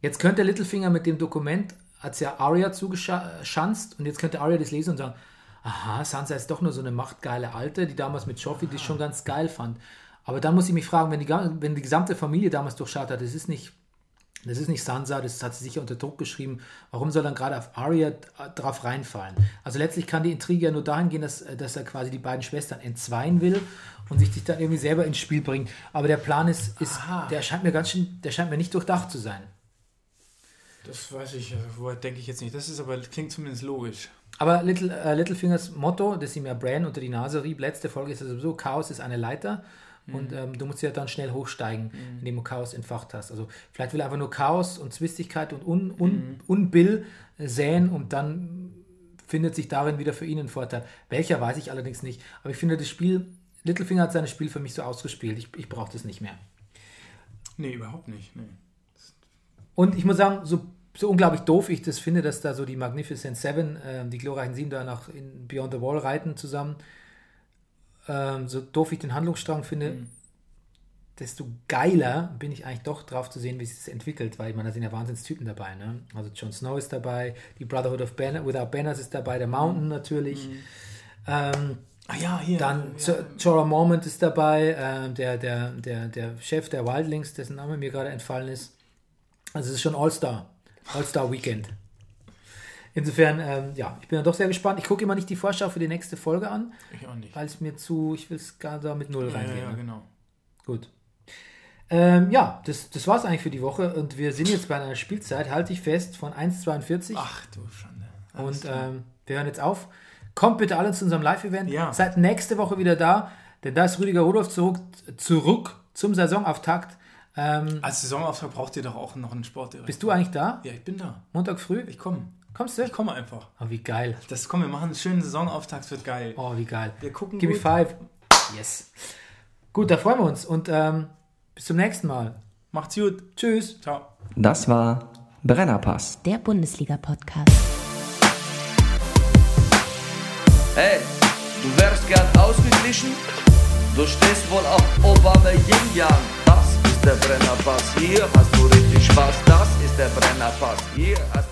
Jetzt könnte Littlefinger mit dem Dokument, hat ja Arya zugeschanzt und jetzt könnte Arya das lesen und sagen, aha, Sansa ist doch nur so eine machtgeile Alte, die damals mit Joffrey das schon ganz geil fand. Aber dann muss ich mich fragen, wenn die, wenn die gesamte Familie damals durchschaut hat, das ist nicht, das ist nicht Sansa, das hat sie sicher unter Druck geschrieben. Warum soll dann gerade auf Arya drauf reinfallen? Also letztlich kann die Intrige ja nur dahin gehen, dass, dass er quasi die beiden Schwestern entzweien will und sich dann irgendwie selber ins Spiel bringt. Aber der Plan ist, ist der scheint mir ganz schön, der scheint mir nicht durchdacht zu sein. Das weiß ich, äh, woher denke ich jetzt nicht. Das ist aber, klingt zumindest logisch. Aber Little, äh, Littlefingers Motto, das ihm ja Bran unter die Nase rieb, letzte Folge ist ja sowieso, Chaos ist eine Leiter. Und ähm, du musst ja dann schnell hochsteigen, indem du Chaos entfacht hast. Also vielleicht will er einfach nur Chaos und Zwistigkeit und Un Un Unbill äh, säen und dann findet sich darin wieder für ihn ein Vorteil. Welcher weiß ich allerdings nicht. Aber ich finde, das Spiel, Littlefinger hat sein Spiel für mich so ausgespielt. Ich, ich brauche das nicht mehr. Nee, überhaupt nicht. Nee. Und ich muss sagen, so, so unglaublich doof ich das finde, dass da so die Magnificent Seven, ähm, die glorreichen Sieben da nach in Beyond the Wall reiten zusammen. Ähm, so doof ich den Handlungsstrang finde, desto geiler bin ich eigentlich doch drauf zu sehen, wie sich das entwickelt, weil ich meine, da sind ja Wahnsinnstypen dabei. Ne? Also Jon Snow ist dabei, die Brotherhood of Banner, Without Banners ist dabei, der Mountain natürlich. Ähm, Ah ja, hier. dann ja. Jo- Jorah Mormont ist dabei, ähm, der, der, der, der Chef der Wildlings, dessen Name mir gerade entfallen ist. Also es ist schon All-Star. All-Star Weekend. Insofern, ähm, ja, ich bin ja doch sehr gespannt. Ich gucke immer nicht die Vorschau für die nächste Folge an, Ich auch nicht. weil es mir zu, ich will es gar da mit Null Ja, reingehen. ja, ne? genau. Gut. Ähm, ja, das, das war es eigentlich für die Woche und wir sind jetzt bei einer Spielzeit, halte ich fest, von 1,42 Ach du Schande. Alles und ähm, wir hören jetzt auf. Kommt bitte alle zu unserem Live-Event. Ja. Seid nächste Woche wieder da, denn da ist Rüdiger Rudolph zurück, zurück zum Saisonauftakt. Ähm, Als Saisonauftrag braucht ihr doch auch noch einen Sportdirektor. bist du eigentlich da? Ja, ich bin da. Montag früh? Ich komme. Kommst du? Ich komme einfach. Oh, wie geil. Das komm, wir machen einen schönen Saisonauftakt, wird geil. Oh, wie geil. Wir gucken Give me gut. five. Yes. Gut, da freuen wir uns und ähm, bis zum nächsten Mal. Macht's gut. Tschüss. Ciao. Das war Brennerpass. Der Bundesliga-Podcast. Hey, du wärst gern ausgeglichen? Du stehst wohl auf Obama Yin Yang. Das ist der Brennerpass. Hier hast du richtig Spaß. Das ist der Brennerpass. Hier hast du